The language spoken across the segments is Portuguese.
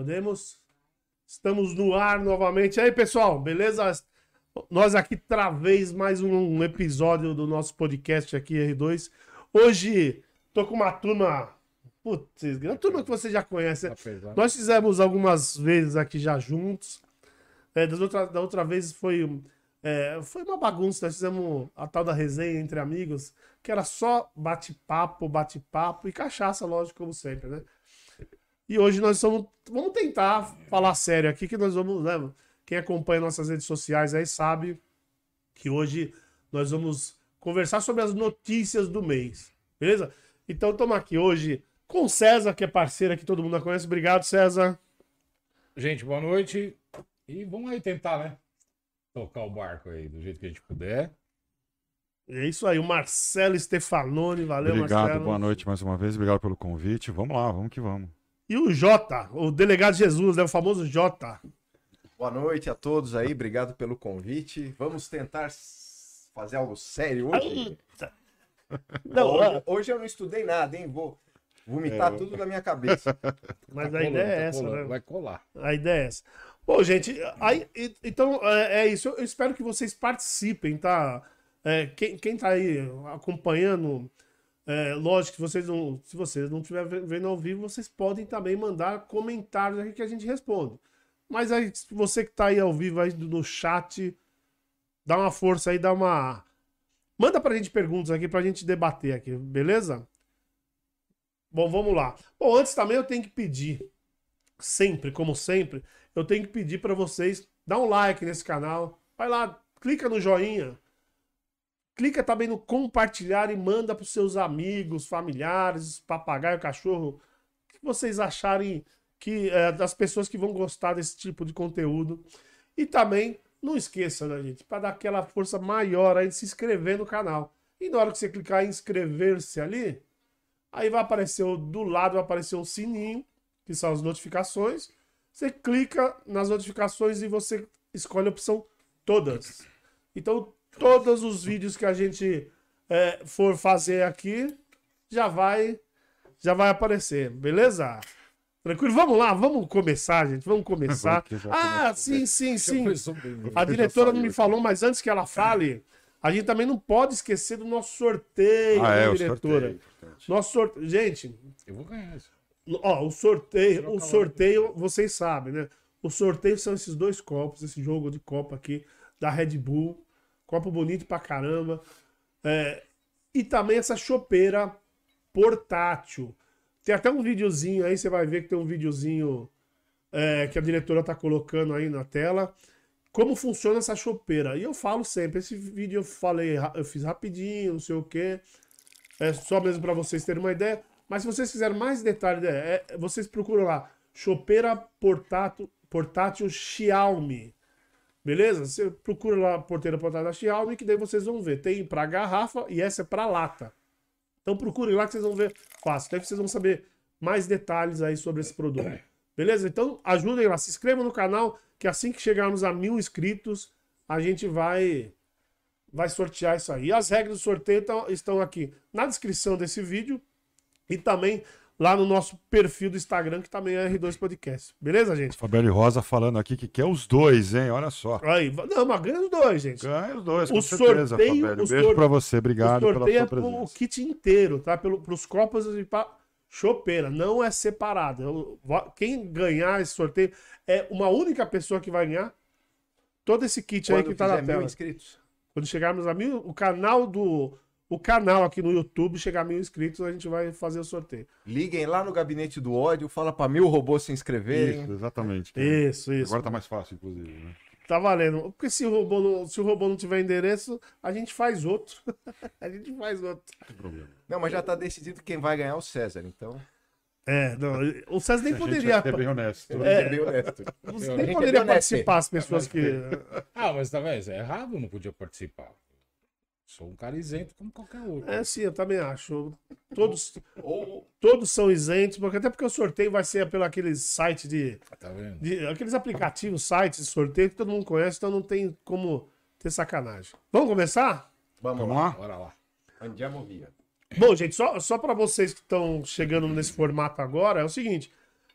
Podemos? Estamos no ar novamente. E aí, pessoal, beleza? Nós aqui travês mais um episódio do nosso podcast aqui, R2. Hoje, tô com uma turma. Putz, uma turma que você já conhece. né? Apesar. Nós fizemos algumas vezes aqui já juntos. É, das outra, da outra vez foi, é, foi uma bagunça. Nós fizemos a tal da resenha entre amigos, que era só bate-papo, bate-papo e cachaça, lógico, como sempre, né? E hoje nós vamos, vamos tentar falar sério aqui, que nós vamos, né? Quem acompanha nossas redes sociais aí sabe que hoje nós vamos conversar sobre as notícias do mês, beleza? Então estamos aqui hoje com o César, que é parceiro aqui, todo mundo conhece. Obrigado, César. Gente, boa noite. E vamos aí tentar, né? Tocar o barco aí do jeito que a gente puder. É isso aí, o Marcelo Stefanoni, valeu, Obrigado, Marcelo. boa noite mais uma vez. Obrigado pelo convite. Vamos lá, vamos que vamos. E o Jota, o delegado Jesus, né? O famoso Jota. Boa noite a todos aí, obrigado pelo convite. Vamos tentar fazer algo sério hoje. Não, hoje, hoje eu não estudei nada, hein? Vou vomitar tudo na minha cabeça. mas Tá a colando, ideia é tá essa, colando, né? Vai colar. A ideia é essa. Bom, gente, aí, então é, é isso. Eu, eu espero que vocês participem, tá? É, quem, quem tá aí acompanhando, é, lógico que vocês não. Se vocês não estiverem vendo ao vivo, vocês podem também mandar comentários aqui que a gente responde. Mas aí, você que tá aí ao vivo aí no chat, dá uma força aí, dá uma. Manda pra gente perguntas aqui pra gente debater aqui, beleza? Bom, vamos lá. Bom, antes também eu tenho que pedir sempre, como sempre, eu tenho que pedir para vocês dar um like nesse canal. Vai lá, clica no joinha. Clica também no compartilhar e manda para os seus amigos, familiares, papagaio, cachorro, o que vocês acharem que é, das pessoas que vão gostar desse tipo de conteúdo. E também não esqueça, né, gente, para dar aquela força maior aí de se inscrever no canal. E na hora que você clicar em inscrever-se ali, aí vai aparecer do lado vai aparecer o sininho que são as notificações. Você clica nas notificações e você escolhe a opção todas. Então, todos os vídeos que a gente é, for fazer aqui já vai já vai aparecer, beleza? Tranquilo? Vamos lá, vamos começar, gente. Vamos começar. Ah, sim, sim, sim. A diretora não me falou, mas antes que ela fale, a gente também não pode esquecer do nosso sorteio, Ah, né, é, diretora? sorteio. Nosso sorteio. Gente, Eu vou ganhar isso. Ó, o sorteio, o sorteio, vocês sabem, né? O sorteio são esses dois copos, esse jogo de copo aqui da Red Bull. Copo bonito pra caramba. É, e também essa chopeira portátil. Tem até um videozinho aí, você vai ver que tem um videozinho é, que a diretora tá colocando aí na tela. Como funciona essa chopeira. E eu falo sempre, esse vídeo eu falei, eu fiz rapidinho, não sei o quê. É só mesmo para vocês terem uma ideia. Mas se vocês quiserem mais detalhes, é, é- vocês procuram lá. Chopeira portátil, portátil Xiaomi. Beleza? Você procura lá porteira portátil da Xiaomi, que daí vocês vão ver. Tem para garrafa e essa é para lata. Então procurem lá que vocês vão ver fácil. Daí vocês vão saber mais detalhes aí sobre esse produto. Beleza? Então ajudem lá, se inscrevam no canal, que assim que chegarmos a mil inscritos, a gente vai vai sortear isso aí. E as regras do sorteio tão- estão aqui na descrição desse vídeo e também lá no nosso perfil do Instagram, que também é R2 Podcast. Beleza, gente? Fabeli Rosa falando aqui que quer os dois, hein? Olha só. Aí, não, mas ganha os dois, gente. Ganha os dois, O com certeza, sorteio- o Um beijo pra você. Obrigado o pela sorteio sua é pro presença. kit inteiro, tá? Pelo, pros copos e pra chopeira. Não é separado. Quem ganhar esse sorteio é uma única pessoa que vai ganhar todo esse kit aí Quando que tá na fizer mil tela. inscritos. Quando chegarmos a mil, o canal do. O canal aqui no YouTube chegar a mil inscritos, a gente vai fazer o sorteio. Liguem lá no gabinete do ódio, fala pra mil robôs se inscreverem. Isso, exatamente. Isso, isso. Agora tá mais fácil, inclusive. Né? Tá valendo. Porque se o robô não, se o robô não tiver endereço, a gente faz outro. a gente faz outro. Não problema. Não, mas já tá decidido quem vai ganhar é o César, então. É, não, o César nem poderia. é bem honesto. É. é. bem honesto. Você nem é poderia honesto, participar, as pessoas que. Ah, mas tá vendo? É errado, não podia participar. Sou um cara isento como qualquer outro. É, sim, eu também acho. Todos, todos são isentos, porque até porque o sorteio vai ser pelo aqueles sites de, Tá vendo? de- aqueles aplicativos, sites de sorteio que todo mundo conhece, então não tem como ter sacanagem. Vamos começar? vamos Vamos lá. lá? Bora lá. Andiamo via. Bom, gente, só, só para vocês que estão chegando nesse formato agora, é o seguinte: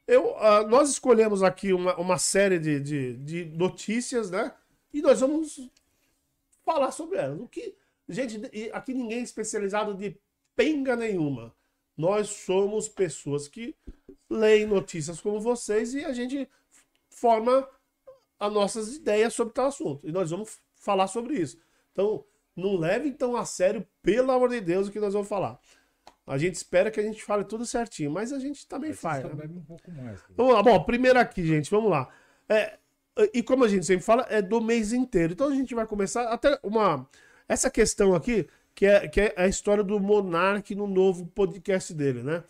Eu, ah, nós escolhemos aqui uma, uma série de, de, de notícias, né? E nós vamos falar sobre elas. O que, gente, aqui ninguém é especializado de penga nenhuma. Nós somos pessoas que leem notícias como vocês e a gente forma as nossas ideias sobre tal assunto. E nós vamos falar sobre isso. Então, não leve então a sério, pelo amor de Deus, o que nós vamos falar. A gente espera que a gente fale tudo certinho, mas a gente também faz. né? um pouco mais. cara. Vamos lá, bom, primeiro aqui, gente, vamos lá. É, e como a gente sempre fala, é do mês inteiro. Então a gente vai começar até uma. Essa questão aqui, que é, que é a história do Monark no novo podcast dele, né?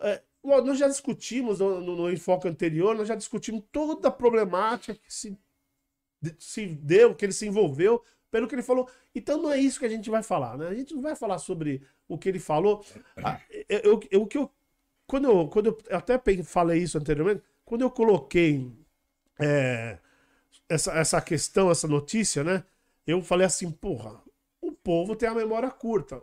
É, nós já discutimos no, no, enfoque anterior, nós já discutimos toda a problemática que se, se deu, que ele se envolveu, pelo que ele falou. Então não é isso que a gente vai falar, né? A gente não vai falar sobre o que ele falou. Ah, eu, eu, o que eu quando eu, quando eu, eu até falei isso anteriormente, quando eu coloquei é, essa, essa questão, essa notícia, né? Eu falei assim, porra, o povo tem a memória curta.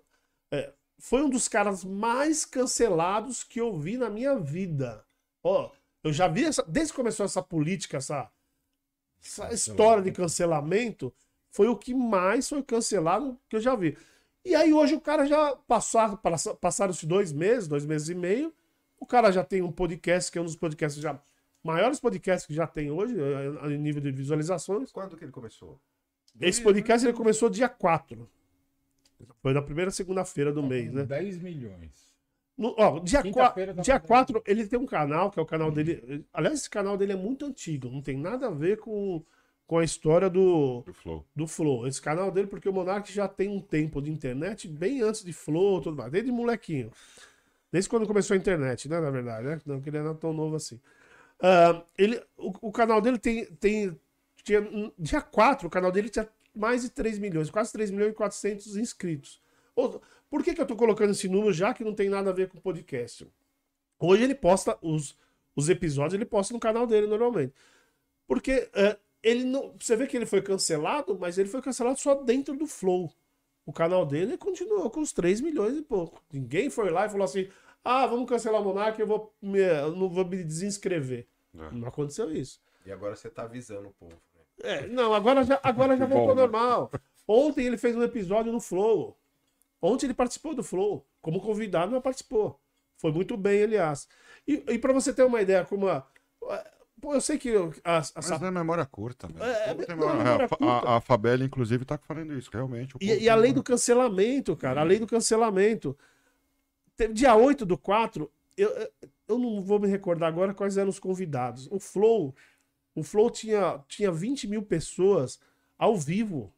É, foi um dos caras mais cancelados que eu vi na minha vida. Ó, eu já vi essa, desde que começou essa política, essa, essa história de cancelamento, foi o que mais foi cancelado que eu já vi. E aí hoje o cara já passou, passaram-se dois meses, dois meses e meio, o cara já tem um podcast, que é um dos podcasts já maiores podcasts que já tem hoje, eh, em nível de visualizações. Quando que ele começou? Esse podcast ele começou dia 4. Foi na primeira segunda-feira do mês, né? 10 milhões. No, ó, dia Quinta-feira 4, tá dia com 4 ele tem um canal, que é o canal dele. Aliás, esse canal dele é muito antigo, não tem nada a ver com, com a história do, Do Flow. do Flow. Esse canal dele, porque o Monark já tem um tempo de internet bem antes de Flow, tudo mais, desde molequinho. Desde quando começou a internet, né? Na verdade, né? Não que ele não é tão novo assim. Ah, ele, o, o canal dele tem. tem tinha, dia 4, o canal dele tinha mais de 3 milhões, quase 3 milhões e 400 inscritos. Ou- por que, que eu tô colocando esse número já que não tem nada a ver com podcast? Hoje ele posta os, os episódios, ele posta no canal dele normalmente. Porque é, ele não. Você vê que ele foi cancelado, mas ele foi cancelado só dentro do Flow. O canal dele continuou com os 3 milhões e pouco. Ninguém foi lá e falou assim: ah, vamos cancelar o Monark, eu vou me, eu não vou me desinscrever. É. Não aconteceu isso. E agora você tá avisando o povo. Né? É, não, agora já, agora já voltou né? normal. Ontem ele fez um episódio no Flow. Ontem ele participou do Flow. Como convidado, mas participou. Foi muito bem, aliás. E, e para você ter uma ideia, como a. Pô, eu sei que a, a, Mas a- não é memória curta, velho. É, não, é memória- memória a, Fa- curta. a, a Fabelle, inclusive, tá falando isso, realmente. E, e a lei do memória- cancelamento, cara, a lei do cancelamento. Dia 8 do 4, eu, eu- eu não vou me recordar agora quais eram os convidados. O Flow, o Flow tinha, tinha 20 mil pessoas ao vivo.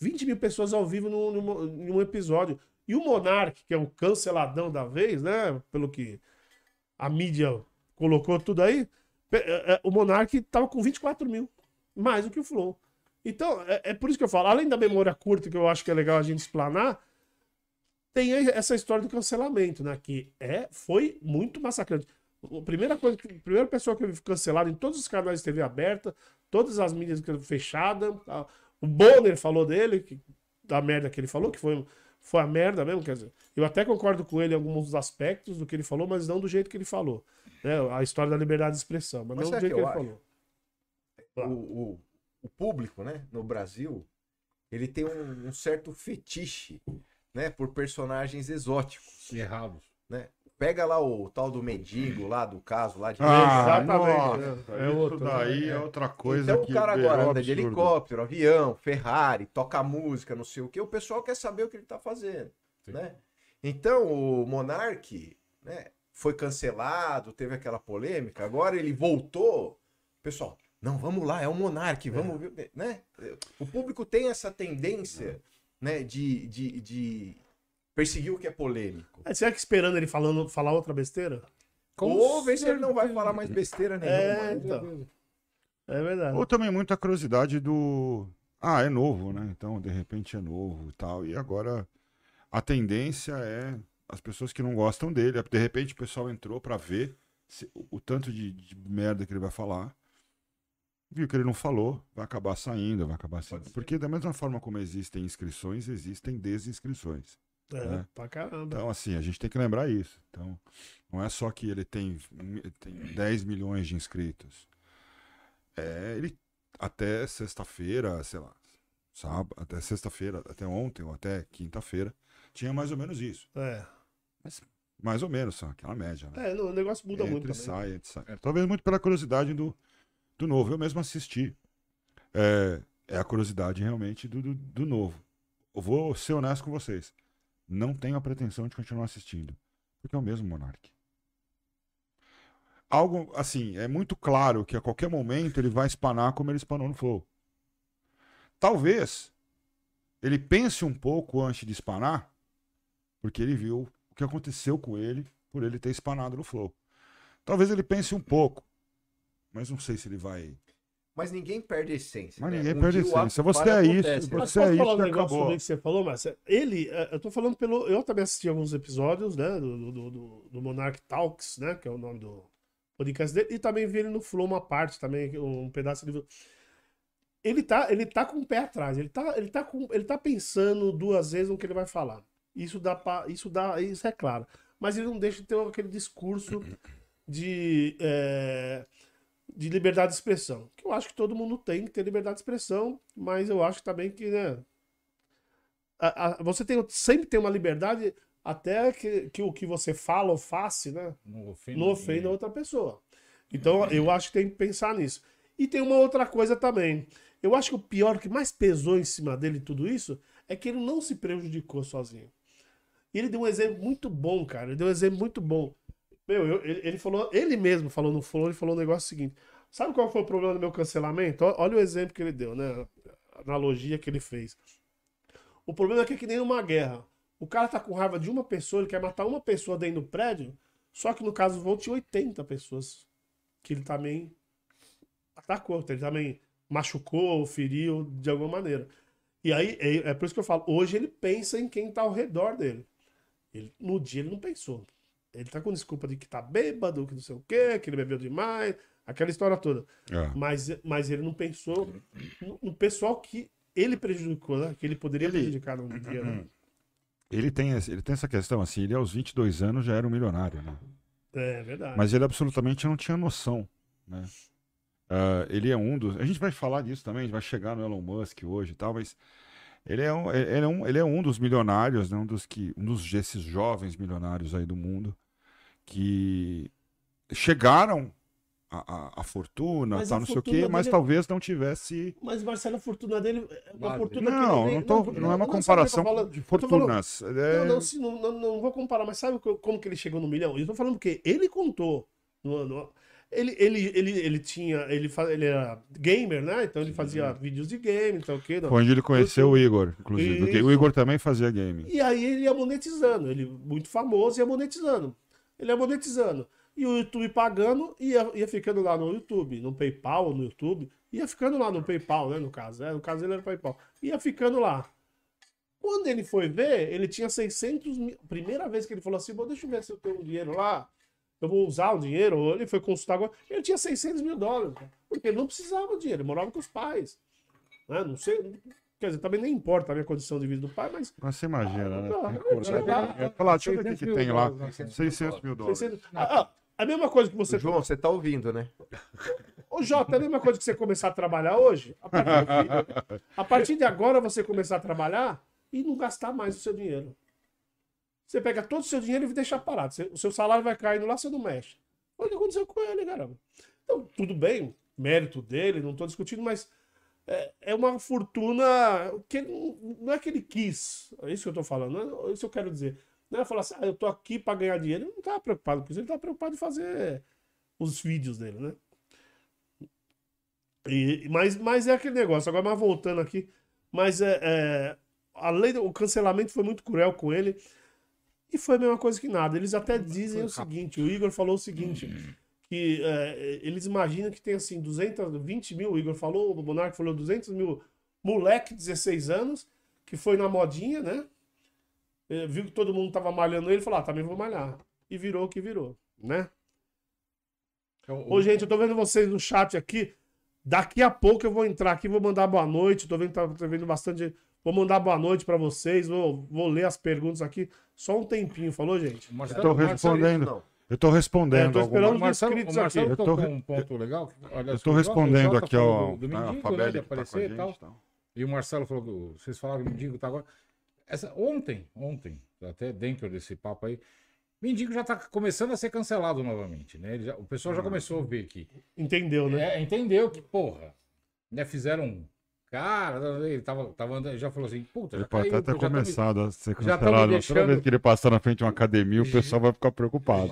20 mil pessoas ao vivo num, num episódio. E o Monark, que é o canceladão da vez, né? Pelo que a mídia colocou tudo aí, é, é, o Monark tava com 24 mil. Mais do que o Flow. Então, é, é por isso que eu falo, além da memória curta, que eu acho que é legal a gente explanar, tem essa história do cancelamento, né? Que é, foi muito massacrante. A primeira coisa, que- a primeira pessoa que eu vi cancelada em todos os canais de TV aberta, todas as mídias que- fechadas. tá? O Bonner falou dele, que, da merda que ele falou, que foi, foi a merda mesmo, quer dizer. Eu até concordo com ele em alguns aspectos do que ele falou, mas não do jeito que ele falou. Né? A história da liberdade de expressão, mas, Mas não do jeito que o ele que eu falou. O, o, o público, né, no Brasil, ele tem um, um certo fetiche, né, por personagens exóticos, Errados. Né? Pega lá o tal do mendigo lá, do caso lá de... Ah, Exatamente, nossa, é. É isso outro, daí né? é outra coisa então que o cara beirou agora anda de absurdo. helicóptero, avião, Ferrari, toca música, não sei o que, o pessoal quer saber o que ele tá fazendo, Sim. né? Então o Monark, né, foi cancelado, teve aquela polêmica, agora ele voltou, pessoal, não, vamos lá, é o Monark, vamos ver, né? O público tem essa tendência, né, de, de, de perseguir o que é polêmico. É, Será que esperando ele falando, falar outra besteira? Ou ver se ele não vai falar mais besteira nenhuma. É, então. É verdade. Ou também muita curiosidade do. Ah, é novo, né? Então, de repente é novo e tal. E agora a tendência é as pessoas que não gostam dele. De repente o pessoal entrou pra ver se- o, o tanto de, de merda que ele vai falar. Viu que ele não falou, vai acabar saindo, vai acabar saindo. Porque da mesma forma como existem inscrições, existem desinscrições. É, né? pra caramba. Então, assim, a gente tem que lembrar isso. Então, não é só que ele tem, tem 10 milhões de inscritos. É, ele até sexta-feira, sei lá, sábado, até sexta-feira, até ontem ou até quinta-feira, tinha mais ou menos isso. É. Mais ou menos, só aquela média, né? É, não, o negócio muda muito e também. sai, entra e sai. É, Talvez muito pela curiosidade do, do novo. Eu mesmo assisti. É, é a curiosidade realmente do, do, do novo. Eu vou ser honesto com vocês. Não tenho a pretensão de continuar assistindo. Porque é o mesmo Monark. Algo, assim, é muito claro que a qualquer momento ele vai espanar como ele espanou no Flow. Talvez ele pense um pouco antes de espanar, porque ele viu o que aconteceu com ele por ele ter espanado no Flow. Talvez ele pense um pouco, mas não sei se ele vai. Mas ninguém perde a essência. Mas né? ninguém Um perde a essência. Você é isso, acontece, né? Mas Você é falar isso um que negócio acabou. que você falou, Márcia? Ele, eh, eu tô falando pelo. Eu também assisti alguns episódios, né? Do, do, do, do Monarch Talks, né? Que é o nome do podcast dele. E também vi ele no Flow uma parte também, um pedaço de. Ele tá, ele tá com o pé atrás, ele tá, ele, tá com, ele tá pensando duas vezes no que ele vai falar. Isso dá pra, isso dá, isso é claro. Mas ele não deixa de ter aquele discurso de, eh, de liberdade de expressão. Que eu acho que todo mundo tem que ter liberdade de expressão, mas eu acho também que, né? a- a- você tem, sempre tem uma liberdade até que, que o que você fala ou faça, né? Não ofenda não ofenda ninguém. outra pessoa. Então, eu acho que tem que pensar nisso. E tem uma outra coisa também. Eu acho que o pior, que mais pesou em cima dele tudo isso, é que ele não se prejudicou sozinho. Ele deu um exemplo muito bom, cara. Ele deu um exemplo muito bom. Meu, eu- ele, ele falou, ele mesmo falou no Flow, ele falou um negócio seguinte. Sabe qual foi o problema do meu cancelamento? Olha o exemplo que ele deu, né? A analogia que ele fez. O problema é que é que nem numa guerra. O cara tá com raiva de uma pessoa, ele quer matar uma pessoa dentro do prédio, só que no caso voo tinha 80 pessoas que ele também atacou, ele também machucou, feriu de alguma maneira. E aí, é, é por isso que eu falo, hoje ele pensa em quem tá ao redor dele. Ele- no dia ele não pensou. Ele tá com desculpa de que tá bêbado, que não sei o quê, que ele bebeu demais, aquela história toda. É. Mas, mas ele não pensou no, no pessoal que ele prejudicou, né? Que ele poderia Ele- prejudicar no dia. Né? Ele tem, ele tem essa questão, assim, ele aos 22 anos já era um milionário, né? É verdade. Mas ele absolutamente não tinha noção, né? Ah, ele é um dos. A gente vai falar disso também, a gente vai chegar no Elon Musk hoje e tal, mas ele é um, ele é um, ele é um dos milionários, né? um dos que, um dos desses jovens milionários aí do mundo que chegaram à, à- à fortuna, Mas tal, a não sei o quê, mas dele- talvez não tivesse. Mas, Marcelo, a fortuna dele é uma Vale. fortuna que Não, nem- não, tô, não é uma que comparação falando? de tô falando- fortunas. É- Não, não, sim, não, não, não vou comparar, mas sabe co- como que ele chegou no milhão? Eu tô falando porque ele contou. no- no- ele, ele, ele, ele tinha. Ele, ele era gamer, né? Então ele fazia vídeos de game, então o quê? não. Foi onde ele conheceu o Igor, inclusive. Isso. o Igor também fazia game. E aí ele ia monetizando. Ele, muito famoso, ia monetizando. Ele ia monetizando. E o YouTube pagando, ia, ia ficando lá no YouTube, no PayPal no YouTube. Ia ficando lá no PayPal, né? No caso. né? No caso ele era PayPal. Ia ficando lá. Quando ele foi ver, ele tinha 600 mil. Primeira vez que ele falou assim: Bom, deixa eu ver se eu tenho um dinheiro lá. Eu vou usar o dinheiro. Ele foi consultar agora. Ele tinha 600 mil dólares. Porque ele não precisava do dinheiro. Ele morava com os pais. Né? Não sei. Quer dizer, também nem importa a minha condição de vida do pai, mas Mas você imagina, né? Ah, Recurso. sei lá. Eu ia falar, deixa eu ver o que, 600 tem lá. dólares, né? 600 mil dólares. 600 Ah, a mesma coisa que você. João, você tá ouvindo, né? Ô, Jota, é a mesma coisa que você começar a trabalhar hoje. A partir, a partir de agora você começar a trabalhar e não gastar mais o seu dinheiro. Você pega todo o seu dinheiro e deixa parado. O seu salário vai caindo lá, você não mexe. Olha o que aconteceu com ele, caramba. Então, tudo bem, mérito dele, não estou discutindo, mas é, é uma fortuna que não- é que ele quis. É isso que eu estou falando, é isso que eu quero dizer. Não é falar assim, ah, eu tô aqui para ganhar dinheiro. Ele não estava preocupado com isso, ele estava preocupado em fazer os vídeos dele, né? E, mas, mas é aquele negócio, agora mas voltando aqui, mas é, é, a lei do o cancelamento foi muito cruel com ele e foi a mesma coisa que nada. Eles até dizem o seguinte, o Igor falou o seguinte, que é, eles imaginam que tem assim 220 mil, o Igor falou, o Monark falou 200 mil moleque, 16 anos, que foi na modinha, né? É, viu que todo mundo tava malhando ele, falou, ah, também vou malhar. E virou o que virou, né? Então, Ô, gente, eu tô vendo vocês no chat aqui. Daqui a pouco eu vou entrar aqui, vou mandar boa noite. Tô vendo, tá, tô vendo bastante. Vou mandar boa noite pra vocês. Vou, vou ler as perguntas aqui. Só um tempinho, falou, gente? Marcelo, Eu tô o Marcelo- Eu tô É, eu respondendo. alguma- Marcelo, o inscritos Marcelo aqui. Eu tô um ponto legal. Olha, Eu o respondendo aqui ao do, do né, a mendigo, né, Fabelli de que tá com a aparecer e gente. tal. tal. E o Marcelo falou, do, vocês falaram que mendigo tá agora. Essa, ontem, ontem, até dentro desse papo aí, mendigo já tá começando a ser cancelado novamente, né? Ele já- o pessoal já Hum. começou a ver que. Entendeu, né? É, entendeu que, porra, né, fizeram cara, ele tava, tava andando, já falou assim, puta, Ele já pode caiu, até ter pô, já tão me- começado a ser cancelado. Toda vez que ele passar na frente de uma academia, o pessoal vai ficar preocupado.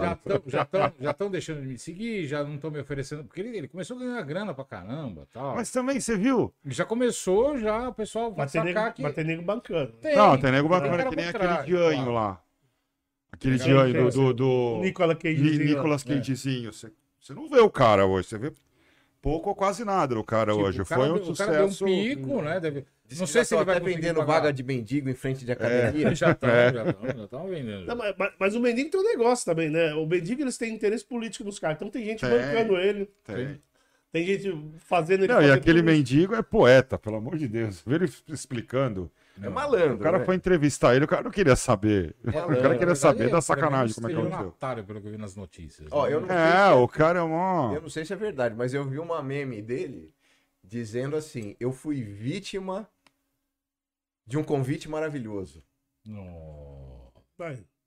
Já estão deixando de me seguir, já não estão me oferecendo. Porque ele, ele começou a ganhar grana pra caramba tal. Mas também, você viu? Já começou, já o pessoal vai Mas sacar nego, que. mas tem nego bancando. Tem. Não, tem nego cara que nem aquele Dianho claro. lá. Aquele Dianho do, do, do O Nicolas Ni- Cage. Nicolas Cagezinho. Você, você não vê o cara hoje, você vê pouco ou quase nada do cara Tipo, hoje. o cara Foi um deu- O cara deu um sucesso. pico, né? Deve... Não sei se ele vai vendendo pagar. vaga de mendigo em frente de academia. Já estão, É. já estão, já estão vendendo. Não, mas, mas- mas o Mendigo tem um negócio também, né? O Mendigo eles têm interesse político nos caras. Então tem gente Tem. bancando ele. Tem. Tem gente fazendo ele. Não, e aquele tudo mendigo é poeta, pelo amor de Deus. Vê ele explicando. É malandro. O cara né? foi entrevistar ele, o cara não queria saber. O cara Malandro. queria saber da sacanagem como é que ele aconteceu. mataram, pelo que eu vi nas notícias. Ó, né? eu não- É, o cara é mó. Eu não sei se é verdade, mas eu vi uma meme dele dizendo assim: Eu fui vítima de um convite maravilhoso. Não.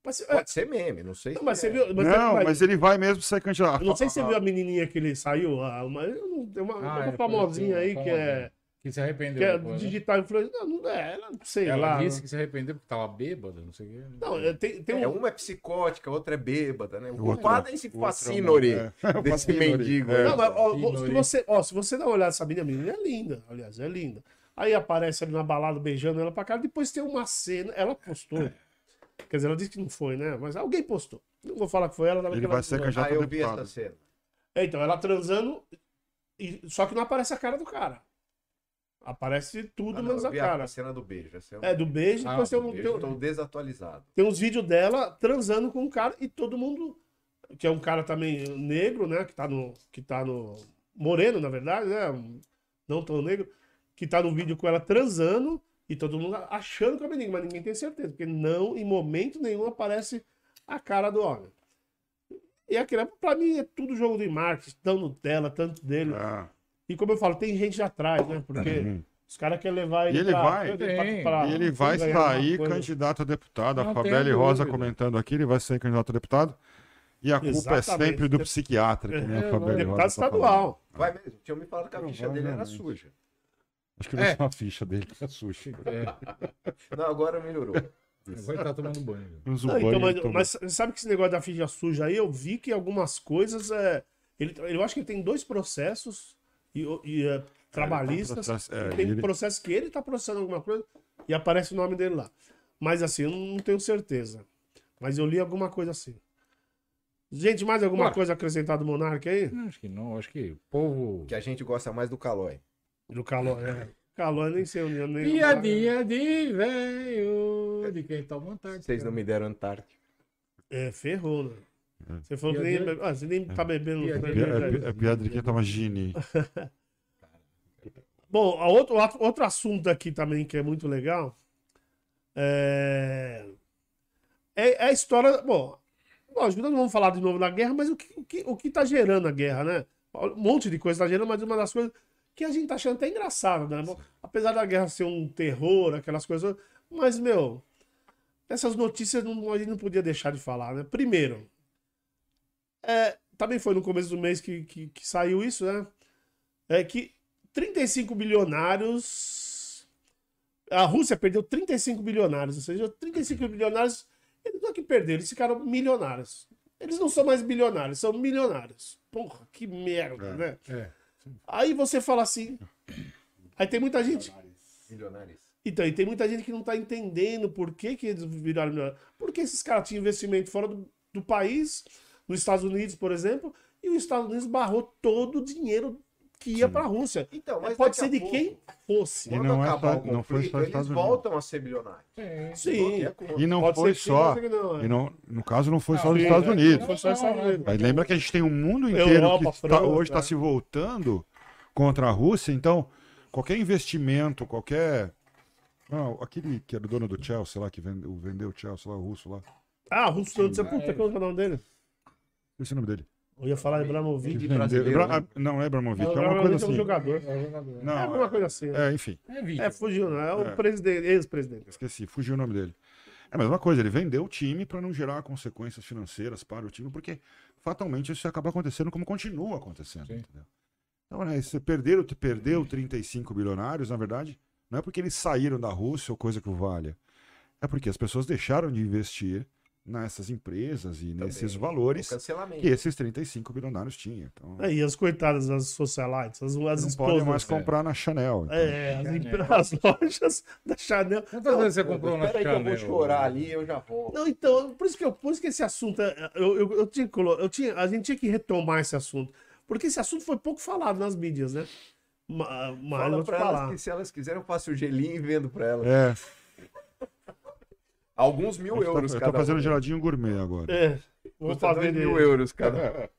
Mas, é, Pode ser meme, não sei não, se mas você é. viu. Mas, Não, mas- mas ele vai mesmo ser candidato. eu não sei se você viu a menininha que ele saiu. a- Uma, eu não- tem uma, Ah, uma é, famosinha aí foi que é, Que se arrependeu que é depois, né? digital influencer. Não, não é, ela não sei Ela lá. disse que se arrependeu porque tava bêbada, não sei o quê. Não, é, tem, tem É, um. uma é psicótica, a outra é bêbada, né? O culpado é esse outro é é, desse mendigo. é. né? Não, mas, ó, se, você, ó, se você dá uma olhada nessa menina, a menina é linda, aliás, é linda. Aí aparece ali na balada beijando ela pra cara, depois tem uma cena, ela postou. Quer dizer, ela disse que não foi, né? Mas alguém postou. Não vou falar que foi ela. ela Ele que ela vai ser candidato Ah, eu vi essa cena. É, então, ela transando, e- só que não aparece a cara do cara. Aparece tudo Ah, não, menos eu a cara. a cena do beijo. essa eu- É, do beijo, Ah, depois tem, um- beijo, tem, um- estou desatualizado. tem uns vídeos dela transando com um cara e todo mundo, que é um cara também negro, né? Que tá no. Que tá no. Moreno, na verdade, né? Não tão negro, que tá no vídeo com ela transando e todo mundo achando que é o menino, mas ninguém tem certeza, porque não, em momento nenhum, aparece a cara do homem. E aquilo, pra mim, é tudo jogo de marketing, tão Nutella, tanto dele. É. E como eu falo, tem gente atrás, né? Porque Uhum. os caras querem levar ele E ele pra- vai. pra- pra- E ele vai sair candidato a deputado. A Não Fabelle tenho Rosa dúvida. comentando aqui, ele vai ser candidato a deputado. E a culpa é Exatamente. sempre do psiquiatra, que nem É, a Rosa. Deputado tá estadual. Vai mesmo. Tinha me falado que a ficha dele era suja. Acho que vai É. uma ficha dele que é sushi. É, Não, agora melhorou. agora tá tomando banho. Uns Não, então, banho, mas, tomou. mas sabe que esse negócio da ficha suja aí, eu vi que algumas coisas. É, ele, eu acho que ele tem dois processos e, e, é, trabalhistas. processo- é, tem ele- processo que ele tá processando alguma coisa e aparece o nome dele lá. Mas assim, eu não tenho certeza. Mas eu li alguma coisa assim. Gente, mais alguma Bora. coisa acrescentada do Monark aí? Não, Acho que não, acho que o povo. Que a gente gosta mais do Calói. Do calor, é. Calor, nem sei onde. Nem Piadinha de velho de quem toma vontade. Vocês não me deram Antártica. É, ferrou, né? Você falou que Piadinha- nem, ah, você nem tá bebendo. Piadinha- Pi- cerveja É, é piada de quem toma gini. Bom, a outro, outro- outro assunto aqui também que é muito legal é, é, é a história. Bom, lógico, nós não vamos falar de novo da guerra, mas o que, o que, o que tá gerando a guerra, né? Um monte de coisa tá gerando, mas uma das coisas que a gente tá achando até engraçado, né? Bom, apesar da guerra ser um terror, aquelas coisas. Mas, meu, essas notícias não, a gente não podia deixar de falar, né? Primeiro, é, também foi no começo do mês que, que, que saiu isso, né? É que 35 bilionários. A Rússia perdeu 35 bilionários, ou seja, 35 bilionários. Eles não é que perderam, eles ficaram milionários. Eles não são mais bilionários, são milionários. Porra, que merda, É. né? É. Aí você fala assim. Aí tem muita gente. Milionários. Então, e tem muita gente que não tá entendendo por que, que eles viraram milionários. Porque esses caras tinham investimento fora do, do país, nos Estados Unidos, por exemplo, e os Estados Unidos barrou todo o dinheiro que ia para a Rússia. Então, mas Pode ser de pouco, quem fosse. E não é só- não foi só eles Estados Unidos. voltam a ser bilionários. Sim. Qualquer coisa. E não Pode foi sim, só. não, é. E não, no caso, não foi só Não, os sim, Estados é. Unidos. Foi só os Estados Unidos. Mas lembra que a gente tem um mundo inteiro Europa, que tá- França, hoje está é. se voltando contra a Rússia, então qualquer investimento, qualquer Não, aquele que era o dono do Chelsea lá, que vende- o vendeu o Chelsea lá, o russo lá. Ah, o Russo, você puta, é. qual é o nome dele? Esse é o nome dele. Eu ia falar Que Ibrahimovic. De brasileiro, Ibra- né? Não, é Abramovich, é Não, uma coisa Ibrahimovic é um assim. jogador. É o jogador. É Não, alguma coisa assim. né? é, enfim, É. É, fugiu, né? É o É. presidente, ex-presidente. esqueci, fugiu o nome dele. É a mesma coisa, ele vendeu o time para não gerar consequências financeiras para o time, porque fatalmente isso acaba acontecendo como continua acontecendo. Então, né, você perdeu, perdeu 35 bilionários, na verdade, não é porque eles saíram da Rússia ou coisa que o valha. É porque as pessoas deixaram de investir nessas empresas e nesses Também. valores O cancelamento. que esses 35 bilionários tinham. Então, É, e as coitadas, as socialites, as, as não podem esposas. mais comprar na Chanel. então. É, as, as lojas da Chanel. Quantas vezes você comprou na Espera aí que eu Chanel? vou chorar ali eu já volto. Não, então, por isso que, eu, por isso que esse assunto. é- Eu, eu, eu tinha, eu tinha, a gente tinha que retomar esse assunto. Porque esse assunto foi pouco falado nas mídias, né? Ma- Mas, eu Fala vou te pra falar. elas se elas quiserem eu faço o gelinho e vendo pra elas. É, Alguns mil eu tô, euros eu cada tô fazendo um. geladinho gourmet agora. É, vou Custa fazer dois mil euros cada.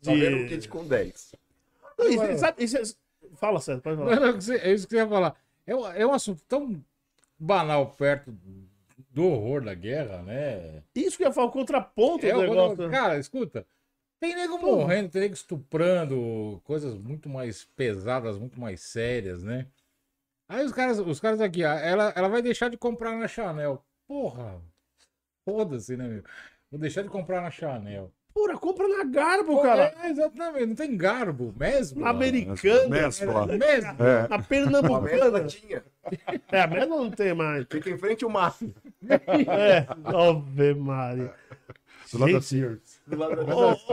Só de- vendo um kit com 10. Não, isso- sabe, isso é- Fala, Sérgio, pode falar. Não, não, é isso que eu ia falar. É, um- é um assunto tão banal perto do horror da guerra, né? Isso que eu ia falar, o contraponto É do negócio. né? Cara, escuta. Tem nego morrendo, tem nego estuprando, coisas muito mais pesadas, muito mais sérias, né? Aí os caras, os caras aqui, ela, ela vai deixar de comprar na Chanel. Porra, foda-se, né, meu? Vou deixar de comprar na Chanel. Pura, compra na Garbo, Pô, cara. É, exatamente, não tem garbo, mesmo. Na Americana. Mescla. Mesmo. É, Na A Pernambucana. tinha. É, a mesma não tem mais. Fica em frente o mar. É, Ave Maria. do lado Gente, da-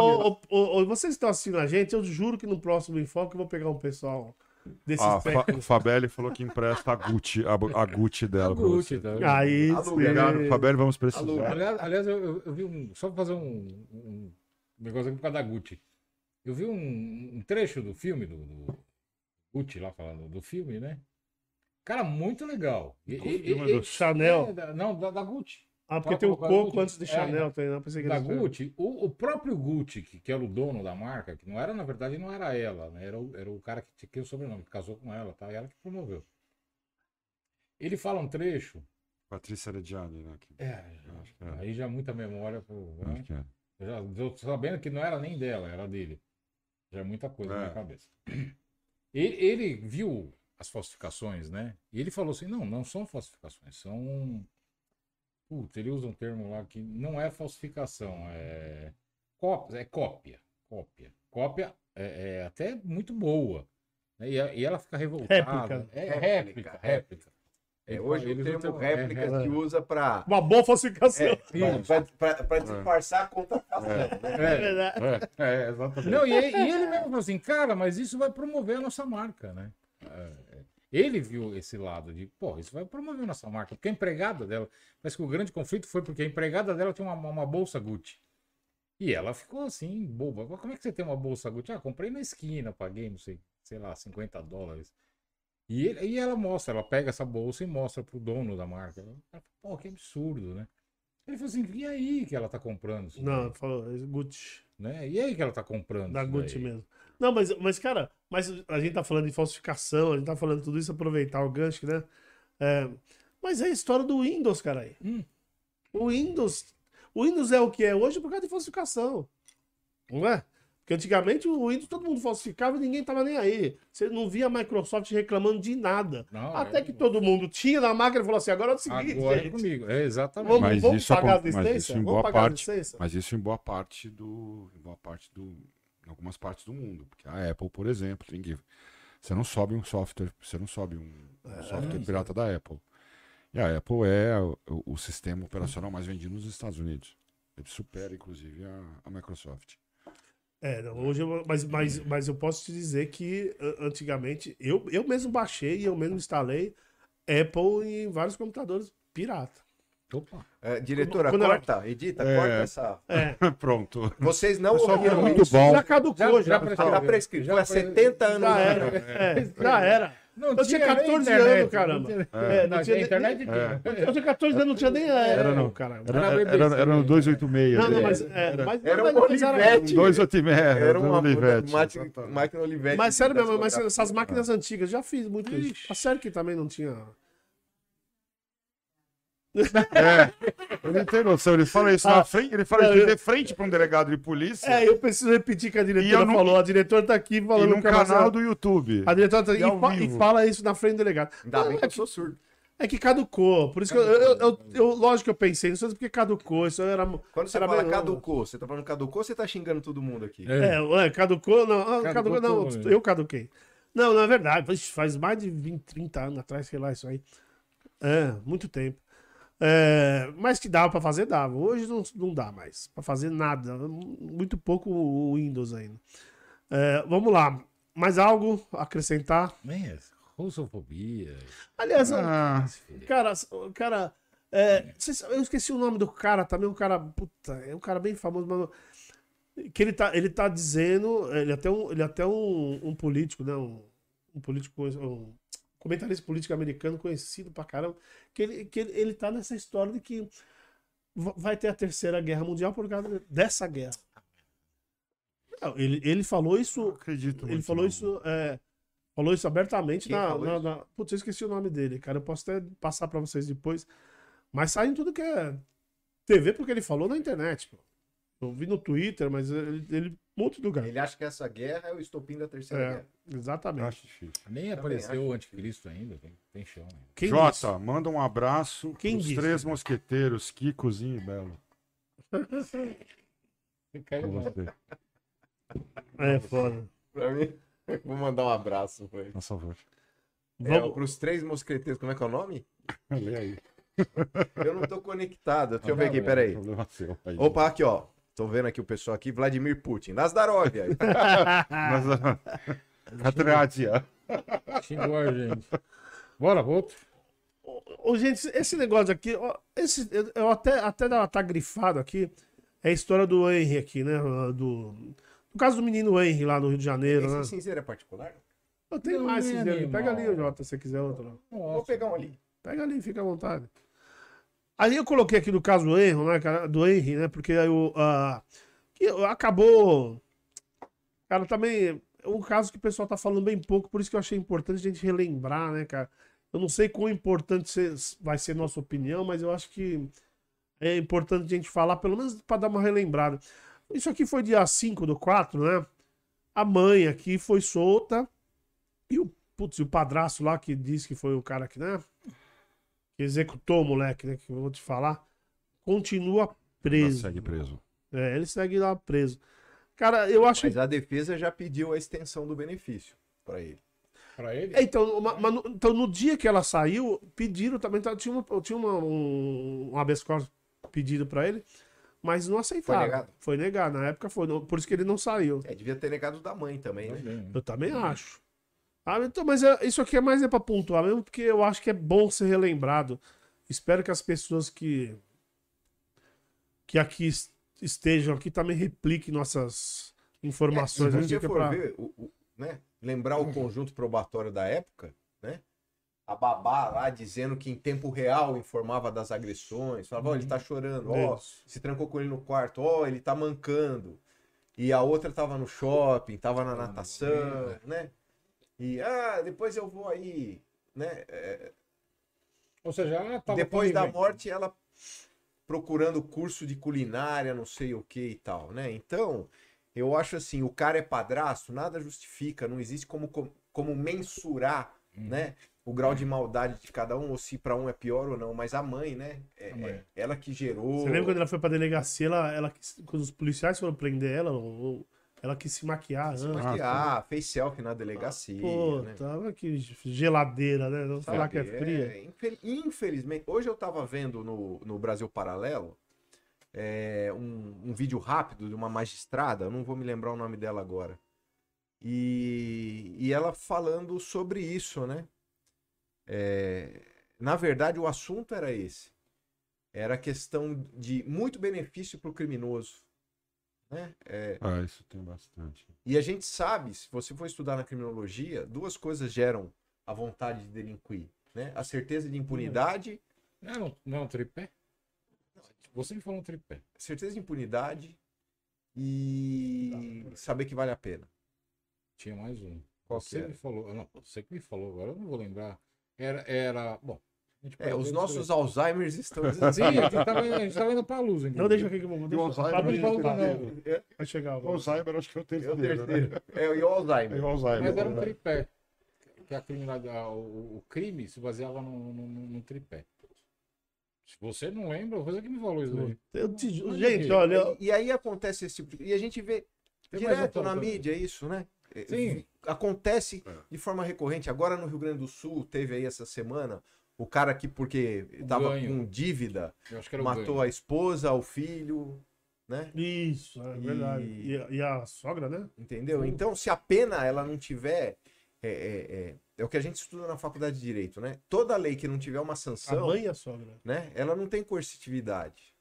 ô, ô, ô, vocês estão assistindo a gente, eu juro que no próximo Enfoque eu vou pegar um pessoal desses A Fa. Fabelli falou que empresta a Gucci, a, a Gucci dela. pra Gucci, tá? Aí. Obrigado, Fabelli, vamos precisar. Aliás, aliás, eu, eu- vi um. Só pra fazer um, um negócio aqui por causa da Gucci. Eu vi um, um trecho do filme, do, do Gucci lá falando do filme, né? Cara, muito legal. E- e- e- do Chanel. é, não, da, da Gucci. Ah, porque tem o coco antes de É. Chanel, tem, não pensei que Da. Gucci, o, o próprio Gucci, que, que era o dono da marca, que não era, na verdade, não era ela, né? Era o, era o cara que tinha o sobrenome, que casou com ela, tá? E ela que promoveu. Ele fala um trecho. Patrícia Reggiani, né? que- É, Acho que é. aí já muita memória pro. né? Acho que é. Eu já eu sabendo que não era nem dela, era dele. Já é muita coisa na É. minha cabeça. Ele, ele viu as falsificações, né? E ele falou assim: não, não são falsificações, são. Puta, ele usa um termo lá que não é falsificação, é. Cópia, é cópia. Cópia. Cópia é, é até muito boa. né? E, e ela fica revoltada. Réplica. É Réplica, réplica, réplica. É, Ele hoje fala- o eles termo usam- é, réplica é, se usa pra. Uma boa falsificação. É, pra disfarçar a contrafação. né? É verdade. É, é, exatamente. Não, e, e ele mesmo falou assim, cara, mas isso vai promover a nossa marca, né? É, Ele viu esse lado de, pô, isso vai promover nossa marca. Porque a empregada dela, parece que o grande conflito foi porque a empregada dela tinha uma, uma bolsa Gucci. E ela ficou assim, boba. Como é que você tem uma bolsa Gucci? Ah, comprei na esquina, paguei, não sei, sei lá, 50 dólares. E, ele- e ela mostra, ela pega essa bolsa e mostra pro dono da marca. Ela pô, que absurdo, né? Ele falou assim, e aí que ela tá comprando? Não, falou, Gucci. Né? E aí que ela tá comprando Da Gucci daí? mesmo. Não, mas, mas, cara, mas a gente tá falando de falsificação, a gente tá falando tudo isso, aproveitar o gancho, né? É, mas é a história do Windows, cara aí. Hum. O Windows. O Windows é o que é hoje por causa de falsificação. Não é? Porque antigamente o Windows todo mundo falsificava e ninguém tava nem aí. Você não via a Microsoft reclamando de nada. Não, Até é- que todo mundo tinha na máquina e falou assim: agora é o seguinte, Agora é gente. comigo. É exatamente. Vamos, Mas vamos isso pagar a mas licença? isso em Vamos boa pagar parte- a licença? Mas isso em boa parte do. Em boa parte do. Em algumas partes do mundo. Porque a Apple, por exemplo, tem que. Você não sobe um software. Você não sobe um, um software pirata da Apple. E a Apple é o, o sistema operacional mais vendido nos Estados Unidos. Ele supera, inclusive, a, a Microsoft. É, hoje eu, mas, mas, mas eu posso te dizer que antigamente eu, eu mesmo baixei e eu mesmo instalei Apple em vários computadores pirata. Opa. É, diretora, Quando ela- corta, edita, É. corta essa. É, Pronto. Vocês não ouviram muito isso. bom. já caducou, já. Já Já, prescreveu. Tá prescrito. Já Foi há foi- 70 anos. já era. É, já era. Não Eu tinha nem 14 internet, anos, caramba. não tinha- É, não tinha internet É. tinha. Eu tinha 14 anos, não tinha nem Era Apple, não. caramba. Era, Era era, era no né? 286. Não, não, né? mas, é, Era- mas, Era um era- Olivetti. 286. Era uma Olivetti. máquina, Olivetti. Mas sério mesmo, mas essas máquinas antigas, já fiz muito isso. A sério que também não tinha. É, ele não tem noção, ele fala isso Ah, na frente, ele fala não, isso eu- de frente pra um delegado de polícia É, eu preciso repetir que a E diretora não- falou. A diretora tá aqui e falando num que ela- canal do YouTube. A diretora tá E e, fa- e fala isso na frente do delegado. Ainda Não, bem é que eu sou surdo. É que caducou. Por isso que eu, eu, eu- eu- lógico que eu pensei nisso, porque caducou. Isso era. Quando você era fala caducou, você tá falando caducou ou você tá xingando todo mundo aqui? É. É, caducou, não. ah, Caducou caducou, não. né? Eu caduquei. Não, não é verdade. Faz mais de 20, 30 anos atrás, sei lá, isso aí. É, muito tempo. É, mas que dava pra fazer, dava. Hoje não, não dá mais pra fazer nada. Muito pouco o Windows ainda. É, vamos lá. Mais algo a acrescentar? É, russofobia. Aliás, Ah, Cara, o cara. é, eu esqueci o nome do cara também, um cara. Puta, é um cara bem famoso, mano. Que ele tá, ele tá dizendo. Ele é até um, ele é até um, um político, né? Um, um político. Um comentarista político americano conhecido pra caramba. Que ele, que ele, ele tá nessa história de que va- vai ter a terceira guerra mundial por causa dessa guerra. Não, ele, ele falou isso. acredito. Ele falou não. isso, é, falou isso abertamente Quem na, falou na, isso? na- Putz, eu esqueci o nome dele, cara. Eu posso até passar pra vocês depois. Mas sai em tudo que é TV, porque ele falou na internet, pô. Eu vi no Twitter, mas ele, ele um monte de lugar. Ele acha que essa guerra é o estopim da terceira É, guerra. Exatamente. acho difícil. Nem apareceu o anticristo ainda. Tem, tem chão ainda. Quem Jota, disse? manda um abraço Quem pros disse? três mosqueteiros, Kikozinho e Belo. Caiu você, É foda. Pra mim, vou mandar um abraço pra ele. por favor. É, Vamos, pros três mosqueteiros, como é que é o nome? Lê aí. Eu não tô conectado. Deixa eu ver aqui, É peraí. Opa, aqui, ó. Tô vendo aqui o pessoal aqui, Vladimir Putin. Nazdarov aí. Mas, ah, Catrádia. Xingou a gente. Bora, outro. Ô, gente, esse negócio aqui, ó, esse, eu- até, até ela tá grifado aqui, é a história do Henry aqui, né? Do, no caso do menino Henry lá no Rio de Janeiro, né? Esse cinzeiro é particular? Eu tenho Não mais é cinzeiro. Pega ali, Jota, se você quiser outro. Vou pegar um ali. Pega ali, fica à vontade. Aí eu coloquei aqui do caso do Henry, né, do Henry, né, porque aí o, que acabou, cara, também é um caso que o pessoal tá falando bem pouco, por isso que eu achei importante a gente relembrar, né, cara. Eu não sei quão importante vai ser nossa opinião, mas eu acho que é importante a gente falar, pelo menos para dar uma relembrada. Isso aqui foi dia 5 do 4, né? A mãe aqui foi solta e o, putz, o padrasto lá que disse que foi o cara que, né? Que executou o moleque, né? Que eu vou te falar, continua preso. Segue preso. É, ele segue lá preso. Cara, eu acho. Mas a defesa já pediu a extensão do benefício pra ele. Pra ele? É, Então, uma- no, então, no dia que ela saiu, pediram também. tá, Tinha, uma, tinha uma, um, um habeas corpus pedido pra ele, mas não aceitaram. Foi negado? Foi negado. Na época foi. não- Por isso que ele não saiu. É, devia ter negado da mãe também, né? Também. Eu também acho. Ah, então, mas é- isso aqui é mais é pra pontuar mesmo, porque eu acho que é bom ser relembrado. Espero que as pessoas que que aqui es- estejam aqui também repliquem nossas informações. Se aqui, você é for pra- ver, o- o- né, lembrar o conjunto probatório da época, né? A babá lá dizendo que em tempo real informava das agressões, falava, ó, ele tá chorando, ó, Isso. se trancou com ele no quarto, ó, ele tá mancando. E a outra tava no shopping, tava na natação, né? E, ah, depois eu vou aí, né? É, Ou seja, ela tava depois da morte, ela procurando curso de culinária, não sei o que e tal, né? Então, eu acho assim, o cara é padrasto, nada justifica, não existe como, como, mensurar, Uhum. né? O grau de maldade de cada um, ou se pra um é pior ou não, mas a mãe, né? É, A mãe. é ela que gerou. Você lembra quando ela foi pra delegacia, ela, ela quando os policiais foram prender ela, ou- ela quis se maquiar se antes. maquiar, fez selfie na delegacia. Pô, né? tava que geladeira, né? Vamos falar que é fria. É, infel- infelizmente, hoje eu tava vendo no, no Brasil Paralelo é, um, um vídeo rápido de uma magistrada, eu não vou me lembrar o nome dela agora. E, e ela falando sobre isso, né? É, na verdade, o assunto era esse. Era a questão de muito benefício para o criminoso. Né? É, Ah, isso tem bastante. e a gente sabe, se você for estudar na criminologia, duas coisas geram a vontade de delinquir. Né? A certeza de impunidade, Não, é um- não é um tripé? Você me falou um tripé. certeza de impunidade e saber que vale a pena. Tinha mais um. Qual você me falou. Não, você que me falou, agora eu não vou lembrar. Era, era. Bom, É, perdeu os nossos. Alzheimers estão Sim, a gente tava, a gente tava indo pra luz. Não, deixa aqui que eu vou. E o Deixa, Alzheimer pra abrir, não tá? Vai chegar. O Alzheimer acho que foi o É o terceiro. terceiro. Né? É, e o Alzheimer. É o Alzheimer. Mas era um né? tripé. Que a criminalidade, a- o, o crime se baseava num, num, num- num tripé. Se você não lembra, coisa que me falou isso aí. Eu te ju- Gente, olha. E, e aí acontece esse tipo de... E a gente vê Tem mais direto na autor- mídia isso, né? É, Sim. Acontece É. de forma recorrente. Agora no Rio Grande do Sul, teve aí essa semana, o cara que, porque tava ganho. com dívida, Eu acho que era o matou ganho. a esposa, o filho, né? Isso, é verdade. E- E, a- e a sogra, né? Entendeu? Então, se a pena ela não tiver. É, é, é, é o que a gente estuda na faculdade de Direito, né? Toda lei que não tiver uma A sanção, mãe e a sogra. né? Ela não tem coercitividade.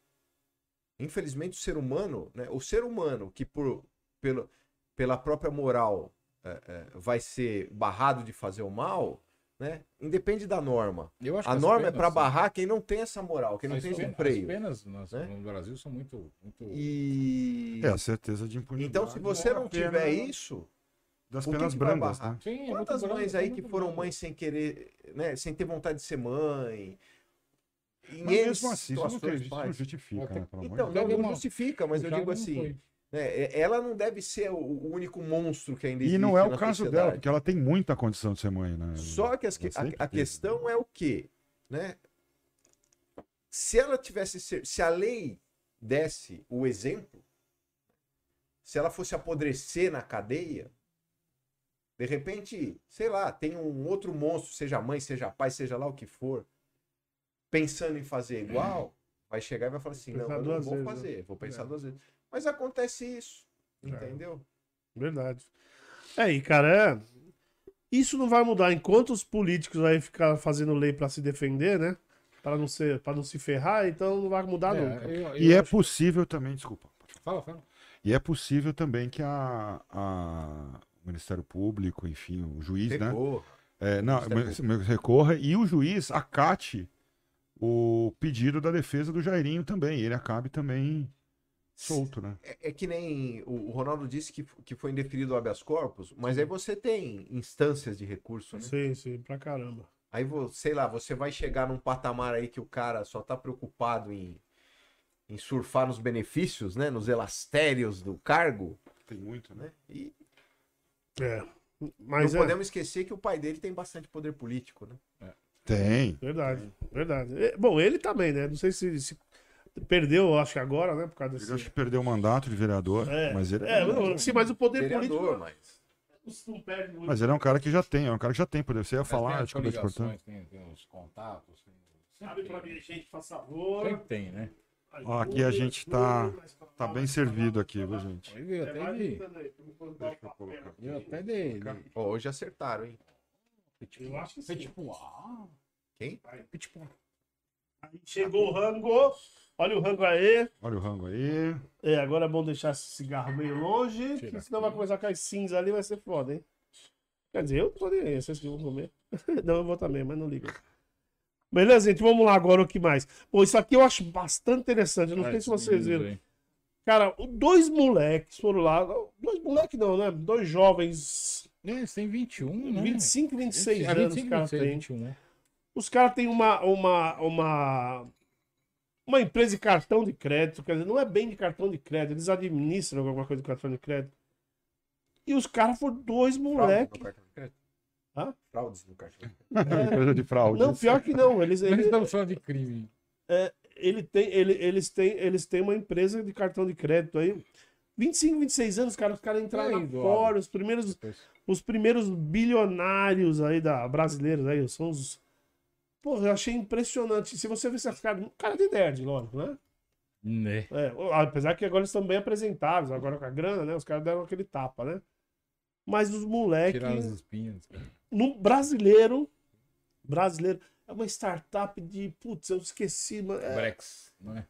Infelizmente, o ser humano, né? O ser humano que por, pelo, pela própria moral é, é, vai ser barrado de fazer o mal, né? Independe da norma. Eu acho A norma é para barrar quem não tem essa moral, quem não tem esse penas- freio. As penas nas- né? no Brasil são muito. muito... E É, a certeza de impunidade. então, se você é não a pena tiver isso, Das penas brandas, barrar? né? Sim, é Quantas branco, mães é aí que foram branco. mães sem querer, né, sem ter vontade de ser mãe? Em Mas mesmo assim, isso não, justifica, né? Então, de não, não justifica, mas O eu digo assim, foi. Né, ela não deve ser o, único monstro que ainda existe E não é o caso sociedade. dela, porque ela tem muita condição de ser mãe, né? Só que as a, a questão é o quê? Né? Se ela tivesse ser, se a lei desse o exemplo, se ela fosse apodrecer na cadeia, de repente, sei lá, tem um outro monstro, seja mãe, seja pai, seja lá o que for, pensando em fazer igual, vai chegar e vai falar assim, não, eu não vou vezes, né? fazer, vou pensar É. duas vezes. Mas acontece isso, É. entendeu? Verdade. É, e cara, é. Isso não vai mudar enquanto os políticos aí ficar fazendo lei pra se defender, né? Para não ser, para não se ferrar, então não vai mudar É, nunca. eu- eu E é acho- possível também, desculpa. Fala, fala. E é possível também que a, a- o Ministério Público, enfim, o juiz, né? Recorra. É, não, recorra e o juiz acate o pedido da defesa do Jairinho também. Ele acabe também solto, né? É, é que nem o, o Ronaldo disse que, que foi indeferido o habeas corpus, mas aí você tem instâncias de recurso, né? Sim, sim, pra caramba. Aí, sei lá, você vai chegar num patamar aí que o cara só tá preocupado em, em surfar nos benefícios, né? Nos elastérios do cargo, Tem muito, né? E É. Mas não é podemos esquecer que o pai dele tem bastante poder político, né? Tem. verdade, verdade. É, Bom, ele também, né? Não sei se, se perdeu, acho que agora, né? Por causa Ele desse. acho que perdeu o mandato de vereador, É, mas ele É, não, sim, mas o poder Vereador, político mas. Mas ele é um cara que já tem, é um cara que já tem poder. Você ia Mas falar, tem as desculpa te cortando. coligações, tem, tem os contatos. Tem... Sabe pra mim, gente, por favor. Sempre tem, né? Ó, aqui a gente tá- Tá bem servido aqui, viu, gente? É, até eu papel. Veio até de. de... Ó, hoje acertaram, hein? Eu acho que sim. Ah, Quem? Aí chegou o rango. Olha o rango aí. Olha o rango aí. É, agora é bom deixar esse cigarro meio longe, Tira que senão aqui. vai começar a cair cinza ali, vai ser foda, hein? Quer dizer, eu tô nem aí, vocês que vão comer. não, eu vou também, mas não liga. Beleza, gente? Vamos lá agora o que mais. Bom, isso aqui eu acho bastante interessante. Eu não sei se vocês viram. Cara, o- dois moleques foram lá. Dois moleques não, né? Dois jovens. Eles têm 21, né? 25, 26 É, anos, 25, cara. 26, Tem. 21, né? Os caras têm uma, uma, uma, uma empresa de cartão de crédito, quer dizer, não é bem de cartão de crédito, eles administram alguma coisa de cartão de crédito. E os caras foram dois Fraudes moleques. no cartão de crédito? Hã? Fraudes no cartão de crédito. Empresa de fraude. Não, pior que não. Eles, Eles eles, estão falando de crime. ele tem, ele, eles, têm, eles têm uma empresa de cartão de crédito aí. 25, 26 anos, cara, os caras entraram Eduardo. fora, os primeiros, os primeiros bilionários aí da brasileiros aí, são os. Pô, eu achei impressionante. Se você ver esses caras, cara de nerd, lógico, né? Né? É, apesar que agora eles estão bem apresentáveis, agora com a grana, né? Os caras deram aquele tapa, né? Mas os moleques. Tirar as espinhas. cara. No brasileiro. Brasileiro. É uma startup de. Putz, eu esqueci. mas É, Brex, não é?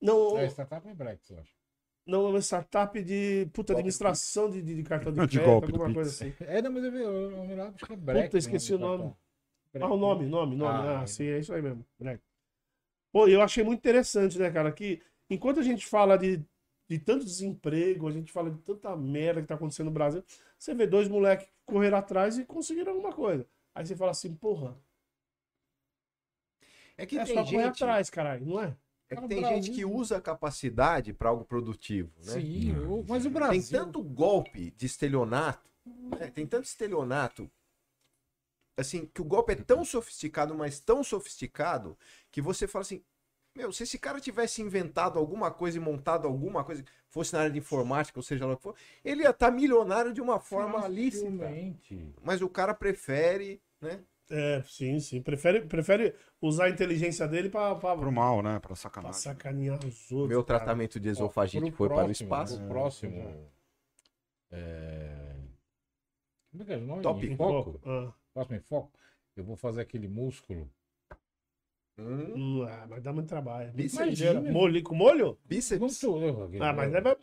não, É, startup é Brex, eu acho. não, é uma startup de. Puta, administração de, de, de cartão de crédito, golpe alguma coisa assim. É, não, mas eu, vi, eu, eu que é Brex. Puta, esqueci o do nome. Ah, o nome, nome, nome. Ah, Ah, sim, é isso aí mesmo. Break. Pô, eu achei muito interessante, né, cara? Que enquanto a gente fala de, de tanto desemprego, a gente fala de tanta merda que tá acontecendo no Brasil, você vê dois moleques correr atrás e conseguiram alguma coisa. Aí você fala assim, porra. É que É tem só correr gente, atrás, caralho, não é? é que tem Brasil. gente que usa a capacidade para algo produtivo, né? Sim, mas o Tem Brasil. tanto golpe de estelionato, né? tem tanto estelionato, assim, que o golpe é tão sofisticado, mas tão sofisticado, que você fala assim, meu, se esse cara tivesse inventado alguma coisa e montado alguma coisa, fosse na área de informática, ou seja lá o que for, ele ia estar milionário de uma forma lícita. Mas o cara prefere, né? É, sim, sim. Prefere, prefere usar a inteligência dele pra, pra, Pro mal, né? Pra pra sacanagem. sacanear os outros. Meu cara. tratamento de esofagite foi para o próximo, espaço. pro próximo. É... Como é que é o nome? Em foco? Ah, Próximo em foco. Eu vou fazer aquele músculo. Hum, hum, ah, mas dá muito trabalho. Bíceps. Molho, com molho? Não bíceps. sou eu. aquele- Ah, mas leva.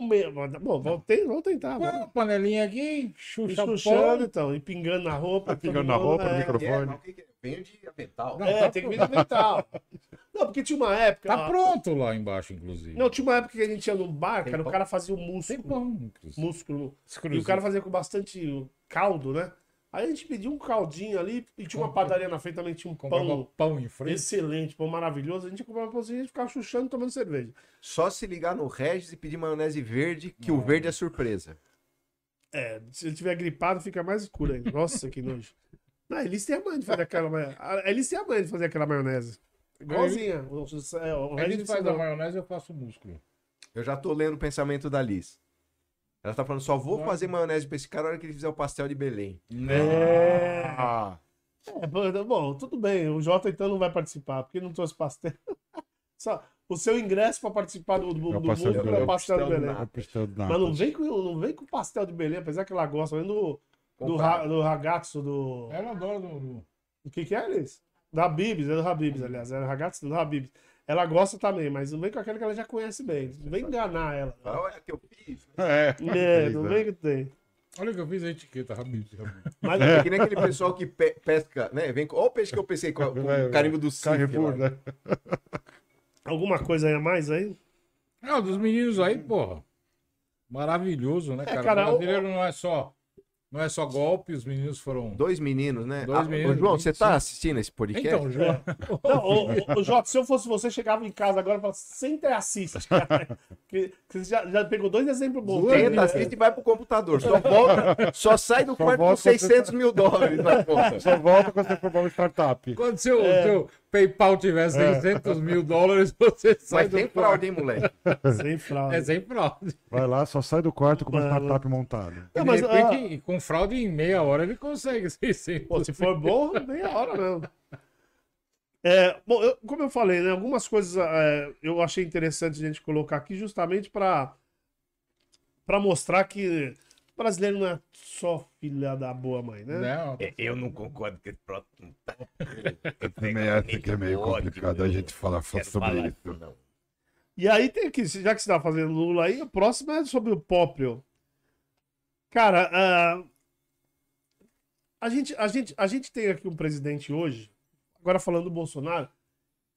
Bom, vamos, ter- vamos tentar. Põe uma panelinha aqui, chucha o então, e pingando na roupa. Pingando na roupa, no é. microfone. É, mas o que que é? Venho de avental. Não, É, tá tem que vir mental. Não, porque tinha uma época. Tá ó, pronto lá embaixo, inclusive. Não, tinha uma época que a gente ia num bar, Tem cara, o cara fazia o Tem músculo. pão, inclusive. Músculo. E o cara fazia com bastante caldo, né? Aí a gente pediu um caldinho ali e tinha uma padaria na frente também, tinha um pão pão em frente. excelente, pão maravilhoso. A gente comprava um pãozinho e a gente ficava chuchando tomando cerveja. Só se ligar no Regis e pedir maionese verde, que o verde é surpresa. É, se ele tiver gripado, fica mais escuro ainda. Nossa, que nojo. Não, a Elis tem a mãe de fazer aquela maionese. A Elis tem a mãe de fazer aquela maionese. Igualzinha. O, é, o A Regis faz a maionese eu faço músculo. Eu já tô lendo o pensamento da Liz. Ela tá falando, só vou fazer maionese pra esse cara na hora que ele fizer o pastel de Belém. É. Ah, É, bom, tudo bem. O Jota então não vai participar, porque não trouxe pastel. Só, o seu ingresso para participar do, do, É o do pastel de músculo é Belém. o pastel de Belém. nata. é pastel de Mas não vem, com, não vem com pastel de Belém, apesar que ela gosta, vem do, do, ra, do ragazzo do. Ela adora do. O que, que é, Elis? Da Habibs, é do Habibs, aliás. É o ragazzo do Habibs. Ela gosta também, mas não vem com aquele que ela já conhece bem. Não vem enganar ela. Olha o que eu fiz. É. É, não né? vem que tem. Olha que eu fiz a etiqueta. Habib. Mas É que nem aquele pessoal que pe- pesca, né? Vem com... Olha o peixe que eu pensei com, com É, o carimbo do CIF. Carrefour, né? alguma coisa aí a mais aí? Ah, dos meninos aí, porra. Maravilhoso, né, cara? cara, o brasileiro não é só. Não é só golpe, os meninos foram. Dois meninos, né? Dois Ah, meninos, ô, João, você 25. tá assistindo esse podcast? Então, João. Não, ô, ô, ô, Jota, se eu fosse você, chegava em casa agora e falava, senta e assiste, cara. Que, que você já, já pegou dois exemplos bons. Tenta, vezes. assiste e vai pro computador. Só volta, só sai do Só quarto com volta quando você 600 mil dólares na conta. Só volta quando você for pra uma startup. Quando seu, É. seu PayPal tiver 600 mil dólares, você sai Mas do tem fraude, hein, moleque? Sem fraude. É sem fraude. Vai lá, só sai do quarto com uma startup montada. Não, de mas, repente, com fraude em meia hora, ele consegue 600. Pô, se for bom, meia hora mesmo. É, bom, eu- como eu falei, né, algumas coisas é, eu achei interessante a gente colocar aqui justamente para para mostrar que brasileiro não é só filha da boa mãe, né? Não, Eu não concordo com esse próximo. Eu também acho que é meio complicado a gente falar só sobre isso. Não. E aí tem aqui, já que você tá fazendo Lula aí, a próxima é sobre o Poprio. Cara, ah, a, gente, a, gente, a gente tem aqui um presidente hoje, agora falando do Bolsonaro,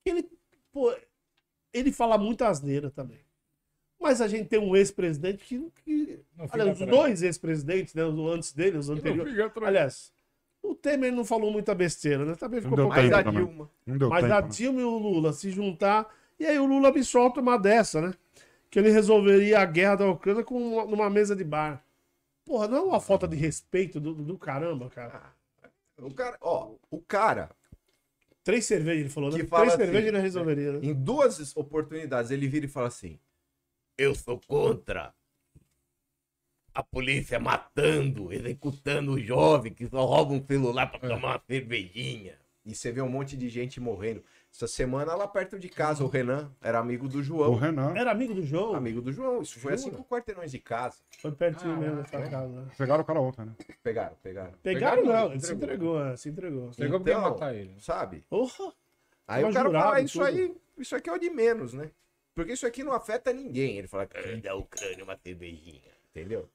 que ele, pô, ele fala muita asneira também. Mas a gente tem um ex-presidente que, que aliás, os dois ex-presidentes, né, os antes dele, os Não anteriores. Aliás, o Temer não falou muita besteira, né? Também ficou Mas tempo a. Dilma. Mas tempo. a né? Dilma e o Lula se juntar, e aí o Lula me solta uma dessa, né? Que ele resolveria a guerra da Ucrânia com uma- numa mesa de bar. Porra, não é uma falta de respeito do, do caramba, cara. O cara, ó, o cara, Três cervejas, ele falou, né? Que fala Três assim, cervejas ele resolveria, né? em duas oportunidades, ele vira e fala assim: Eu sou contra a polícia matando, executando o jovem que só rouba um celular pra tomar uma cervejinha. E você vê um monte de gente morrendo. Essa semana, lá perto de casa, o Renan era amigo do O João. Renan. Era amigo do João? Amigo do João. Isso foi assim Jura? cinco quarteirões de casa. Foi pertinho Ah, mesmo é. da sua casa, né? Pegaram o cara ontem, né? Pegaram, pegaram. Pegaram Pegaram, não, ele se entregou. entregou, é, se entregou. Porque ia Então, matar ele. Sabe? Porra! Aí o cara jurado fala, isso tudo. aí, isso aqui é o de menos, né? Porque isso aqui não afeta ninguém. Ele fala, "Ah, Da Ucrânia, uma cervejinha. entendeu?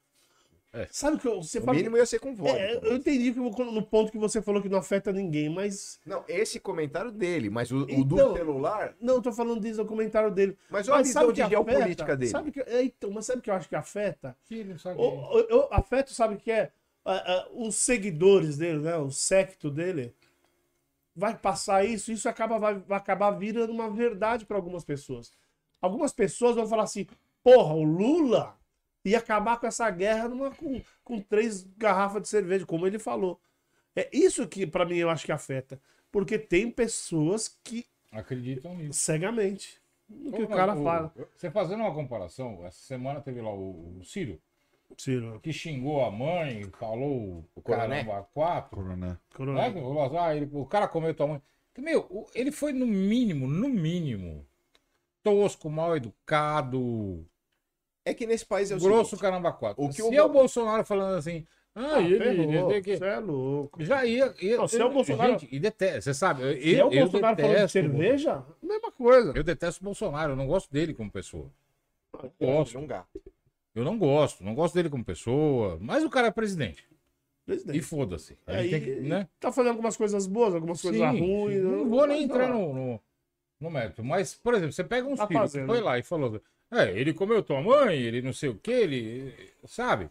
Sabe o que eu- você O fala... mínimo ia ser com vodka. É, eu entendi que no ponto que você falou que não afeta ninguém, mas... Não, esse comentário dele, mas o, o Então- do celular. Não, eu tô falando disso no comentário dele. Mas olha a visão o de geopolítica dele. Sabe que, é, então, mas sabe o que eu acho que afeta? Não sabe. O, o- o- afeta, sabe o que é? Ah, ah, os seguidores dele, né? O secto dele. vai passar isso, isso acaba, vai, vai acabar virando uma verdade para algumas pessoas. Algumas pessoas vão falar assim: porra, o Lula ia acabar com essa guerra numa, com, com três garrafas de cerveja, como ele falou. É isso que, para mim, eu acho que afeta. Porque tem pessoas que Acreditam nisso. cegamente no que o Pô, cara mas fala. Você fazendo uma comparação, essa semana teve lá o, o Ciro, Ciro, que xingou a mãe, falou o caramba quatro. Coroné. Coronel. Né? assim, ah, ele- o cara comeu tua mãe. Meu, o- ele foi no mínimo, no mínimo, tosco, mal educado, É que nesse país é o grosso seguinte, caramba quatro. o que Se o é o Bo- Bolsonaro falando assim, ah, Ah, ele, ferrou, ele- que- Você é louco. já ia. ia Não, se é o Bolsonaro- Gente, e detesta, você sabe, eu, Se é o eu Bolsonaro falando de cerveja, mesma coisa. Eu detesto o Bolsonaro, eu não gosto dele como pessoa. ele Gosto. é um. Eu não gosto, não gosto dele como pessoa, mas o cara é presidente. Presidente. E foda-se. Que, né? Tá fazendo algumas coisas boas, algumas coisas Sim, ruins. sim. eu Não vou nem entrar no, no, no mérito. Mas, por exemplo, você pega um Tá filho, fazendo. foi lá e falou, é, ele comeu tua mãe, ele não sei o que, ele. Sabe?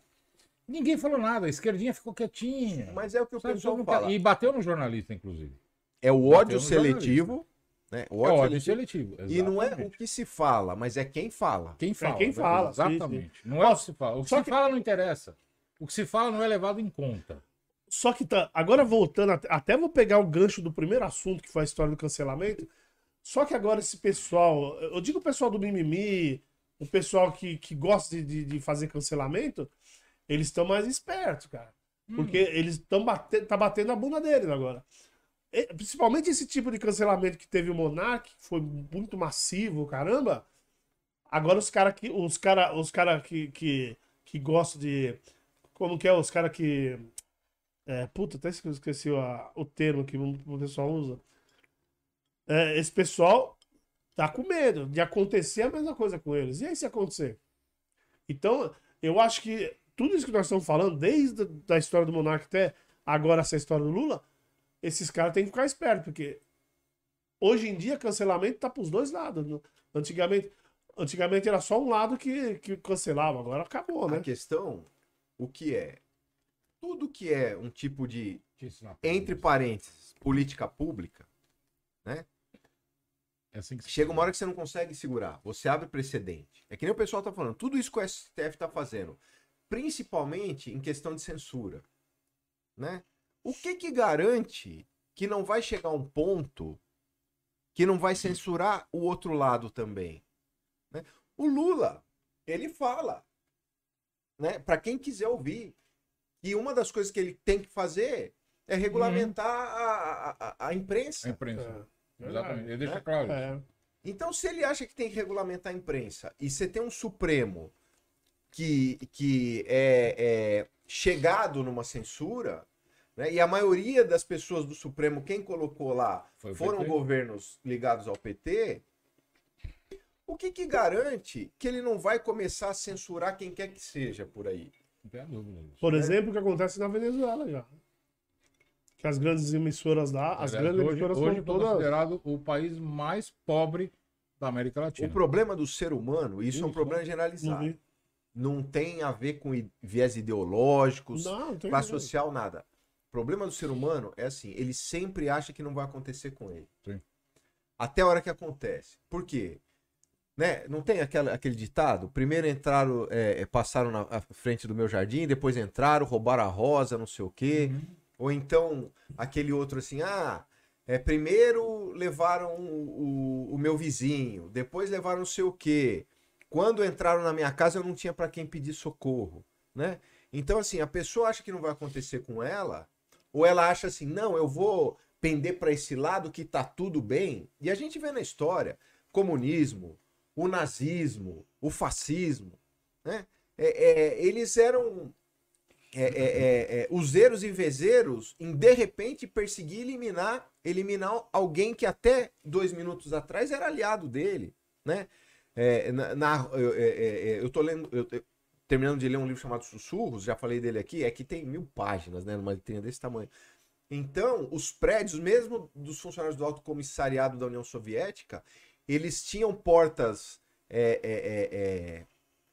Ninguém falou nada, a esquerdinha ficou quietinha. Mas é o que o Sabe, pessoal fala. quer- E bateu no jornalista, inclusive. É o ódio seletivo, né? O É ódio ódio seletivo. seletivo. E não é o exatamente. que se fala, mas é quem fala. Quem fala. quem né? fala, sim, Exatamente. Não é o que se fala. O que Só se que- fala não interessa. O que se fala não é levado em conta. Só que tá. Agora voltando, até- até vou pegar o gancho do primeiro assunto, que foi a história do cancelamento. Só que agora esse pessoal, eu digo o pessoal do mimimi, o pessoal que, que gosta de, de, fazer cancelamento, eles estão mais espertos, cara. Porque eles estão batendo, tá batendo a bunda deles agora. E, principalmente esse tipo de cancelamento que teve o Monark, que foi muito massivo, caramba. Agora os caras que os cara, os cara que, que, que gostam de como que é os caras que é, puta, até esque- esqueci a- o termo que o pessoal usa. É, esse pessoal tá com medo de acontecer a mesma coisa com eles. E aí se acontecer? Então, eu acho que tudo isso que nós estamos falando, desde a da história do Monarca até agora essa história do Lula, esses caras têm que ficar espertos, porque hoje em dia cancelamento tá pros dois lados. né? Antigamente, antigamente era só um lado que, que cancelava, agora acabou, A né? questão, o que é? Tudo que é um tipo de, entre parênteses, política pública, É assim que se chega uma hora que você não consegue segurar. Você abre precedente. É que nem o pessoal tá falando. Tudo isso que o STF tá fazendo, principalmente em questão de censura, né? O que que garante que não vai chegar um ponto que não vai censurar o outro lado também? né? O Lula, ele fala, né? Para quem quiser ouvir, que uma das coisas que ele tem que fazer é regulamentar a, a, a imprensa. A imprensa. É, Exatamente. Ele deixa É. claro isso. É. Então, se ele acha que tem que regulamentar a imprensa e você tem um Supremo que, que é, é chegado numa censura, né, e a maioria das pessoas do Supremo, quem colocou lá, foram PT. governos ligados ao PT, o que, que garante que ele não vai começar a censurar quem quer que seja por aí? Por exemplo, o que acontece na Venezuela já. Que as grandes emissoras lá, as Aliás, grandes hoje, emissoras hoje são todas. considerado o país mais pobre da América O Latina. problema do ser humano, isso é um Isso. problema generalizado. vi. Não tem a ver com viés ideológicos, Não, classe nada. social, nada. O problema do ser humano é assim, ele sempre acha que não vai acontecer com ele. Sim. Até a hora que acontece. Por quê? Né? Não tem aquela, aquele ditado? Primeiro entraram, é, é, passaram na frente do meu jardim, depois entraram, roubaram a rosa, não sei o quê. Uhum. Ou então aquele outro assim, ah, é, primeiro levaram o, o- o meu vizinho, depois levaram não sei o quê. Quando entraram na minha casa, eu não tinha para quem pedir socorro, né? Então, assim, a pessoa acha que não vai acontecer com ela, ou ela acha assim, não, eu vou pender para esse lado que tá tudo bem. E a gente vê na história, comunismo, o nazismo, o fascismo, né? É, é, eles eram é, é, é, é, zeros e vezeiros em de repente perseguir e eliminar, eliminar alguém que até dois minutos atrás era aliado dele, né? É, na, na- eu, é, é, é, eu tô lendo, eu- eu- terminando de ler um livro chamado Sussurros, já falei dele aqui, é que tem mil páginas, né? Numa letrinha desse tamanho. Então, os prédios, mesmo dos funcionários do Alto Comissariado da União Soviética, eles tinham portas é, é, é,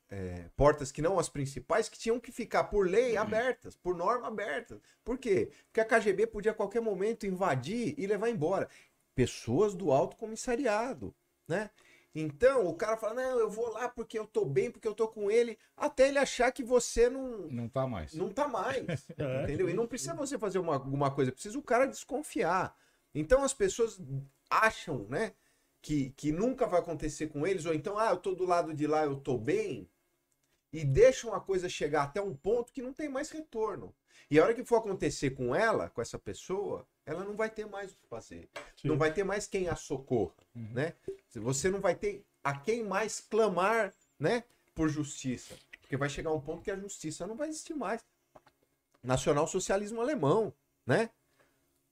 é, portas que não as principais, que tinham que ficar por lei abertas, por norma abertas. Por quê? Porque a KGB podia a qualquer momento invadir e levar embora pessoas do alto comissariado, né? Então, o cara fala: "Não, eu vou lá porque eu tô bem, porque eu tô com ele", até ele achar que você não Não tá mais. não tá mais. É. Entendeu? E não precisa você fazer uma, alguma coisa, precisa o cara desconfiar. Então as pessoas acham, né, que, que nunca vai acontecer com eles, ou então, ah, eu tô do lado de lá, eu tô bem, e deixam a coisa chegar até um ponto que não tem mais retorno. E a hora que for acontecer com ela, com essa pessoa, ela não vai ter mais o que fazer. Sim. Não vai ter mais quem a socorra, né? Você não vai ter a quem mais clamar, né, por justiça. Porque vai chegar um ponto que a justiça não vai existir mais. Nacional-socialismo alemão, né?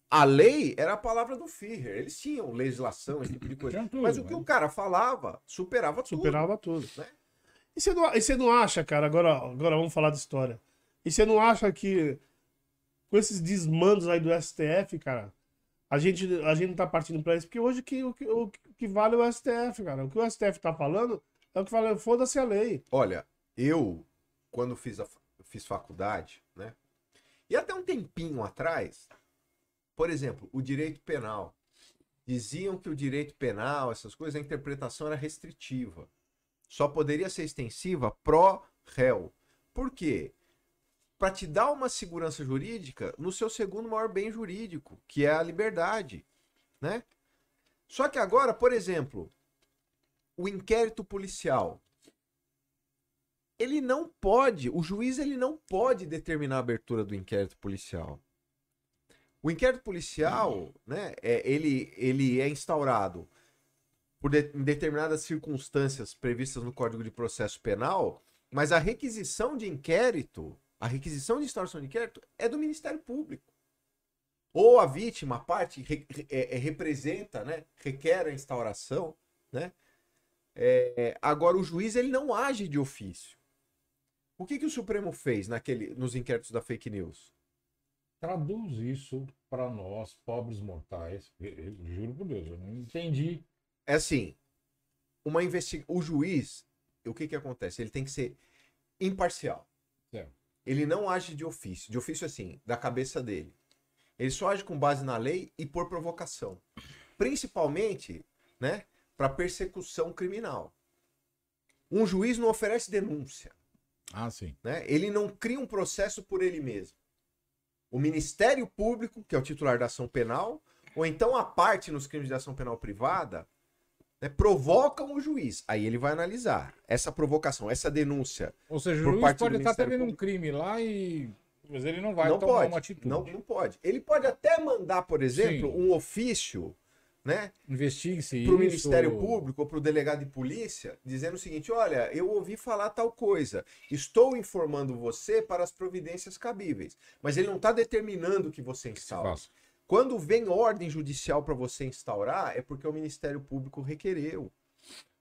A lei era a palavra do Führer. Eles tinham legislação, esse tipo de coisa. Tudo, Mas o que né? o cara falava superava tudo. Superava tudo. né? E você não, e você não acha, cara, agora, agora vamos falar de história. E você não acha que com esses desmandos aí do STF, cara, a gente, a gente não tá partindo pra isso? Porque hoje que, o, que, o que vale é o STF, cara. O que o STF tá falando é o que fala, foda-se a lei. Olha, eu, quando fiz, a, fiz faculdade, né? E até um tempinho atrás, por exemplo, o direito penal. Diziam que o direito penal, essas coisas, a interpretação era restritiva. Só poderia ser extensiva pró-réu. Por quê? Para te dar uma segurança jurídica no seu segundo maior bem jurídico, que é a liberdade, né? Só que agora, por exemplo, o inquérito policial, ele não pode, o juiz ele não pode determinar a abertura do inquérito policial. O inquérito policial, né, é, ele, ele é instaurado por de- em determinadas circunstâncias previstas no Código de Processo Penal, mas a requisição de inquérito, a requisição de instauração de inquérito é do Ministério Público. Ou a vítima, a parte, re- re- é- é- representa, né, requer a instauração, né? É, agora, o juiz ele não age de ofício. O que, que o Supremo fez naquele, nos inquéritos da fake news? Traduz isso para nós, pobres mortais. Eu- eu Juro por Deus, eu não entendi. É assim, uma investiga... o juiz, o que, que acontece? Ele tem que ser imparcial. Certo. Ele não age de ofício. De ofício, assim, da cabeça dele. Ele só age com base na lei e por provocação. Principalmente, né, para persecução criminal. Um juiz não oferece denúncia. Ah, sim. né? Ele não cria um processo por ele mesmo. O Ministério Público, que é o titular da ação penal, ou então a parte nos crimes de ação penal privada, né, provocam o juiz. Aí ele vai analisar essa provocação, essa denúncia. Ou seja, o juiz pode estar vendo um crime lá e. Mas ele não vai não tomar pode. uma atitude. Não, não pode. Ele pode até mandar, por exemplo, Sim. um ofício, né, Investigue-se para o Ministério Público ou para o delegado de polícia, dizendo o seguinte: olha, eu ouvi falar tal coisa, estou informando você para as providências cabíveis. Mas ele não está determinando que você instaure. Faça. Quando vem ordem judicial para você instaurar, é porque o Ministério Público requereu.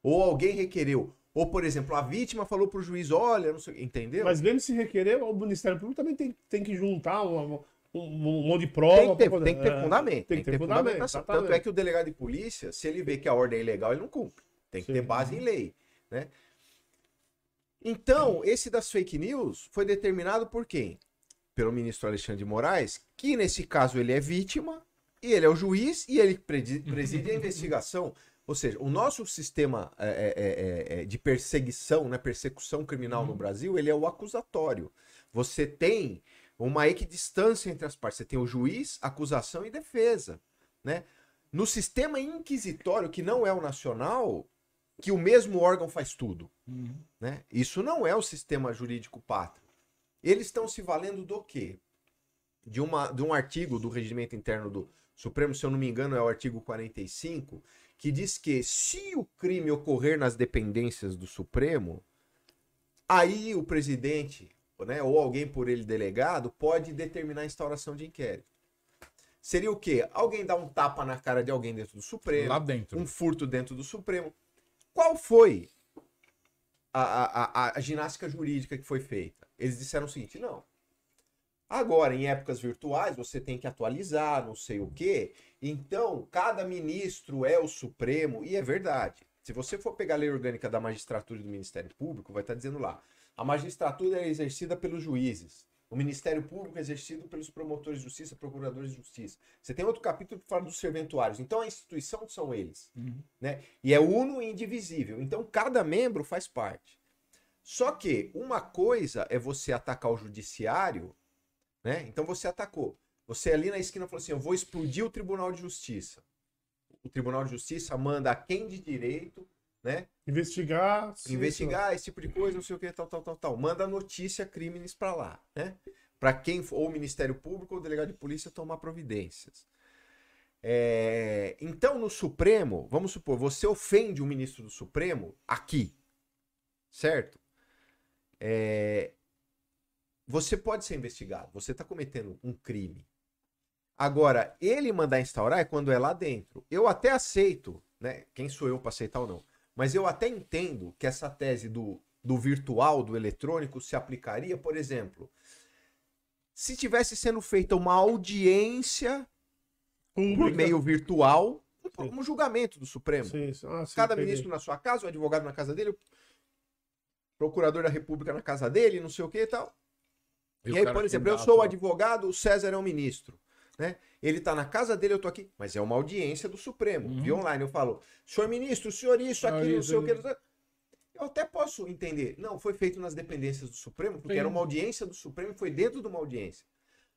Ou alguém requereu. Ou, por exemplo, a vítima falou para o juiz: olha, não sei, entendeu? Mas mesmo se requerer, o Ministério Público também tem, tem que juntar um, um, um monte de prova. Tem que ter, poder- tem que ter é, fundamento. Tem que ter fundamento. fundamentação. exatamente. Tanto é que o delegado de polícia, se ele vê que a ordem é ilegal, ele não cumpre. Tem que Sim. ter base em lei. Né? Então, esse das fake news foi determinado por quem? Pelo ministro Alexandre de Moraes, que nesse caso ele é vítima, e ele é o juiz, e ele preside a investigação. Ou seja, o nosso sistema é, é, é, é, de perseguição, né, persecução criminal no Brasil, ele é o acusatório. Você tem uma equidistância entre as partes. Você tem o juiz, acusação e defesa. Né? No sistema inquisitório, que não é o nacional, que o mesmo órgão faz tudo. Uhum. Né? Isso não é o sistema jurídico pátrio. Eles estão se valendo do quê? De, uma, de um artigo do regimento interno do Supremo, se eu não me engano, é o artigo 45, que diz que se o crime ocorrer nas dependências do Supremo, aí o presidente, né, ou alguém por ele delegado, pode determinar a instauração de inquérito. Seria o quê? Alguém dá um tapa na cara de alguém dentro do Supremo Lá dentro. um furto dentro do Supremo. Qual foi a, a, a, a ginástica jurídica que foi feita? Eles disseram o seguinte: não. Agora, em épocas virtuais, você tem que atualizar, não sei o quê. Então, cada ministro é o Supremo, e é verdade. Se você for pegar a lei orgânica da magistratura e do Ministério Público, vai estar dizendo lá: a magistratura é exercida pelos juízes. O Ministério Público é exercido pelos promotores de justiça, procuradores de justiça. Você tem outro capítulo que fala dos serventuários. Então a instituição são eles. Né? E é uno e indivisível. Então cada membro faz parte. Só que uma coisa é você atacar o judiciário, né? Então você atacou. Você ali na esquina falou assim: eu vou explodir o Tribunal de Justiça. O Tribunal de Justiça manda a quem de direito, né? Investigar. investigar esse tipo de coisa, não sei o que, tal, tal, tal, tal. Manda notícia, crimes pra lá, né? Para quem ou o Ministério Público ou o delegado de polícia tomar providências. É, Então, no Supremo, vamos supor, você ofende um ministro do Supremo aqui, certo? É, Você pode ser investigado, você está cometendo um crime. Agora, ele mandar instaurar é quando é lá dentro. Eu até aceito, né? Quem sou eu para aceitar ou não? Mas eu até entendo que essa tese do, do virtual, do eletrônico, se aplicaria, por exemplo, se tivesse sendo feita uma audiência por meio virtual, um, um julgamento do Supremo. Sim, sim. Ah, sim, Cada ministro na sua casa, o advogado na casa dele, procurador da República na casa dele, não sei o que e tal. E, o aí, por exemplo, eu sou o só- advogado, o César é o ministro. Né? Ele tá na casa dele, eu tô aqui. Mas é uma audiência do Supremo. Uhum. Via online, eu falo, senhor ministro, o senhor isso, aquilo, não sei o que. Eu até posso entender. Não, foi feito nas dependências do Supremo, porque Sim. era uma audiência do Supremo e foi dentro de uma audiência.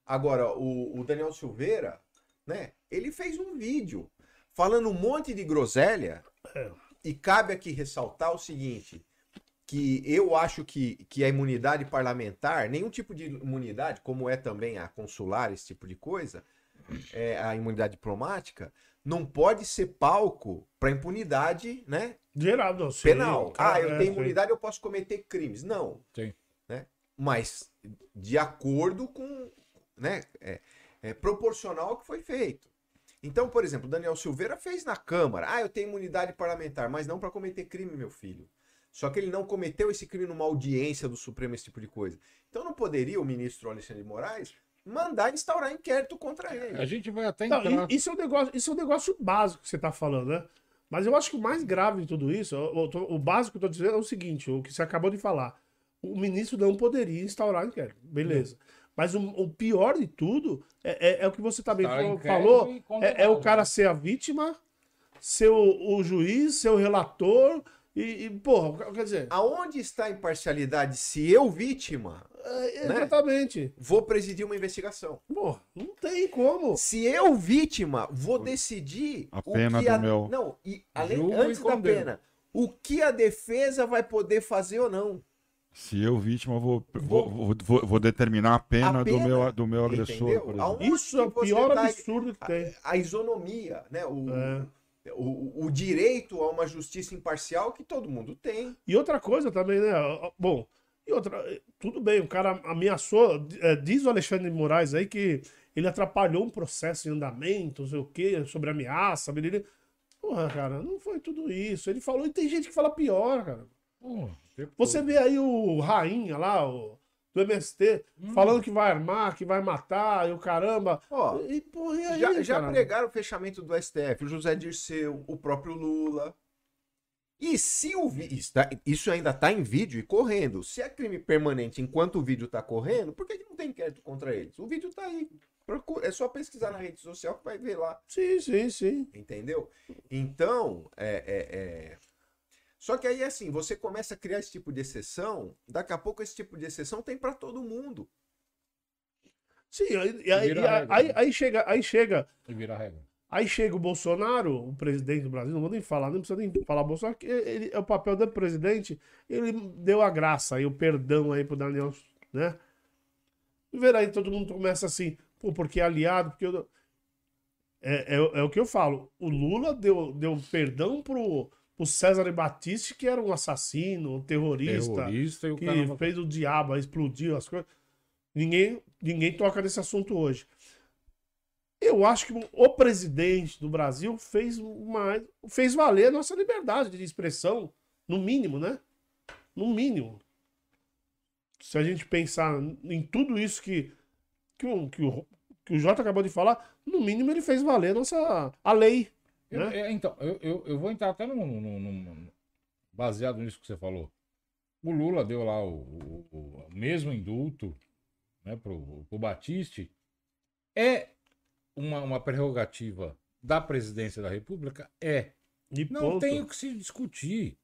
Agora, o, o Daniel Silveira, né? Ele fez um vídeo falando um monte de groselha. É. E cabe aqui ressaltar o seguinte: que eu acho que, que a imunidade parlamentar, nenhum tipo de imunidade, como é também a consular, esse tipo de coisa, é, a imunidade diplomática, não pode ser palco para impunidade, né? Geral, não, sim, penal. cara, ah, eu é, tenho sim. imunidade, eu posso cometer crimes. Não. Sim. Né? Mas de acordo com, né, é, é proporcional ao que foi feito. Então, por exemplo, o Daniel Silveira fez na Câmara. Ah, eu tenho imunidade parlamentar, mas não para cometer crime, meu filho. Só que ele não cometeu esse crime numa audiência do Supremo, esse tipo de coisa. Então não poderia o ministro Alexandre de Moraes mandar instaurar inquérito contra ele. A gente vai até Não, entrar. e- isso, é um negócio, isso é um negócio básico que você está falando, né? Mas eu acho que o mais grave de tudo isso, o, o- básico que eu estou dizendo é o seguinte: o que você acabou de falar. O ministro não poderia instaurar inquérito. Beleza. Mas o, o pior de tudo é, é- é o que você também falou, falou, é, é o cara ser a vítima, ser o, o juiz, ser o relator. E, e, porra, quer dizer, Aonde está a imparcialidade se eu, vítima, é, né? exatamente. vou presidir uma investigação? Porra, não tem como. Se eu, vítima, vou decidir A o pena que do a... meu- Não, e além, e antes da pena, o que a defesa vai poder fazer ou não. Se eu, vítima, vou, vou, vou, vou- vou determinar a pena, A do, pena, meu, do meu agressor, Isso é o que pior tá- absurdo que tem. A isonomia, né? O, É. o, o direito a uma justiça imparcial que todo mundo tem. E outra coisa também, né? Bom, e outra, tudo bem, o cara ameaçou, eh, diz o Alexandre de Moraes aí que ele atrapalhou um processo em andamento, não sei o quê, sobre ameaça, beleza. Porra, cara, não foi tudo isso. Ele falou, e tem gente que fala pior, cara. Tempo Você vê aí o Rainha lá, o, do MST, Hum. falando que vai armar, que vai matar, e o caramba. Ó, E, porra, e aí, já, já pregaram o fechamento do STF, o José Dirceu, o próprio Lula. E se o vídeo. Isso ainda está em vídeo e correndo. Se é crime permanente enquanto o vídeo está correndo, por que, que não tem inquérito contra eles? O vídeo está aí. Procura- É só pesquisar na rede social que vai ver lá. Sim, sim, sim. Entendeu? Então, é, é, é- Só que aí, assim, você começa a criar esse tipo de exceção, daqui a pouco esse tipo de exceção tem para todo mundo. Sim, aí, e aí, aí- regra, aí- né? aí chega, aí chega E vira regra. Aí chega o Bolsonaro, o presidente do Brasil, não vou nem falar, nem precisa nem falar Bolsonaro, que ele, é o papel do presidente, ele deu a graça aí, o perdão aí pro Daniel, né? E ver aí, todo mundo começa assim, pô, porque é aliado, porque eu... É, é, é o que eu falo, o Lula deu, deu perdão pro, pro César Batiste, que era um assassino, um terrorista, Terrorista e o que cara. fez o diabo, explodiu as coisas. Ninguém, ninguém toca nesse assunto hoje. Eu acho que o presidente do Brasil fez uma, fez valer a nossa liberdade de expressão, no mínimo, né? No mínimo. Se a gente pensar em tudo isso que, que, o, que, o, que o Jota acabou de falar, no mínimo ele fez valer a nossa a lei. Eu- né? é, então, eu, eu, eu vou entrar até num, num- num- Baseado nisso que você falou. O Lula deu lá o, o- o mesmo indulto né, pro, pro Batiste. É uma, uma prerrogativa da presidência da República? É. E Não ponto. tem o que se discutir.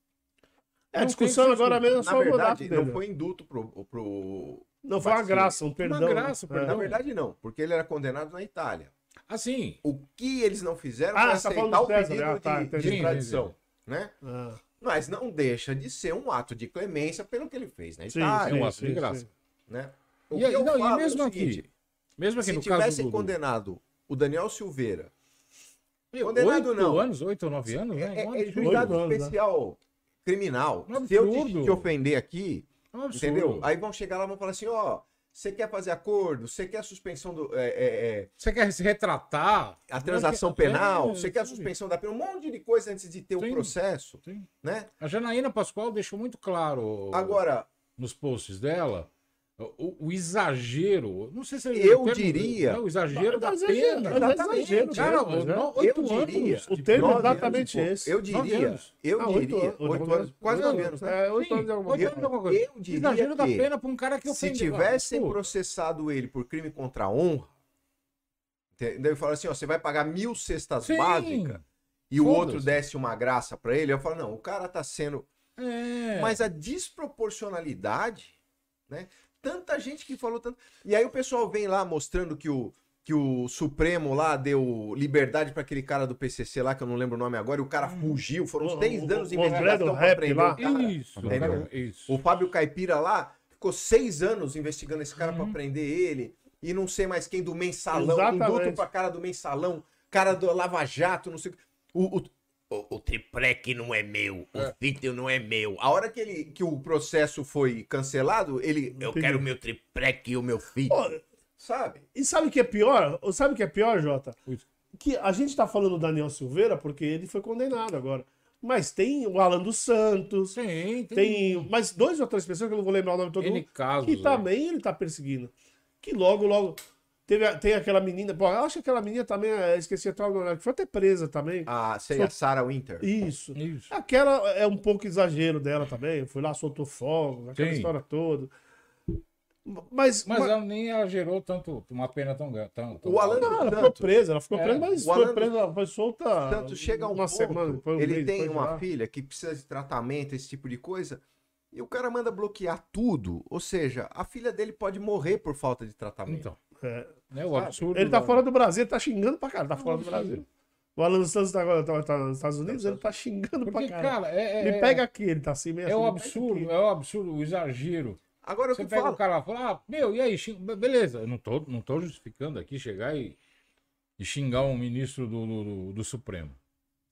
É, a discussão agora mesmo é só verdade, dele. não foi indulto pro, pro. Não, foi uma graça, um perdão. graça, né? perdão. Na verdade, não, porque ele era condenado na Itália. Assim, O que eles não fizeram Ah, foi tá aceitar falando o do César, pedido né? Ah, tá, de, de Sim, extradição, né? Ah, Mas não deixa de ser um ato de clemência pelo que ele fez na Sim, Itália, é um sim, ato de sim, graça. sim. né? O E que aí- eu não, e falo é o mesmo aqui, seguinte, mesmo aqui se no caso tivessem do... condenado o Daniel Silveira, Meu, condenado oito não. anos, oito ou nove anos, é, né? é, é juizado Oito anos, né? especial criminal. Um Se eu te, te ofender aqui, É um entendeu? Aí vão chegar lá e vão falar assim, ó, você quer fazer acordo, você quer a suspensão do... é, é, é, Você quer se retratar? a transação É, penal, é, você quer a suspensão da pena, um monte de coisa antes de ter o processo, Sim. né? A Janaína Pascoal deixou muito claro Agora, nos posts dela o, o exagero. Não sei se é Eu termo- diria- né, o exagero da Mas é exagero, pena. mas é exagero Cara, né? eu oito diria... anos. O termo é exatamente anos, pô, esse. Eu diria, eu Ah, diria, oito anos, quase Não, nove anos, né? É, oito anos alguma oito coisa. anos e alguma coisa. Eu diria Exagero da pena pra um cara que se ofendeu. tivessem processado ele por crime contra a honra, entendeu? Eu falo assim, ó, você vai pagar mil cestas básicas e o outro desse uma graça pra ele, eu falo, não, o cara tá sendo... É. Mas a desproporcionalidade, né? Tanta gente que falou tanto... E aí o pessoal vem lá mostrando que o, que o Supremo lá deu liberdade pra aquele cara do PCC lá, que eu não lembro o nome agora, e o cara fugiu, foram seis o- anos de o André investigação prender lá. o cara. Isso, cara, isso. O Fábio Caipira lá ficou seis anos investigando esse cara pra Uhum. prender ele. E não sei mais quem do mensalão. Exatamente. Indulto pra cara do mensalão. Cara do Lava Jato, não sei o que. O, o- O, o triplec não é meu, o sítio não é meu. a hora que, ele, que o processo foi cancelado, ele. Eu quero o meu triplec e o meu sítio. Ó, Sabe? E sabe o que é pior? Sabe o que é pior, Jota? Isso. Que a gente tá falando do Daniel Silveira porque ele foi condenado agora. Mas tem o Alan dos Santos, Sim, tem, tem mais dois ou três pessoas que eu não vou lembrar o nome todo N mundo, casos. que né? também ele tá perseguindo. Que logo, logo. Teve, tem aquela menina, pô, eu acho que aquela menina também, é, esqueci até o nome, que foi até presa também. A, sei, a Sarah Winter. Isso. Isso. Aquela é um pouco exagero dela também. Foi lá, soltou fogo, aquela Sim. história toda. Mas, Mas mas ela nem gerou tanto, uma pena tão grande. Tão, tão O Alan- não, ela ficou presa, ela ficou É, presa, mas o foi Alan presa, ela foi solta. Tanto chega um uma ponto, semana, um ele mês tem uma lá. filha que precisa de tratamento, esse tipo de coisa, e o cara manda bloquear tudo. Ou seja, a filha dele pode morrer por falta de tratamento. Então, É. né, o Sabe? absurdo. Ele tá fora do Brasil, ele tá xingando pra cara, tá fora do Brasil. O Alan dos Santos tá, agora- tá, tá nos Estados Unidos, ele tá xingando Porque, pra cara. cara, é, é, Me pega aqui, ele tá assim meio é assim, o me pega absurdo, é o absurdo, o exagero. Agora o Você que pega fala? o cara lá e fala, ah, meu, e aí, beleza, eu não tô, não tô justificando aqui chegar e, e xingar um ministro do, do, do- do Supremo.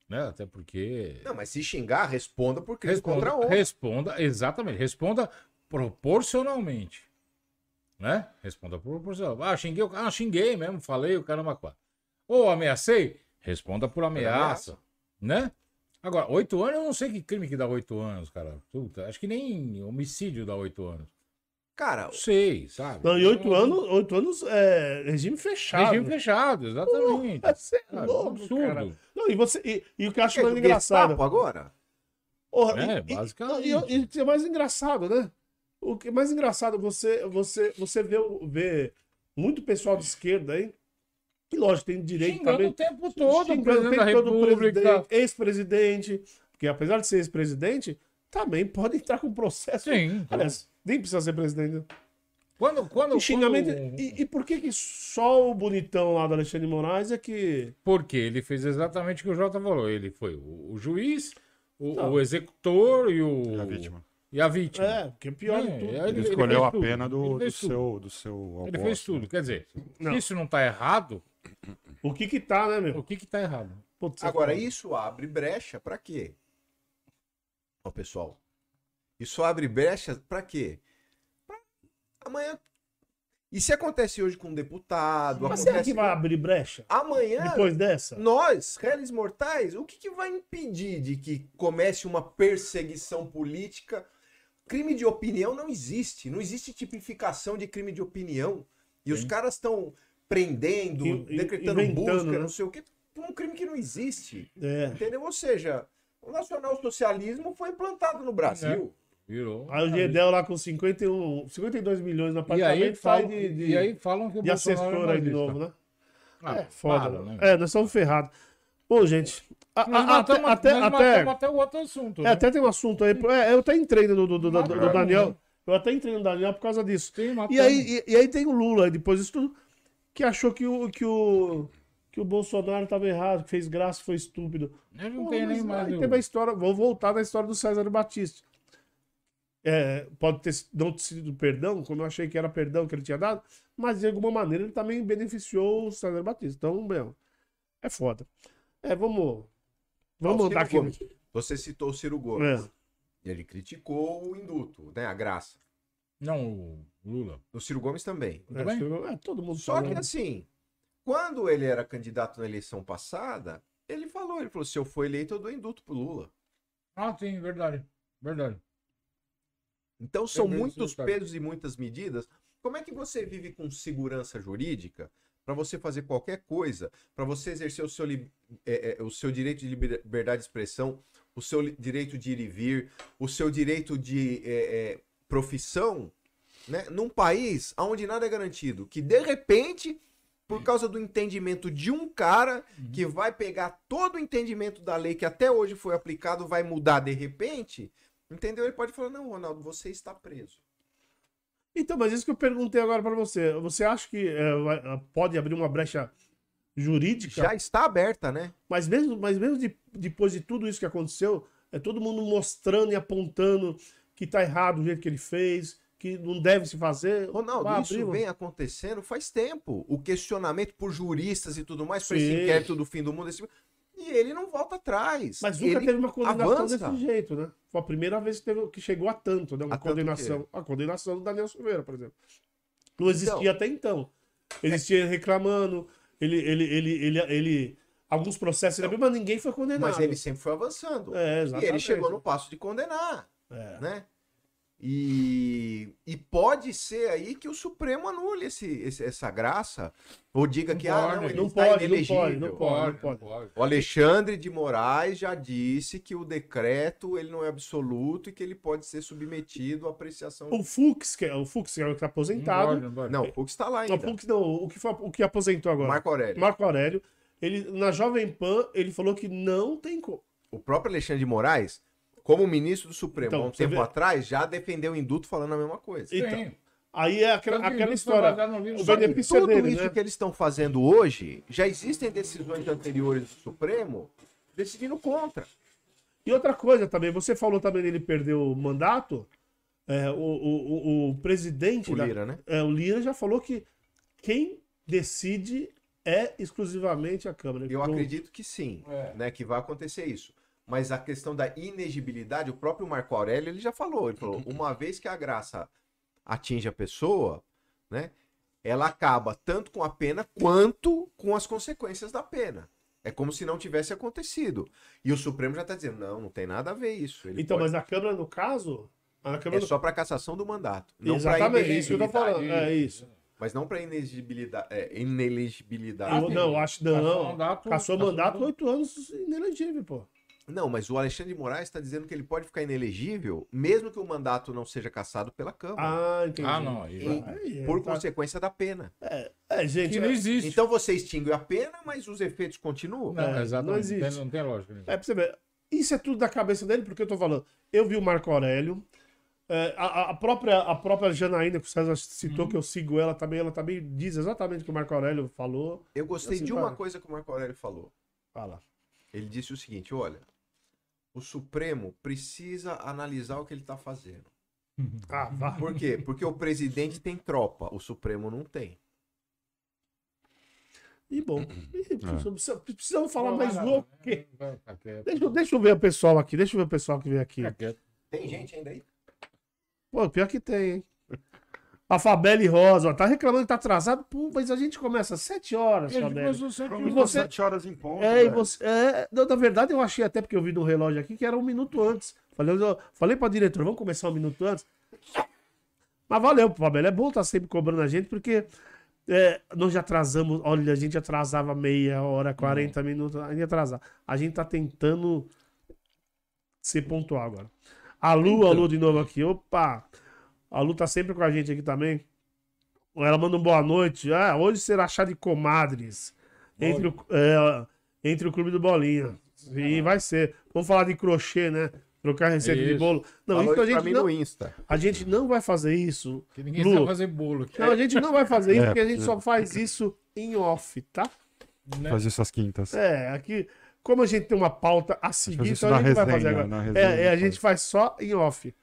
Né? Até porque. Não, mas se xingar, responda por crime Responda, contra a honra. responda, exatamente, responda proporcionalmente. Né? Responda proporcionalmente. Ah, xinguei, o- ah, xinguei mesmo, falei o caramba quatro. Ou ameacei, responda por ameaça. Né? Agora, oito anos, eu não sei que crime que dá oito anos, cara. Puta, acho que nem homicídio dá oito anos. Cara, Não sei, sabe? Não, e oito anos, oito anos é regime fechado. Regime fechado, exatamente. É ser Cara, louco, absurdo. cara. Não, e, você, e, e o que eu acho que é mais do engraçado. Agora? Porra, É, e- e- basicamente. E, e, e o que é mais engraçado, né? O que é mais engraçado, você, você, você vê, o- vê muito pessoal de esquerda aí, que lógico, tem direito Xingando também. o tempo todo o xingando presidente da o tempo todo o República. presidente, ex-presidente, porque apesar de ser ex-presidente, também pode entrar com processo. Sim. Aliás, nem precisa ser presidente. Quando, quando, E xingamento. quando- E, e por que, que só o bonitão lá do Alexandre de Moraes é que. Porque ele fez exatamente o que o Jota falou. Ele foi o, o juiz, o, o executor e o. A vítima. E a vítima. É, porque é pior É, tudo. Ele, Ele- ele escolheu fez a tudo. pena Ele do, do, seu, do seu Ele fez tudo. né? Quer dizer, Não. se isso não tá errado, O que que tá, né, meu? o que que tá errado? Putz, Agora, isso abre brecha pra quê? Ó, pessoal. Isso abre brecha pra quê? Pra amanhã. E se acontece hoje com um deputado? Mas será acontece que vai abrir brecha? Amanhã, Depois dessa? nós, réis mortais, o que, que vai impedir de que comece uma perseguição política? Crime de opinião não existe. Não existe tipificação de crime de opinião. E os Sim. caras estão prendendo, in- decretando busca, né? não sei o quê. um crime que não existe. É. Entendeu? Ou seja, o nacionalsocialismo foi implantado no Brasil. Virou. Aí o Gedel lá com 51, 52 milhões no E apartamento aí, sai falam, de, de, e aí falam que o de Bolsonaro assessor é aí de nazista. novo, né? Ah, é foda. para, né? É, nós estamos ferrados. Bom, gente, até, até, até, até o outro assunto. é, né? até tem um assunto aí. É, eu até entrei no do, do, do- do Matamos, Daniel. né? Eu até entrei no Daniel por causa disso. E aí, e, aí tem o Lula, depois disso tudo, que achou que o, que o, que o Bolsonaro estava errado, que fez graça, foi estúpido. Ele não tem mas nem mais. teve a história, vou voltar na história do César Batista. É, pode ter não ter sido perdão, como eu achei que era perdão que ele tinha dado, mas de alguma maneira ele também beneficiou o César Batista. Então, meu, é foda. É, vamos. Vamos mandar aqui. Ciro Gomes. Você citou o Ciro Gomes. É. Ele criticou o induto, né? A graça. Não, o Lula. O Ciro Gomes também. É, bem? é, todo mundo Só que falando. assim, quando ele era candidato na eleição passada, ele falou, ele falou, se eu for eleito, eu dou induto pro Lula. Ah, sim, verdade. Verdade. Então são muitos pesos e muitas medidas. Como é que você vive com segurança jurídica para você fazer qualquer coisa, para você exercer o seu, é, é, o seu direito de liber- liberdade de expressão, o seu direito de ir e vir, o seu direito de é, é, profissão, né? num país onde nada é garantido, que de repente, por causa do entendimento de um cara que vai pegar todo o entendimento da lei que até hoje foi aplicado, vai mudar de repente, entendeu? Ele pode falar: não, Ronaldo, você está preso. Então, mas isso que eu perguntei agora pra você. Você acha que é, vai- pode abrir uma brecha jurídica? Já está aberta, né? Mas mesmo, mas mesmo de- depois de tudo isso que aconteceu, é todo mundo mostrando e apontando que tá errado o jeito que ele fez, que não deve se fazer. Ronaldo, Vai isso abrir, vem acontecendo faz tempo. O questionamento por juristas e tudo mais, para esse inquérito do fim do mundo. esse- E ele não volta atrás. Mas nunca ele teve uma condenação avança. desse jeito, né? Foi a primeira vez que, teve- que chegou a tanto, né? Uma A condenação. A condenação do Daniel Silveira, por exemplo. Não Então- existia até então. Existia ele reclamando, ele, ele, ele, ele, ele- alguns processos ele abriu, mas ninguém foi condenado. Mas ele sempre foi avançando. É, e ele chegou no passo de condenar, É. né? E, e pode ser aí que o Supremo anule esse, esse- essa graça, ou diga Não que ah, pode, não, ele não está pode, não pode, não pode. pode. O Alexandre de Moraes já disse que o decreto ele não é absoluto e que ele pode ser submetido à apreciação. O Fux, que é o Fux, que é o que está Não aposentado. pode, não pode. Não, o Fux está lá Não, ainda. o Fux não, o que, foi, o que aposentou agora. Marco Aurélio. Marco Aurélio. Ele, na Jovem Pan, ele falou que não tem como. O próprio Alexandre de Moraes, como ministro do Supremo Então, há um tempo vê- atrás, já defendeu o induto falando a mesma coisa. Então, Sim. aí é aquela, que aquela história. O benefício é Tudo dele, isso né? que eles estão fazendo hoje, já existem decisões anteriores do Supremo decidindo contra. E outra coisa também, você falou também dele perder o mandato. é, o, o, o, o presidente, O da- Lira, né? é, o Lira já falou que quem decide é exclusivamente a Câmara. Eu Então, acredito que sim, É. né, que vai acontecer isso. Mas a questão da inegibilidade, o próprio Marco Aurélio ele já falou. Ele falou: uma vez que a graça atinge a pessoa, né, ela acaba tanto com a pena quanto com as consequências da pena. É como se não tivesse acontecido. E o Supremo já está dizendo: não, não tem nada a ver isso. Ele Então, pode- mas a Câmara, no caso. A É Câmara só para cassação do mandato. Exatamente, isso que eu tô inelegibilidade. falando. É isso. Mas não para inelegibilidade. É, inelegibilidade. Eu, não, acho não. Cassou mandato. oito anos inelegível, pô. Não, mas o Alexandre de Moraes está dizendo que ele pode ficar inelegível, mesmo que o mandato não seja cassado pela Câmara, Ah, entendi. Ah, não. Aí, E- Aí, por tá- consequência da pena. É, gente. que não é- existe. Então você extingue a pena, mas os efeitos continuam. não, é, exatamente. não Não, existe. não tem lógica. né? É pra você ver. Isso é tudo da cabeça dele, porque eu tô falando. Eu vi o Marco Aurélio. é, a, a própria, a própria Janaína, que o César citou, Uhum. que eu sigo ela também, ela também diz exatamente o que o Marco Aurélio falou. Eu gostei Assim de uma coisa que o Marco Aurélio falou. Fala. Ele disse o seguinte: olha, o Supremo precisa analisar o que ele está fazendo. Ah, vá. Por quê? Porque o presidente tem tropa, o Supremo não tem. E bom. E precisa- Precisamos falar Não, mais vai, vai, o quê? vai ficar quieto. Deixa, eu- deixa eu ver o pessoal aqui. Deixa eu ver o pessoal que veio aqui. Tem gente ainda aí? Pô, pior que tem, hein? A Fabelle Rosa, ó, tá reclamando que tá atrasado. Pô, mas a gente começa às 7 horas, Fabelle. E horas. você- Sete horas em ponto. É, e você. É, não, na verdade, eu achei até porque eu vi no relógio aqui que era um minuto antes. Falei, eu, falei pra diretor, vamos começar um minuto antes. Mas valeu, Fabelo. É bom estar sempre cobrando a gente, porque É, nós já atrasamos, olha, a gente atrasava meia hora, 40 minutos, a gente atrasava. A gente tá tentando ser pontual agora. A Lu, a Lu de novo aqui, opa! A Lu tá sempre com a gente aqui também. Ela manda um boa noite. Ah, hoje será chá de comadres. Entre o, é, entre o clube do Bolinha. E vai ser. Vamos falar de crochê, né? Trocar receita de Isso. bolo. Não, Falou isso a gente não, no Insta. a gente não vai fazer isso. Que ninguém Lu. sabe fazer bolo. aqui. Não, a gente não vai fazer isso É, porque a gente porque- só faz isso em off, tá? Né? Fazer essas quintas. É, aqui, como a gente tem uma pauta a seguir, então a gente vai fazer resenha, agora. na É, resenha é, a gente faz só em off.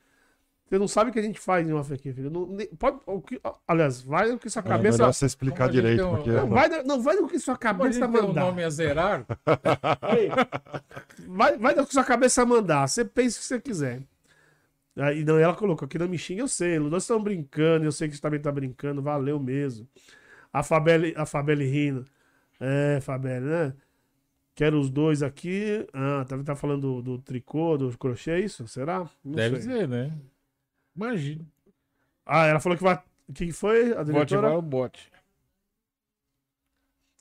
Você não sabe o que a gente faz em off aqui, filho. Não, nem- pode, o que, aliás, vai o que sua É cabeça. melhor você explicar direito, um- porque Não vai, não vai do que sua cabeça tem um mandar. nome a zerar, vai, vai do que sua cabeça mandar. Você pensa o que você quiser. Aí, não, ela colocou aqui, não me xinga, eu sei. Nós estamos brincando, eu sei que você também tá brincando, valeu mesmo. A Fabelle, a Fabelle rindo. É, Fabelle, né? Quero os dois aqui. Ah, tá, tá falando do, do tricô, do crochê, é isso? Será? Não deve sei. ser, né? Imagina. Ah, ela falou que vai. O que que foi? A Vou ativar diretora? o bot.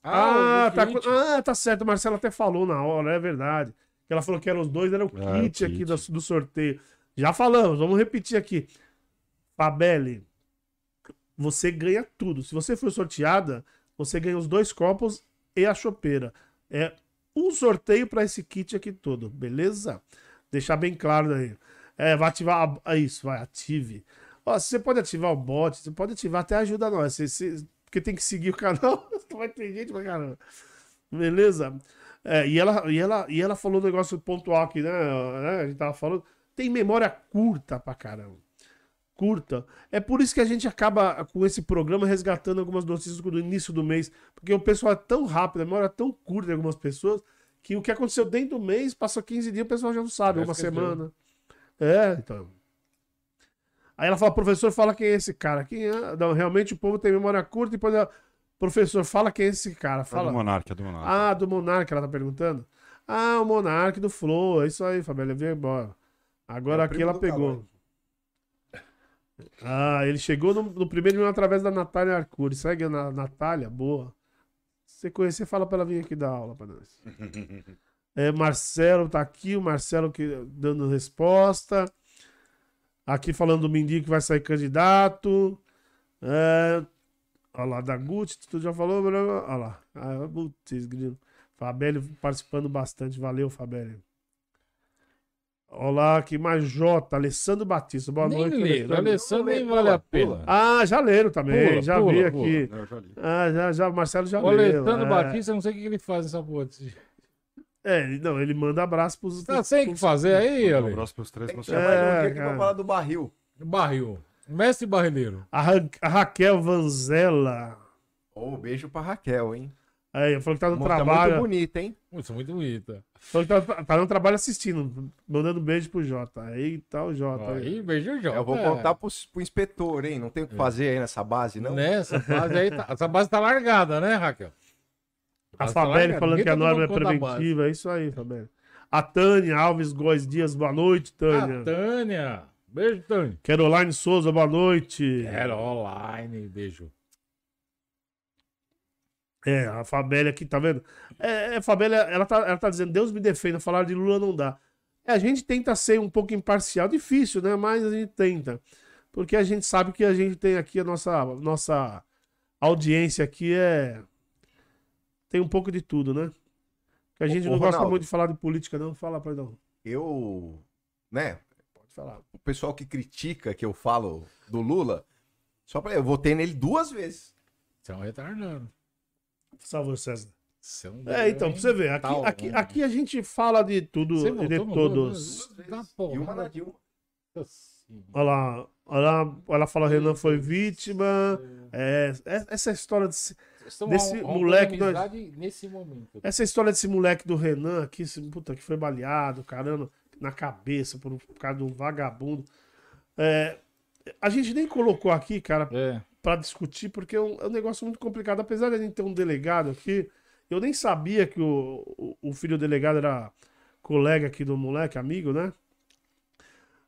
Ah, o tá, kit. ah, tá certo. O Marcelo até falou na hora, é verdade. Que ela falou que eram os dois, era o Ah, o kit aqui kit. do, do sorteio. Já falamos, vamos repetir aqui. Fabelle, você ganha tudo. Se você for sorteada, você ganha os dois copos e a chopeira. É um sorteio para esse kit aqui todo, beleza? Deixar bem claro daí. É, vai ativar. a- é isso, vai, ative. Ó, você pode ativar o bot, você pode ativar até ajuda nós. Você, você- porque tem que seguir o canal, vai ter gente pra caramba. Beleza? É, e, ela, e, ela, e ela falou um negócio pontual aqui, né? né, A gente tava falando. Tem memória curta pra caramba. Curta. É por isso que a gente acaba com esse programa resgatando algumas notícias do início do mês. Porque o pessoal é tão rápido, a memória é tão curta de algumas pessoas, que o que aconteceu dentro do mês, passou 15 dias, o pessoal já não sabe, Já uma semana. É, então. Aí ela fala, professor, fala quem é esse cara. Quem é? Não, realmente o povo tem memória curta e depois ela, professor, fala quem é esse cara. Fala Fala. do Monarca, é do Monarca. Ah, do Monark, ela tá perguntando. Ah, o Monark do Flow. É isso aí, Fabíola. Veio embora. Agora É aqui ela pegou. Ah, ele chegou no, no primeiro minuto através da Natália Arcuri. Segue a Na- Natália, boa. Se você conhecer, fala pra ela vir aqui dar aula pra nós. É, Marcelo tá aqui, o Marcelo que, dando resposta. Aqui falando do Mindinho que vai sair candidato. É, olha lá, da Gucci, tu já falou? blá, blá. Olha lá. Ah, putz, grilo. Fabélio participando bastante. Valeu, Fabélio. Olá, aqui mais Jota, Alessandro Batista. Boa nem noite, ler. Alessandro nem vale a pena. Ah, já leram também. Pula, já pula, vi pula. aqui. Eu já li. Ah, já, já, o Marcelo já O leu. Alessandro é. Batista, eu não sei o que ele faz nessa porra. É, não, ele manda abraço pros. Tá sem o que fazer aí, Um Ale? abraço pros três. Tem que ele um aqui cara. pra falar do barril. Barril. Mestre barrileiro. A, Ra- a Raquel Vanzella. Ô, beijo pra Raquel, hein? Aí, falou que tá no Moça trabalho. muito bonita, hein? Isso, muito bonita. Falou que tá, tá no trabalho assistindo. Mandando beijo pro Jota. Eita, o Jota. aí. Aí, beijo, Jota. Eu vou É. contar pro, pro inspetor, hein? Não tem o que fazer aí nessa base, não? Nessa base aí, tá, essa base tá largada, né, Raquel? A Fabelle largada, falando que a tá norma é preventiva. É isso aí, Fabelle. A Tânia Alves Góes Dias, boa noite, Tânia. A Tânia. Beijo, Tânia. Caroline Souza, boa noite. Era online, beijo. É, a Fabélia aqui, tá vendo? É, a Fabélia, ela tá, ela tá dizendo, Deus me defenda, falar de Lula não dá. É, a gente tenta ser um pouco imparcial, difícil, né? Mas a gente tenta. Porque a gente sabe que a gente tem aqui a nossa, nossa audiência aqui é... Tem um pouco de tudo, né? Que a gente Ô, não gosta Ronaldo. muito de falar de política, não. Fala, perdão. Eu, né? Pode falar. O pessoal que critica que eu falo do Lula, só pra eu votei nele duas vezes. Você é um retardado. Salve, César. Você um É, então, pra você ver, aqui, Tal, aqui, né? aqui a gente fala de tudo Você e de todos. E uma na porra. Dilma. Olha lá, olha lá, ela fala Renan foi vítima. É, é- essa história desse, Desse rompendo moleque nós- nesse momento. essa história desse moleque do Renan aqui, esse, puta, que foi baleado, caramba, na cabeça por, por causa de um vagabundo. É, a gente nem colocou aqui, cara, É. pra discutir, porque é um, é um negócio muito complicado. Apesar de a gente ter um delegado aqui, eu nem sabia que o, o, o filho do delegado era colega aqui do moleque, amigo, né?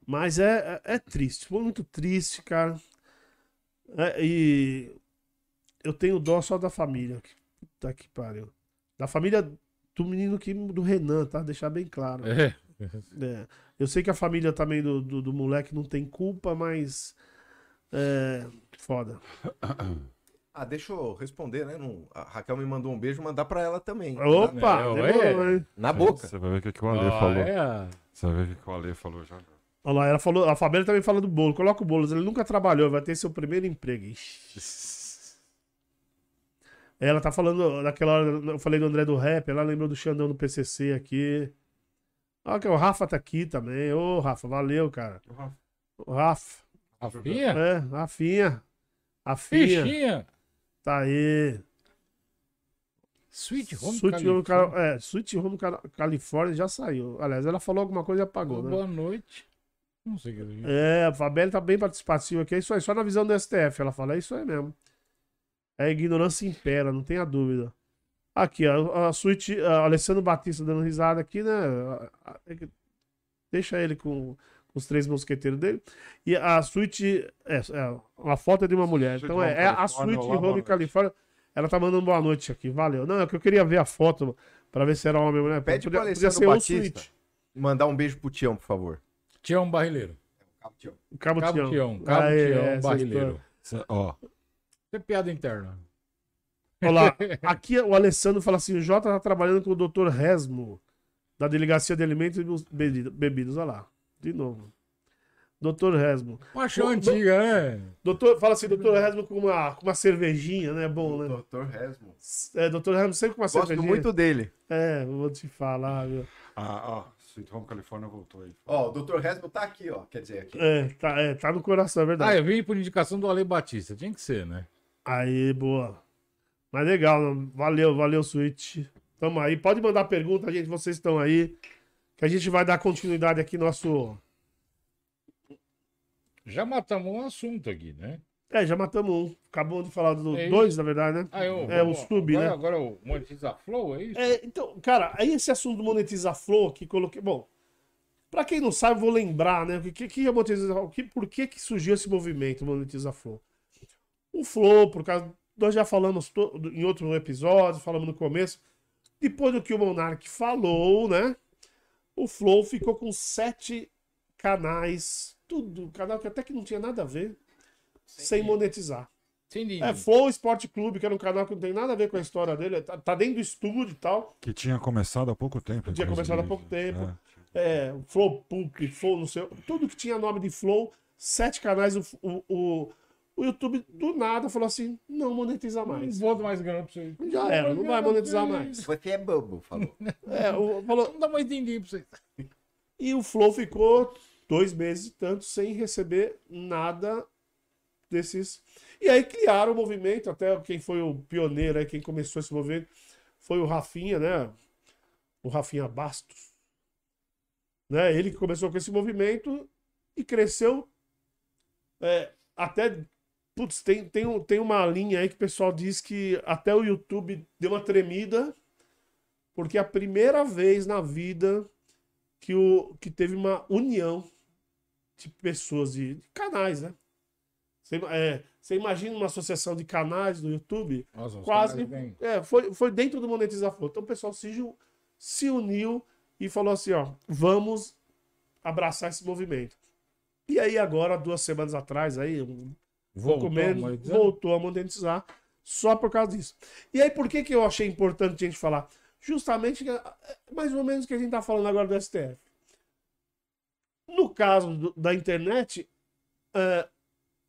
Mas é, é, é triste, foi muito triste, cara. É, e eu tenho dó só da família. Puta que pariu. Da família do menino que do Renan, tá? Deixar bem claro. É. É, eu sei que a família também do, do, do moleque não tem culpa, mas. É. Foda. Ah, deixa eu responder, né? Não- a Raquel me mandou um beijo, mandar pra ela também. Opa! É, demorou, hein? Na boca. Você vai ver o que, que o Ale Ah, falou. é. Você vai ver o que, que o Ale falou já. Olha lá, ela falou, a Fabela também fala do bolo. Coloca o bolo. Ele nunca trabalhou, vai ter seu primeiro emprego. Ixi. Ela tá falando daquela hora, eu falei do André do Rap, ela lembrou do Xandão do PCC aqui. Olha que o Rafa tá aqui também. Ô, Rafa, valeu, cara. O Rafa. Rafinha? É, Rafinha. Rafinha. Fichinha. Tá aí. Sweet Home Sweet Home, California. Cal- é, Sweet Home Cal- Califórnia já saiu. Aliás, ela falou alguma coisa e apagou, né? Boa noite. Não sei o que é. É, a Fabelle tá bem participativa aqui. É isso aí, só na visão do STF. Ela fala, é isso aí mesmo. É a ignorância impera, não tenha dúvida. Aqui, ó, a suíte, a Alessandro Batista dando risada aqui, né? A- a- é Deixa ele com, com os três mosqueteiros dele. E a suíte, é, é uma foto é de uma mulher. Suíte Então é, é a suíte Home. Califórnia. Ela tá mandando boa noite aqui, valeu. Não, é que eu queria ver a foto pra ver se era homem ou mulher. Pede podia, pro podia Alessandro ser Batista. suíte. Mandar um beijo pro Tião, por favor. Tião Barrileiro. O Cabo, Cabo Tião. Tião. Cabo Aê, Tião Barrileiro. Ó, é piada interna. Olha lá, aqui o Alessandro fala assim: o Jota tá trabalhando com o Dr. Resmo, da Delegacia de Alimentos e Bebidas. Olha lá, de novo. Dr. Resmo. Paixão Ô, antiga, né? Doutor, fala assim, Dr. Resmo com uma, com uma cervejinha, né? Bom, né? Dr. Resmo. É, Dr. Resmo sempre com uma Gosto cervejinha. muito dele. É, vou te falar, viu? ah, ó, Sweet Home California voltou aí. Ó, o Dr. Resmo tá aqui, ó. Quer dizer, aqui. É, tá, é, tá no coração, é Ah, verdade. eu vim por indicação do Ale Batista. Tinha que ser, né? Aí, boa. Mas legal, valeu, valeu, Switch. Tamo aí. Pode mandar pergunta, gente, vocês estão aí. Que a gente vai dar continuidade aqui no nosso. Já matamos um assunto aqui, né? É, já matamos um. Acabou de falar do É dois, na verdade, né? Ah, eu, É, o sub, agora, né? Agora o Monetiza Flow, é isso? É, então, cara, aí esse assunto do monetizar flow que coloquei. Bom, pra quem não sabe, eu vou lembrar, né? O que, que é monetizar o que, Por que, que surgiu esse movimento, monetizar flow? O flow, por causa. Nós já falamos em outro episódio, falamos no começo. Depois do que o Monark falou, né? O Flow ficou com sete canais, tudo, canal que até que não tinha nada a ver, sem monetizar. Sem É. Flow Esporte Clube, que era um canal que não tem nada a ver com a história dele, tá, tá dentro do estúdio e tal. Que tinha começado há pouco tempo. Tinha começado há pouco inclusive. tempo. É. É, Flow Pulp, Flow, não sei. Tudo que tinha nome de Flow, sete canais, o, o, o, o YouTube do nada falou assim: não monetiza Não mais. vou dar mais grana pra você. Já era, não vai monetizar mais. Você é bobo, falou. É, o- falou, Não dá mais din-din pra você. E o Flow ficou dois meses e tanto sem receber nada desses. E aí criaram o movimento, até quem foi o pioneiro aí, quem começou esse movimento, foi o Rafinha, né? O Rafinha Bastos. Né? Ele que começou com esse movimento e cresceu é, até. Putz, tem, tem, tem uma linha aí que o pessoal diz que até o YouTube deu uma tremida, porque é a primeira vez na vida que, o, que teve uma união de pessoas, de, de canais, né? Você, é, você imagina uma associação de canais do YouTube? Nossa, os Quase. É, foi, foi dentro do Monetizar Flow. Então o pessoal se, se uniu e falou assim: ó, vamos abraçar esse movimento. E aí, agora, duas semanas atrás, aí, um Voltou, menos, mas- voltou a monetizar só por causa disso. E aí, por que, que eu achei importante a gente falar? Justamente, é mais ou menos o que a gente tá falando agora do STF. No caso do- da internet, é,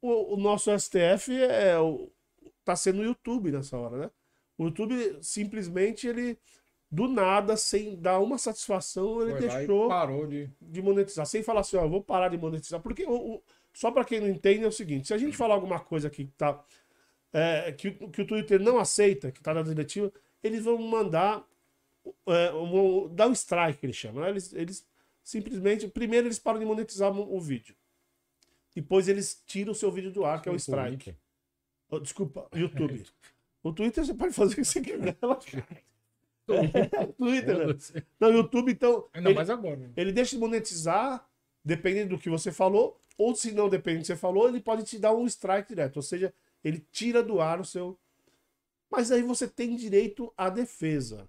o, o nosso STF é, o, tá sendo o YouTube nessa hora, né? O YouTube simplesmente ele do nada, sem dar uma satisfação, ele Foi deixou parou de. de monetizar, sem falar assim, ó, eu vou parar de monetizar. Porque o, o- só para quem não entende é o seguinte: se a gente falar alguma coisa que tá é, que, o- que o Twitter não aceita, que tá na diretiva, eles vão mandar é, vão dar um strike, que eles chamam. né? Eles, eles simplesmente, primeiro eles param de monetizar o, vídeo. Depois eles tiram o seu vídeo do ar, que é o strike. Oh, desculpa, YouTube. O Twitter você pode fazer o que você quiser. relaxa. É, Twitter, né? Não, YouTube, então. Ainda ele- mais agora. né? ele deixa de monetizar, dependendo do que você falou, ou se não depende do que você falou, ele pode te dar um strike direto. Ou seja, ele tira do ar o seu, Mas aí você tem direito à defesa.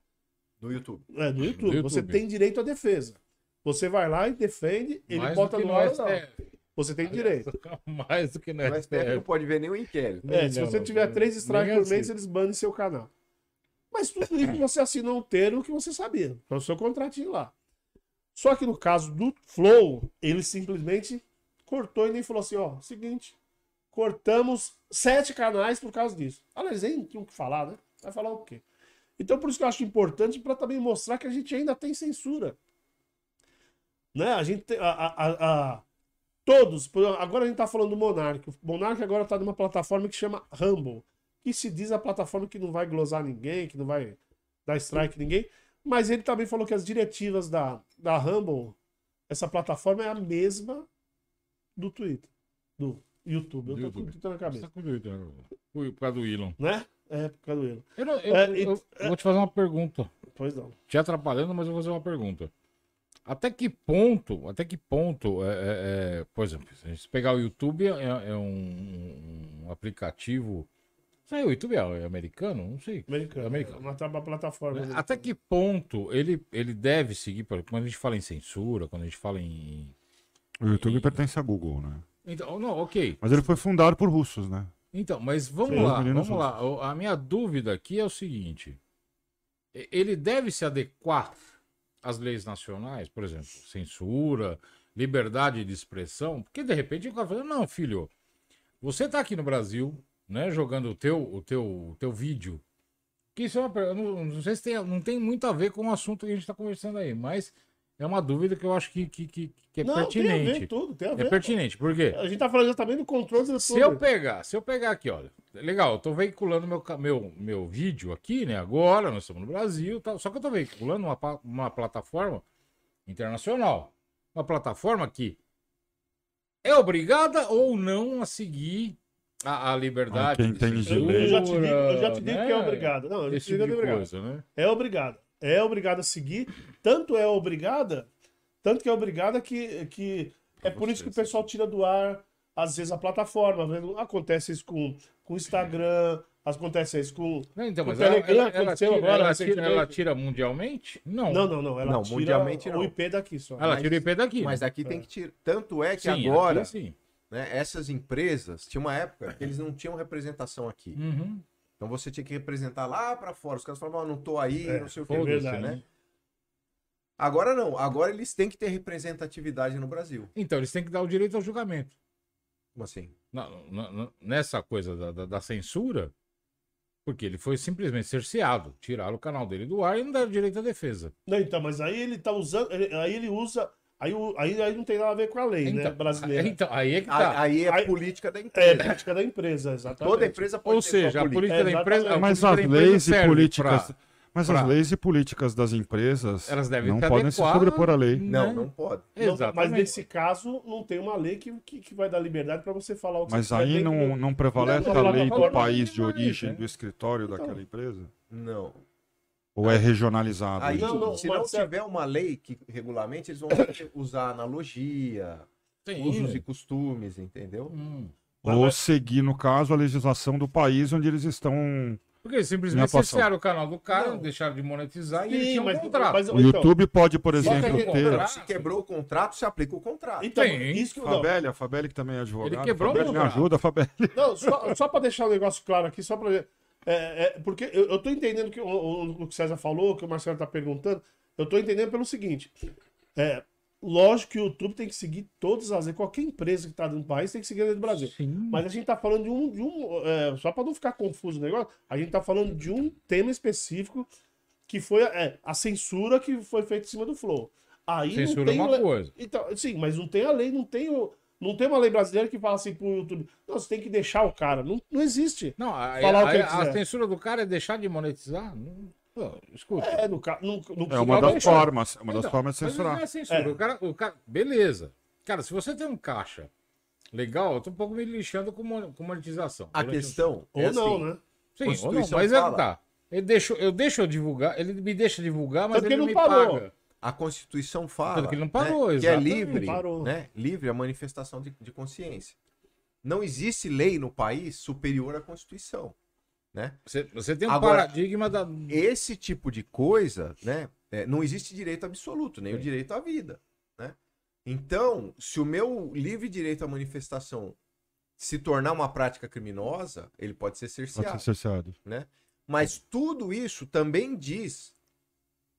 No YouTube. É, no YouTube. YouTube. Você tem direito à defesa. Você vai lá e defende, ele Mais bota no ar ou não. STF. Você tem direito. Mais do que no No STF não STF. pode ver nenhum inquérito. É, se não, você não, tiver não. três strikes por mês, assim. eles banem seu canal. Mas tudo isso você assinou um termo que você sabia. É o seu contratinho lá. Só que no caso do Flow, ele simplesmente cortou e nem falou assim, ó, seguinte, cortamos sete canais por causa disso. Aliás, nem tinha o que falar, né? Vai falar o quê? Então por isso que eu acho importante para também mostrar que a gente ainda tem censura. Né? A gente a, a, a- todos, agora a gente tá falando do Monark. O Monark agora tá numa plataforma que chama Rumble, que se diz a plataforma que não vai glosar ninguém, que não vai dar strike ninguém, mas ele também falou que as diretivas da, da Rumble, essa plataforma é a mesma do Twitter, do YouTube. Eu Do tô com o YouTube. Twitter na cabeça, tá com doido, né? Por por causa do Elon. né? É, por causa do Elon. Eu, não- eu- É, eu- vou te fazer uma pergunta. Pois não. Te atrapalhando, mas eu vou fazer uma pergunta. Até que ponto, até que ponto, é, é- é, por exemplo, se a gente pegar o YouTube, é, é um, um aplicativo. Sei, o YouTube é americano? Não sei. Americano. Americano. Uma, uma plataforma. Né? Até que ponto ele, ele deve seguir, quando a gente fala em censura, quando a gente fala em. O YouTube pertence à Google, né? Então, não, ok. Mas ele foi fundado por russos, né? Então, mas vamos Sim, lá, vamos lá. O- A minha dúvida aqui é o seguinte: e- ele deve se adequar às leis nacionais, por exemplo, censura, liberdade de expressão, porque de repente o cara fala, não, filho, você tá aqui no Brasil, né, jogando o teu, o teu, o teu vídeo. Que isso é uma, não, não sei se tem, não tem muito a ver com o assunto que a gente está conversando aí, mas é uma dúvida que eu acho que, que, que, que é não, tem a pertinente. ver tudo, tem a ver. É pertinente, por quê? A gente tá falando exatamente do controle do Se eu pegar, se eu pegar aqui, olha, legal, eu tô veiculando meu, meu, meu vídeo aqui, né? Agora, nós estamos no Brasil, tal, só que eu tô veiculando uma, uma plataforma internacional. Uma plataforma que é obrigada ou não a seguir a, a liberdade. Ah, quem de tem de Eu, lei. eu já te digo, eu já te digo que é né? obrigado. Não, eu já te digo tipo que é de obrigado. coisa, né? É obrigado. É obrigado a seguir. Tanto é obrigada, tanto que é obrigada que, que é por isso que o pessoal tira do ar, às vezes, a plataforma. Vendo? Acontece isso com com o Instagram, acontece isso com. Não, então, O mas ela, Telegram ela, ela aconteceu tira, agora ela, tira, ela tira mundialmente? Não. Não, não, não. Ela Não, tira mundialmente o não. IP daqui só. Ela Mas- tira o IP daqui. Mas né? aqui tem que tirar. Tanto é que Sim, agora, aqui sim. né, essas empresas, tinha uma época que eles não tinham representação aqui. Uhum. Então você tinha que representar lá pra fora. Os caras falavam, "Ah, não tô aí, É, não sei o que, é foda-se", verdade. né? Agora não. Agora eles têm que ter representatividade no Brasil. Então, eles têm que dar o direito ao julgamento. Como assim? na- na- nessa coisa da, da- da censura, porque ele foi simplesmente cerceado, tiraram o canal dele do ar e não deram direito à defesa. Não, então, mas aí ele tá usando. aí ele usa. Aí, aí, aí não tem nada a ver com a lei, né? Então, Brasileira. então, aí é que Aí, tá. aí é a Aí- política da É, empresa. política da empresa, exatamente. Toda empresa pode Ou ter seja, sua a política da empresa. Mas política as da empresa leis e políticas. pra- Mas pra- as leis e políticas das empresas Elas devem não podem se sobrepor à lei. Não, né? não pode. Não, mas nesse caso, não tem uma lei que, que, que vai dar liberdade para você falar o que Mas você quiser aí não, não prevalece Não, não, a lei do país de origem né? do escritório Então. daquela empresa? Não. Ou é regionalizado? Aí? Não, não, se não Marcelo- tiver uma lei que regulamente, eles vão usar analogia, Sim. usos e costumes, entendeu? Hum. Ou seguir, no caso, a legislação do país onde eles estão. Porque simplesmente cercearam o canal do cara, Não. deixaram de monetizar e ele Sim, tinha um mas, contrato. mas- O então, YouTube pode, por que exemplo, ele ter. contrato- Se quebrou o contrato, se aplica o contrato. então, Tem. isso que não, Fabelli, a Fabelli que também é advogado. Ele quebrou o me contrato. ajuda, Fabelli. não, só, só para deixar um negócio claro aqui, só para é, é, porque eu, eu tô entendendo que o, o, o que o César falou, que o Marcelo tá perguntando, eu tô entendendo pelo seguinte, é, lógico que o YouTube tem que seguir todas as qualquer empresa que tá dentro do país tem que seguir dentro do Brasil. Sim. Mas a gente tá falando de um. De um é, só para não ficar confuso o negócio, a gente tá falando de um tema específico que foi é, a censura que foi feita em cima do Flow. Aí Censura não é tem uma le- coisa. Então, sim, mas não tem a lei, não tem, o, não tem uma lei brasileira que fala assim pro YouTube, não, você tem que deixar o cara. Não, não existe. Não, a, Falar o a- que ele a quiser. censura do cara é deixar de monetizar? Não, pô, escuta. É, no, no, no, É uma das deixar. formas, uma das Então, formas de censurar. Não é censura. É. O cara, o cara, beleza. Cara, se você tem um caixa legal, eu tô um pouco me lixando com, com monetização. A questão Ou é não, assim, né? Sim, ou não, mas é que fala. tá. Ele deixa, eu deixo eu divulgar, ele me deixa divulgar, mas Tanto que ele não ele me parou. paga. A Constituição fala que ele não parou, né, que é livre, Parou. né, livre a manifestação de, de consciência. Não existe lei no país superior à Constituição. Você, você tem um Agora- paradigma da. Esse tipo de coisa, né? é, não existe direito absoluto, nem o direito à vida, né? Então, se o meu livre direito à manifestação se tornar uma prática criminosa, ele pode ser Pode cerceado. ser cerceado. né? Mas tudo isso também diz,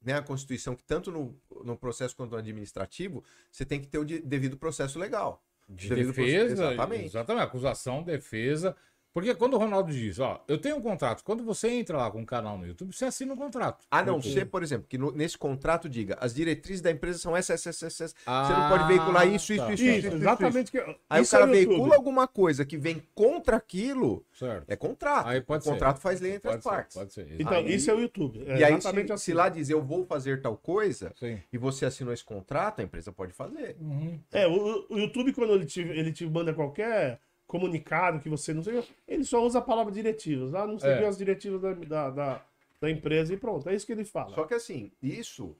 né, a Constituição, que tanto no, no processo quanto no administrativo, você tem que ter o de- devido processo legal. De defesa, processo- exatamente. exatamente. Acusação, defesa. Porque quando o Ronaldo diz, ó, eu tenho um contrato, quando você entra lá com um canal no YouTube, você assina um contrato. A não ser, por exemplo, que no- nesse contrato diga as diretrizes da empresa são essas, essas, essas. Ah, você não pode veicular isso, isso, tá. isso, Isso, isso, isso, exatamente. Que... Aí isso o cara é o YouTube. veicula alguma coisa que vem contra aquilo, Certo. é contrato. Aí pode o ser. contrato faz lei entre Pode as ser, partes. Pode ser. Então, Aí- isso é o YouTube. É E aí, se, assim. se lá diz eu vou fazer tal coisa, Sim. e você assinou esse contrato, a empresa pode fazer. Uhum. É, o, o YouTube, quando ele te, ele te manda qualquer comunicado que você não sei, ele só usa a palavra diretivas. Ah, não seguiu É. as diretivas da, da, da, da empresa e pronto. É isso que ele fala. Só que assim, isso,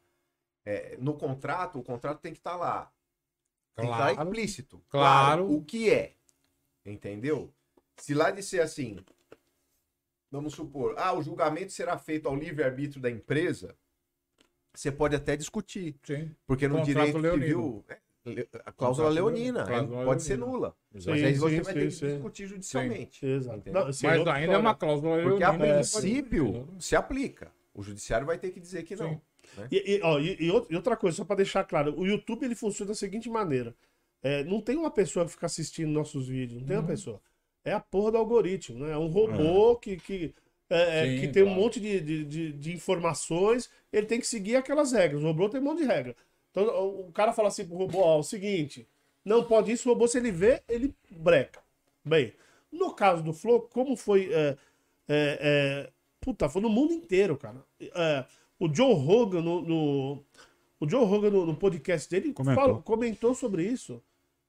é, no contrato, o contrato tem que estar lá. Tem que Claro. implícito. Claro. O que é. Entendeu? Se lá disser assim, vamos supor, ah, o julgamento será feito ao livre-arbítrio da empresa, você pode até discutir. Sim. Porque no direito civil, é, a cláusula leonina é, pode ser nula. Exato. Mas Sim, aí você sim, vai sim, ter que sim. discutir judicialmente. Exato. Entendeu? Não, sim, é Mas ainda é uma cláusula Porque a leonina. princípio se aplica. O judiciário vai ter que dizer que não. Sim. E, e, ó, e- e outra- coisa, só para deixar claro, o YouTube ele funciona da seguinte maneira: É, não tem uma pessoa que fica assistindo nossos vídeos, não tem uma pessoa. É a porra do algoritmo, né? É um robô que, que, é, é, Sim, que tem um claro. monte de, de, de, de informações, ele tem que seguir aquelas regras. O robô tem um monte de regra. Então o cara fala assim pro robô: ó, o seguinte, não pode isso, o robô, se ele vê, ele breca. Bem, no caso do Flow, como foi. É, é, é, puta, foi no mundo inteiro, cara. É, o Joe Rogan, no, no- o Joe Rogan, no, no podcast dele, Comentou. falou- comentou sobre isso.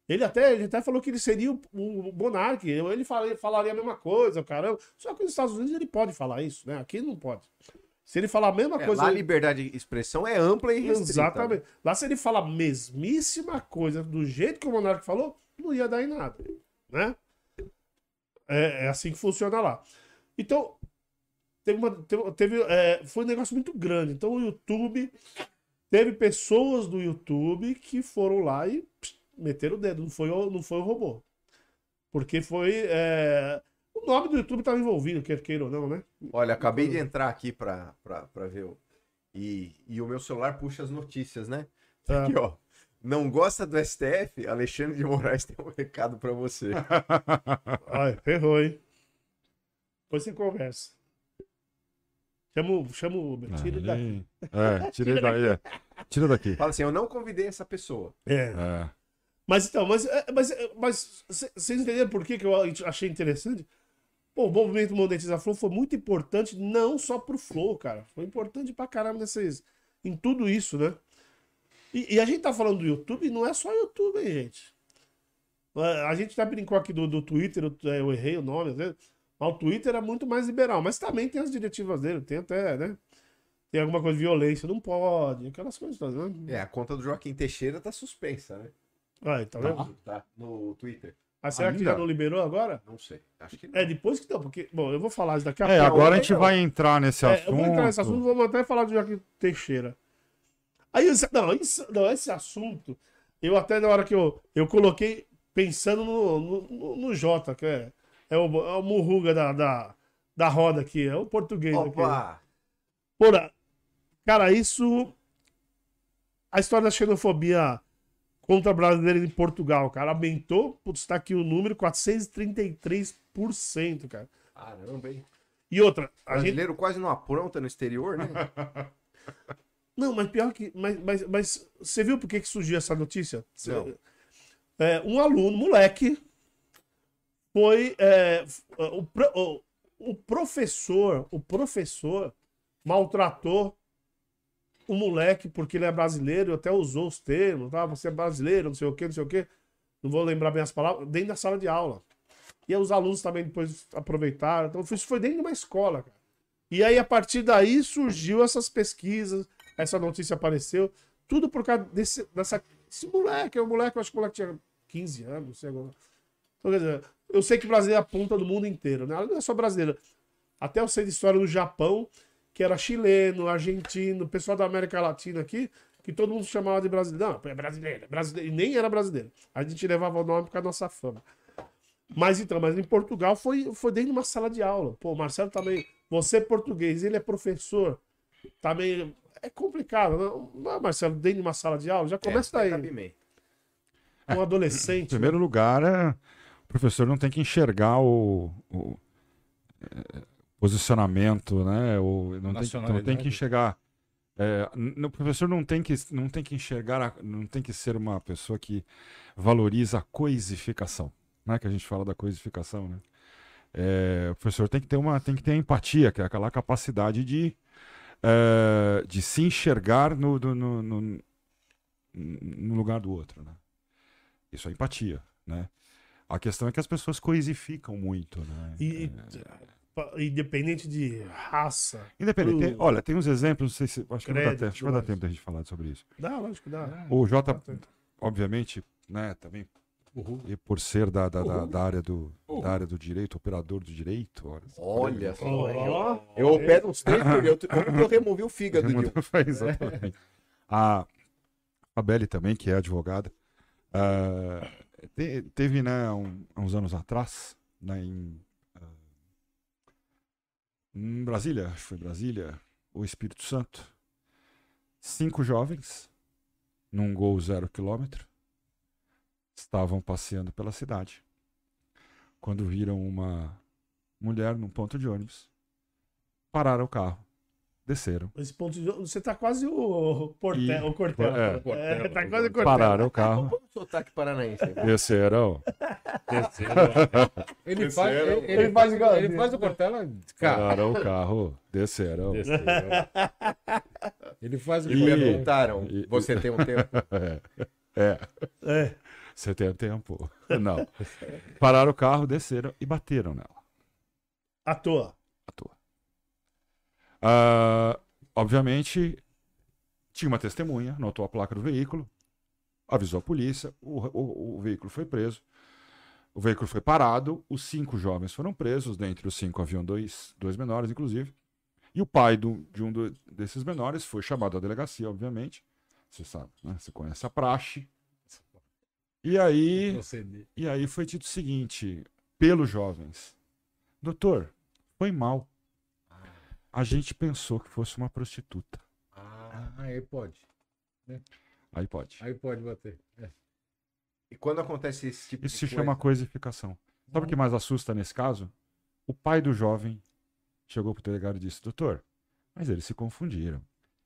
Ele até, ele até falou que ele seria o, o Monark. Ele falaria, falaria a mesma coisa, caramba. Só que nos Estados Unidos ele pode falar isso, né? Aqui não pode. Se ele falar a mesma É, coisa. lá a liberdade de expressão é ampla e restrita. Exatamente. Lá se ele fala a mesmíssima coisa do jeito que o Monark falou, não ia dar em nada, né? É, é assim que funciona lá. Então, teve uma, teve, teve, é, foi um negócio muito grande. Então, o YouTube teve pessoas do YouTube que foram lá e pss, meteram o dedo. Não foi, o- não foi o robô. Porque foi. é, o nome do YouTube estava envolvido, quer queira ou não, né? Olha, acabei de entrar aqui pra ver. o- E, e o meu celular puxa as notícias, né? Tá. Aqui, ó. Não gosta do STF? Alexandre de Moraes tem um recado pra você. Ai, ferrou, hein? Depois você conversa. Chama, o- chama o Uber, tira ele daqui. É, tira daí. É. Tira daqui. Fala assim, eu não convidei essa pessoa. É. É. Mas então, mas, é, mas, é, mas vocês entenderam por que, que eu achei interessante? Pô, o movimento Monetiza Flow foi muito importante, não só pro Flow, cara. Foi importante pra caramba nesses, em tudo isso, né? E, e a gente tá falando do YouTube, não é só YouTube, hein, gente? A gente até brincou aqui do, do Twitter, eu, errei o nome, às vezes, mas o Twitter é muito mais liberal, mas também tem as diretivas dele, tem até, né? Tem alguma coisa de violência, não pode, aquelas coisas né? É, a conta do Joaquim Teixeira tá suspensa, né? Aí, tá vendo? Tá no Twitter. Ah, será que Ainda? já não liberou agora? Não sei. Acho que não. É, depois que não, porque. Bom, eu vou falar isso daqui a É, pouco. agora a gente vai entrar nesse É, assunto. eu vou entrar nesse assunto, vamos até falar do Joaquim Teixeira. Aí, esse- não, isso, não, esse assunto, eu até na hora que eu, eu coloquei pensando no, no, no- no Jota, que é, é, o, é o murruga da, da, da roda aqui, é o português aqui. Opa! Porra, cara, isso. A história da xenofobia contra brasileiro em Portugal, cara, aumentou. Putz, tá aqui o número, 433%, cara. Caramba, hein? E outra, a gente. Brasileiro quase não apronta no exterior, né? Não, mas pior que. Mas, mas, mas você viu por que, que surgiu essa notícia? Não. É, um aluno, moleque, foi. é, o, o, o professor, o professor maltratou o moleque porque ele é brasileiro, até usou os termos, tá? Você é brasileiro, não sei o quê, não sei o quê. Não vou lembrar bem as palavras, dentro da sala de aula. E os alunos também depois aproveitaram. Então, isso foi dentro de uma escola, cara. E aí, a partir daí, surgiu essas pesquisas, essa notícia apareceu, tudo por causa desse, dessa, esse moleque, é um moleque, eu acho que o moleque tinha 15 anos, não sei agora. Então, quer dizer, eu sei que o Brasil é a ponta do mundo inteiro, né? Não é só brasileira. Até eu sei de história do Japão, que era chileno, argentino, pessoal da América Latina aqui, que todo mundo chamava de brasileiro. Não, é brasileiro, é brasileiro. E nem era brasileiro. A gente levava o nome por causa da nossa fama. Mas então, mas em Portugal foi, foi dentro de uma sala de aula. Pô, o Marcelo também. Você é português, ele é professor. Também. É complicado. Não, não, Marcelo, dentro de uma sala de aula, já começa É, daí. Um Em adolescente. primeiro lugar, é, o professor não tem que enxergar o, o, é, posicionamento, né? O, não, tem, que- não tem que enxergar. é, o professor não tem que, não tem que enxergar, a- não tem que ser uma pessoa que valoriza a coisificação, né? Que a gente fala da coisificação, né? É, o professor tem que ter uma, tem que ter empatia, que é aquela capacidade de, é, de se enxergar no, no, no, no lugar do outro, né? Isso é empatia, né? A questão é que as pessoas coisificam muito, né? E, É, independente de raça. Independente. Cruz. olha, tem uns exemplos, não sei se. Acho que vai dar Crédito, tempo, acho que vai dar tudo tempo da gente falar sobre isso. Dá, lógico, dá. O Jota, Tá certo. obviamente, né, também, Uhul. e por ser da, da, da, Uhul. da área do, da área do direito, operador do direito. Olha, Olha só. Ó, Eu opero uns três. Eu, eu removi o fígado um. Exatamente. A Fabeli também, que é advogada, ah, te- teve, né, um- há uns anos atrás, né, em, em Brasília, acho que foi Brasília, o Espírito Santo, cinco jovens, num gol zero quilômetro, estavam passeando pela cidade, quando viram uma mulher num ponto de ônibus, pararam o carro, desceram, Esse ponto de... Você tá quase o Portel. E- O Cortel. é. É, tá quase o Cortel. pararam o carro, Vamos sotaque paranaense. aí. desceram, Ele faz, ele, ele, Ele faz igual- ele faz o Cortella, cara. pararam o carro, desceram. desceu. Ele faz o E E- perguntaram: e- você tem um tempo? É, É. você tem tempo. Não. Pararam o carro, desceram e bateram nela. À toa. à toa. Ah, obviamente, tinha uma testemunha, notou a placa do veículo, avisou a polícia, o, o- o veículo foi preso, o veículo foi parado, os cinco jovens foram presos, dentre os cinco haviam dois, dois menores, inclusive, e o pai do- de um do- desses menores foi chamado à delegacia, obviamente, você sabe, né? você conhece a praxe, e aí e aí foi dito o seguinte, pelos jovens: Doutor, foi mal. A gente pensou que fosse uma prostituta. Ah, aí pode. Aí pode. Aí pode bater. É. E quando acontece esse tipo Isso de se coisa? chama coisificação. Sabe o que mais assusta nesse caso? O pai do jovem chegou pro delegado e disse: Doutor, mas eles se confundiram.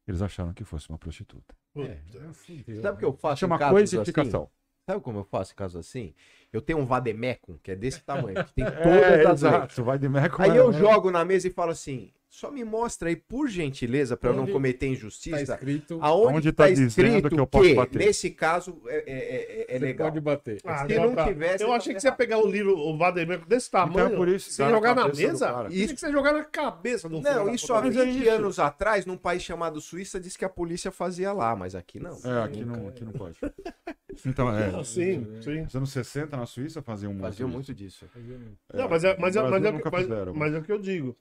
Eles acharam que fosse uma prostituta. É, é. Sabe o que eu faço Chama em casos assim? coisificação. Sabe como eu faço em casos assim? Eu tenho um vademecum, que é desse tamanho, que tem todas É, as exato. Vai de meco. Aí é, eu né? jogo na mesa e falo assim: só me mostra aí, por gentileza, para eu não cometer Tá injustiça, escrito, aonde Onde está tá dizendo escrito que eu posso bater? nesse caso é, é- é- é você legal. pode bater. Ah, Se não, tá. tivesse, Eu tá achei que você ia pegar o livro, o Vademecum desse tamanho, Então, por isso, jogar na mesa. Isso que você jogar na cabeça do Não, isso há Mas é 20 isso. anos atrás, num país chamado Suíça, disse que a polícia fazia lá, mas aqui não. É, aqui não, aqui não pode. Então, é. Sim, sim. Nos anos 60, na Suíça, faziam Faziam isso. muito disso. Não, mas é, mas, é, mas, é, que- mas é o que eu digo.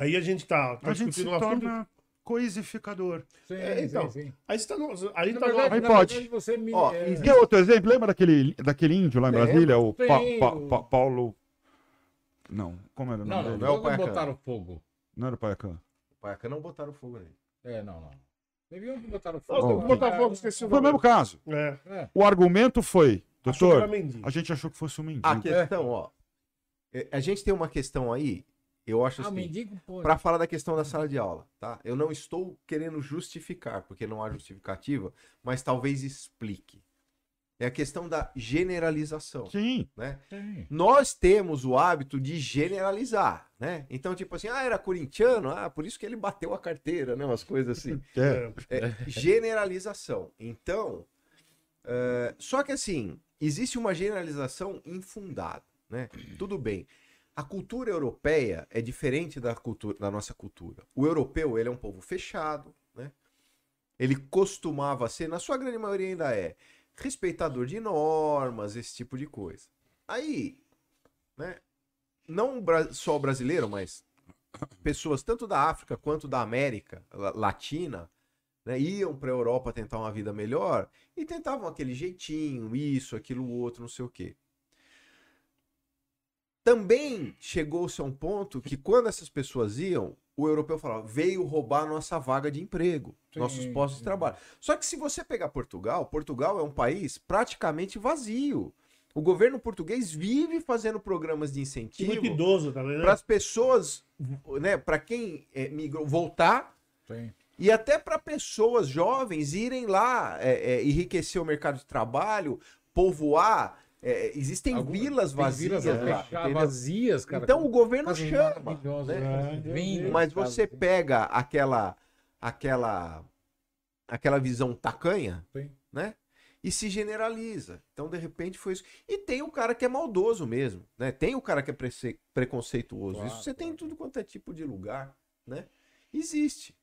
Aí a gente tá, tá A gente se um assunto. torna coisificador. Sim, É, então. sim, sim. Aí você tá no. Aí Na tá verdade, no. Aí pode. você me, Ó, é, e Quer outro exemplo? Lembra daquele, daquele índio lá em. Brasília? O Pa- Pa- Pa- Paulo. Não, como era o Não, nome não, dele? não é o não Paiacã. botaram fogo. Não era o Paiacã. O Paiacã não botaram fogo nele. É, não, não. Botaram Nossa, fogo. Oh, o Botafogo esqueci o Foi o mesmo caso. É. É. O argumento foi, doutor, a gente achou que fosse um mendigo. A questão, ó. é, A gente tem uma questão aí, eu acho Ah, assim. Para falar da questão da sala de aula, tá? Eu não estou querendo justificar, porque não há justificativa, mas talvez explique. É a questão da generalização, Sim. né? Tem. Nós temos o hábito de generalizar, né? Então, tipo assim, ah, era corintiano, ah, por isso que ele bateu a carteira, né? Umas coisas assim. É. É, generalização. Então, é, só que assim, existe uma generalização infundada, né? Tudo bem. A cultura europeia é diferente da, cultura, da nossa cultura. O europeu, ele é um povo fechado, né? Ele costumava ser, na sua grande maioria ainda é, respeitador de normas, esse tipo de coisa. Aí, né? Não só o brasileiro, mas pessoas tanto da África quanto da América la- Latina né, iam para a Europa tentar uma vida melhor e tentavam aquele jeitinho, isso, aquilo, outro, não sei o quê. Também chegou-se a um ponto que quando essas pessoas iam, o europeu falava, veio roubar nossa vaga de emprego, Sim, nossos postos de trabalho. Só que se você pegar Portugal, Portugal é um país praticamente vazio. O governo português vive fazendo programas de incentivo né? para as pessoas, né, para quem é, migrou, voltar Sim. e até para pessoas jovens irem lá é, é, enriquecer o mercado de trabalho, povoar. É, existem Alguma- vilas vazias, vilas lá, vazias, cara. Então o governo chama. né? né? Vem, Mas cara, você pega aquela aquela aquela visão tacanha, Sim. né? E se generaliza. Então, de repente, foi isso. E tem o cara que é maldoso mesmo, né? Tem o cara que é preconceituoso. Claro, isso você tem em claro. tudo quanto é tipo de lugar, né? Existe.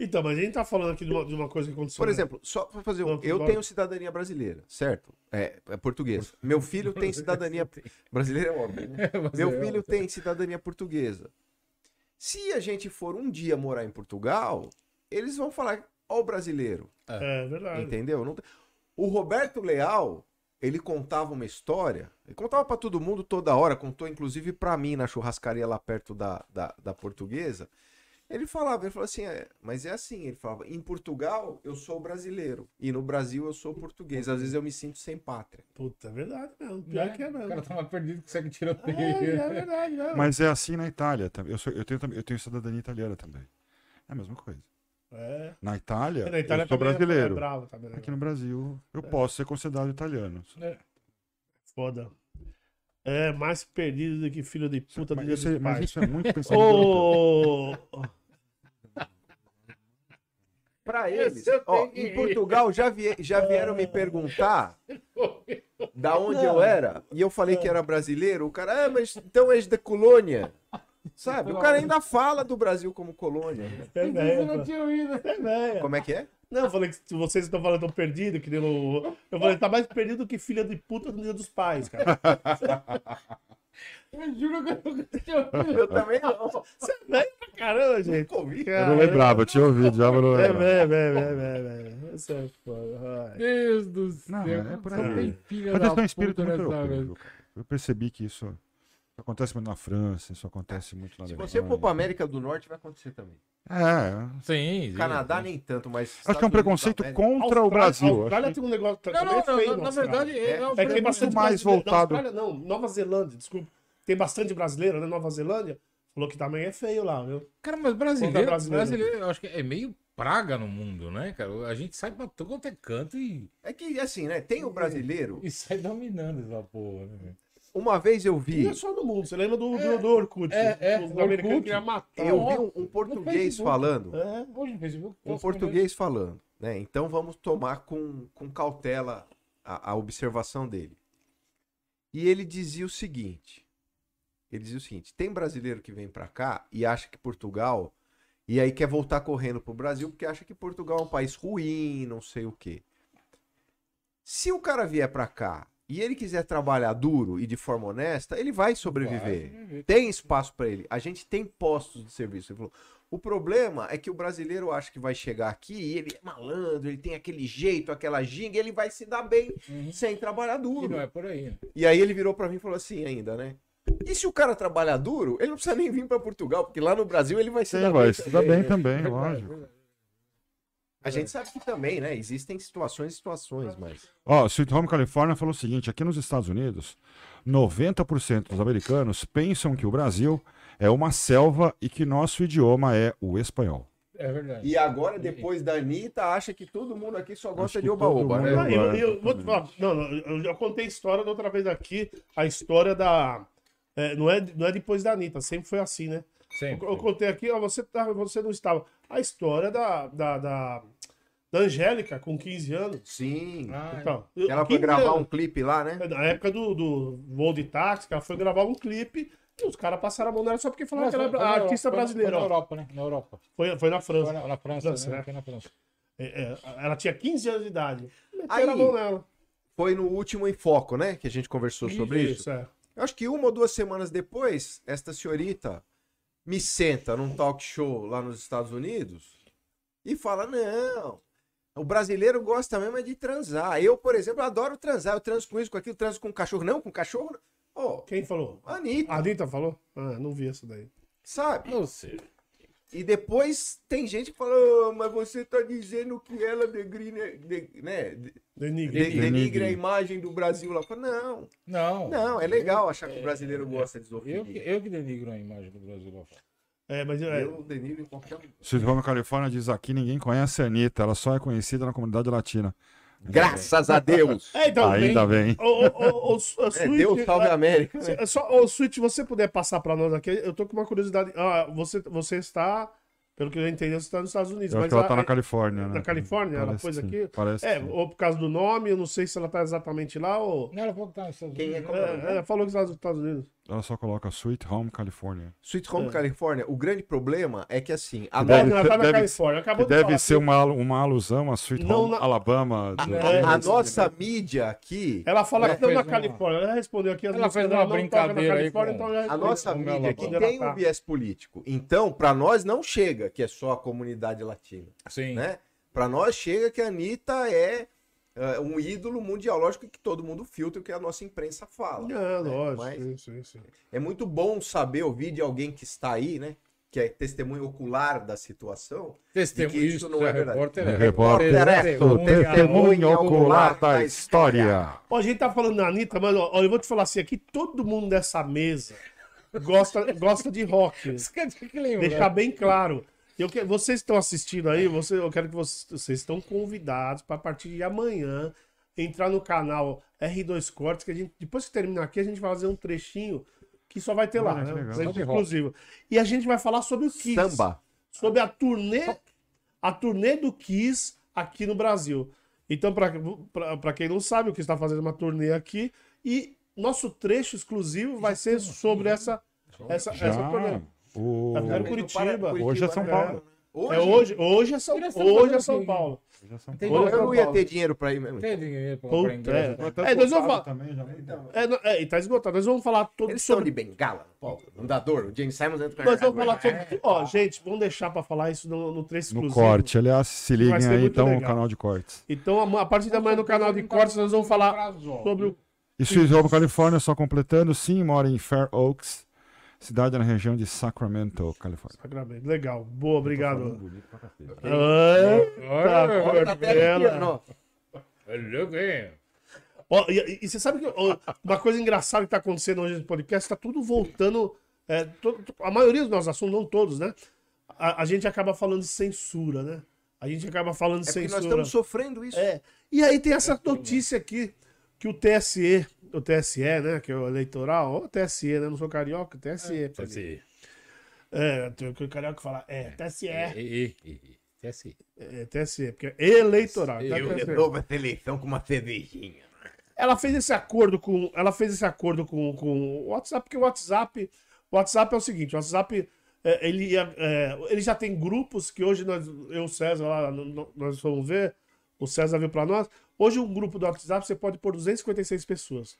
Então, mas a gente tá falando aqui de uma, de uma coisa que aconteceu. Por né? exemplo, só pra fazer um. Não, Eu tenho cidadania brasileira, certo? É, é portuguesa. Meu filho tem cidadania. Brasileira é óbvio. né? Meu é, filho tem cidadania portuguesa. Se a gente for um dia morar em Portugal, eles vão falar, ó, o brasileiro. É verdade. Entendeu? Não O Roberto Leal, ele contava uma história. Ele contava pra todo mundo toda hora, contou inclusive pra mim na churrascaria lá perto da, da, da portuguesa. Ele falava, ele falou assim, é, mas é assim, ele falava, em Portugal eu sou brasileiro e no Brasil eu sou português. Às vezes eu me sinto sem pátria. Puta, é verdade mesmo. Pior né? que é O mesmo. cara tá mais perdido que segue tiroteio. É, é verdade, né? Mas é assim na Itália também. Eu, sou- eu, tenho, também- eu tenho cidadania italiana também. É a mesma coisa. É. Na Itália, Na Itália eu sou também é- brasileiro. É bravo né? Aqui no Brasil, eu posso ser considerado italiano. É. Foda. É mais perdido do que filho de puta do Mas dia isso, é, mas isso é muito pensamento europeu. Ô, Pra eles, ó, em. Portugal já, vie- já vieram me perguntar da onde eu era, e eu falei que era brasileiro, o cara, ah, mas então és da colônia. Sabe? O cara ainda fala do Brasil como colônia. é não. É. Como é que é? Não, eu falei que vocês estão falando tão perdido, que nem o. Eu falei, tá mais perdido que filha de puta no dia dos pais, cara. Eu juro que eu nunca tinha ouvido. Eu também não. Você é velho pra caramba, gente. Eu não lembrava, eu tinha ouvido já, mas não É lembrava. velho, velho, velho, velho, velho. Isso é foda. Ai. Deus do céu. Não, é por aí. tem filha Mas da é um puta muito nessa? Eu percebi que isso acontece muito na França, isso acontece muito na Se Alemanha. você for pra América do Norte, vai acontecer também. É, Sim, sim. Canadá nem tanto, mas. acho que é um preconceito América- contra o Austrália- Brasil. A acho Austrália tem um negócio. Não, também não, é feio não, na verdade, é, É. é, É que tem muito bastante mais voltado- Na Austrália, não, Nova Zelândia, desculpa. Tem bastante brasileiro, né? Nova Zelândia. Falou que também é feio lá, viu? Cara, mas brasileiro, brasileiro. brasileiro, eu acho que é meio praga no mundo, né, cara? A gente sai pra todo quanto é canto e, É que, assim, né? Tem o brasileiro. e sai dominando essa porra, né? Uma vez eu vi. não é só no mundo. Você lembra do, do, do Orkut? é, é, Os do americanos queriam matar. Eu vi um, um português falando. É. Hoje no Facebook. Um português falando, né? Então vamos tomar com, com cautela a, a observação dele. E ele dizia o seguinte: ele dizia o seguinte: tem brasileiro que vem pra cá e acha que Portugal e aí quer voltar correndo pro Brasil porque acha que Portugal é um país ruim, não sei o quê. Se o cara vier pra cá e ele quiser trabalhar duro e de forma honesta, ele vai sobreviver. sobreviver. Tem espaço para ele. A gente tem postos de serviço. Ele falou. O problema é que o brasileiro acha que vai chegar aqui e ele é malandro, ele tem aquele jeito, aquela ginga, ele vai se dar bem Uhum. sem trabalhar E duro. não é por aí. né? E aí ele virou para mim e falou assim ainda, né? E se o cara trabalhar duro, ele não precisa nem vir para Portugal, porque lá no Brasil ele vai se Sim, dar vai bem. se dar também. bem também, lógico. A gente sabe que também, né? Existem situações e situações, mas. Ó, o Sweet Home California falou o seguinte: aqui nos Estados Unidos, 90% dos americanos pensam que o Brasil é uma selva e que nosso idioma é o espanhol. É verdade. E agora, depois da Anitta, acha que todo mundo aqui só gosta de oba-oba, né? Ah, eu, eu vou te falar, não, não, eu já contei a história da outra vez aqui, a história da. é, não, é, não é depois da Anitta, sempre foi assim, né? Sempre. Eu, eu contei aqui, ó, você, tá, você não estava. A história da, da, da, da Angélica, com 15 anos. Sim. Ah, Então, Ela foi 15 gravar um anos. clipe lá, né? Na época do, do voo de táxi, que ela foi gravar um clipe e os caras passaram a mão nela só porque falaram Mas que ela foi- é foi na artista Europa, brasileira. Foi na. Europa, né? Na Europa. Foi, foi na Foi França. na, na França, França, né? né? Foi na França. É, é, ela tinha 15 anos de idade. Aí- a mão nela. Foi no último Enfoco, né? Que a gente conversou sobre isso. é. Eu acho que uma ou duas semanas depois, esta senhorita me senta num talk show lá nos Estados Unidos e fala: não, o brasileiro gosta mesmo é de transar. Eu, por exemplo, adoro transar. Eu transo com isso, com aquilo, transo com cachorro. Não, com cachorro. não. Ô, Quem falou? Anitta, A Anitta falou? Ah, não vi essa daí. sabe? Ou seja, E depois tem gente que fala: "Ah, mas você tá dizendo que ela degrine, de, né, de- Denigre. de- denigre a imagem do Brasil lá. Eu falo, Não, não. não, é legal achar que o brasileiro gosta de Eu, que- zoofilia. eu que denigro a imagem do Brasil lá fora. É, mas é, Eu denigro em qualquer Home Califórnia diz aqui: ninguém conhece a Anitta, ela só é conhecida na comunidade latina. Graças a Deus! É, então, Ainda bem. Ô, ô, ô, ô, É, Deus salve a América. né? Se- Só, ô, Switch, você puder passar pra nós aqui, eu tô com uma curiosidade. Ah, você, você está, pelo que eu entendi, você está nos Estados Unidos. Eu acho mas que ela a- tá na Califórnia, né? na Califórnia, ela Parece pôs que sim, aqui? Parece É, ou por causa do nome, eu não sei se ela tá exatamente lá ou. Não, ela falou que tá nos Estados Quem é Unidos. como é o nome? É, ela falou que está nos Estados Unidos. Ela só coloca Sweet Home California. Sweet Home É. Califórnia, o grande problema é que assim, a Deve tá na deve- Califórnia. Acabou Que de deve ser aqui. uma, uma alusão a Sweet Não, Home na- Alabama. do- É, a nossa mídia aqui, Ela fala Ela que não na Califórnia. Ela respondeu aqui. Ela fez uma na brincadeira aí Califórnia, com- então a nossa mídia aqui tem um viés político. Então, pra nós não chega que é só a comunidade latina, Sim. né? Pra nós chega que a Anitta é é, um ídolo mundial. Lógico que todo mundo filtra o que a nossa imprensa fala. É, né? lógico. Mas Sim, sim, sim. é muito bom saber, ouvir de alguém que está aí, né? Que é testemunho ocular da situação. Testemunho, que isso não é verdade. repórter O é repórter é testemunha Testemunho ocular da história. Ó, a gente tá falando da Anitta, mas ó, eu vou te falar assim: aqui todo mundo dessa mesa gosta, gosta de rock. Deixar bem claro. Eu que, vocês estão assistindo aí, você, eu quero que vocês, vocês estão convidados para a partir de amanhã entrar no canal R2 Cortes, que a gente, depois que terminar aqui, a gente vai fazer um trechinho que só vai ter lá, Olha, né? exclusivo. E a gente vai falar sobre o Kiss. Samba. Sobre a turnê, a turnê do Kiss aqui no Brasil. Então, para quem não sabe, o Kiss está fazendo uma turnê aqui e nosso trecho exclusivo vai ser sobre essa, essa, Já. essa turnê. O... Vendo? Curitiba. Hoje é São né? Paulo. Hoje, É hoje, hoje é São, hoje é São. Paulo. Hoje é São Paulo. Hoje é eu não ia ter dinheiro pra ir mesmo. Tem dinheiro pra Puta, ingresso. é. É, nós vamos falar. também, já É, não- é, e tá esgotado. Nós vamos falar todo Eles são sobre. de bengala, Paulo. Andador, o James Simons entra Nós vamos falar sobre. Ó, gente, vamos deixar pra falar isso no, no trecho No exclusivo. corte, aliás, se liguem aí então no legal. canal de cortes. Então, a, a partir da manhã no canal de cortes, nós vamos falar sobre o. Home Califórnia, só completando, sim, mora em Fair Oaks, cidade na região de Sacramento, Califórnia. Sacramento. Legal. Boa, obrigado. Bonito pra cacete. Eita, Bela. ó. e, e você sabe que ó, uma coisa engraçada que tá acontecendo hoje no podcast, tá tudo voltando. é, to- to- a maioria dos nossos assuntos, não todos, né? A, a gente acaba falando de censura, né? A gente acaba falando de É porque nós censura. estamos sofrendo isso. É. E aí tem essa notícia aqui que o TSE, o TSE, né, que é o eleitoral, ou TSE, né, não sou carioca, TSE. mim. TSE. É, tem o carioca fala, é, TSE, E, e, e, e. TSE. é, TSE, porque é eleitoral. então é Eu TSE. resolvo essa eleição com uma cervejinha. Ela fez esse acordo com, ela fez esse acordo com, com o WhatsApp, porque o WhatsApp, o WhatsApp é o seguinte, o WhatsApp é, ele, é, ele já tem grupos que hoje nós, eu e o César lá, nós vamos ver, o César viu pra nós. Hoje um grupo do WhatsApp você pode pôr 256 pessoas.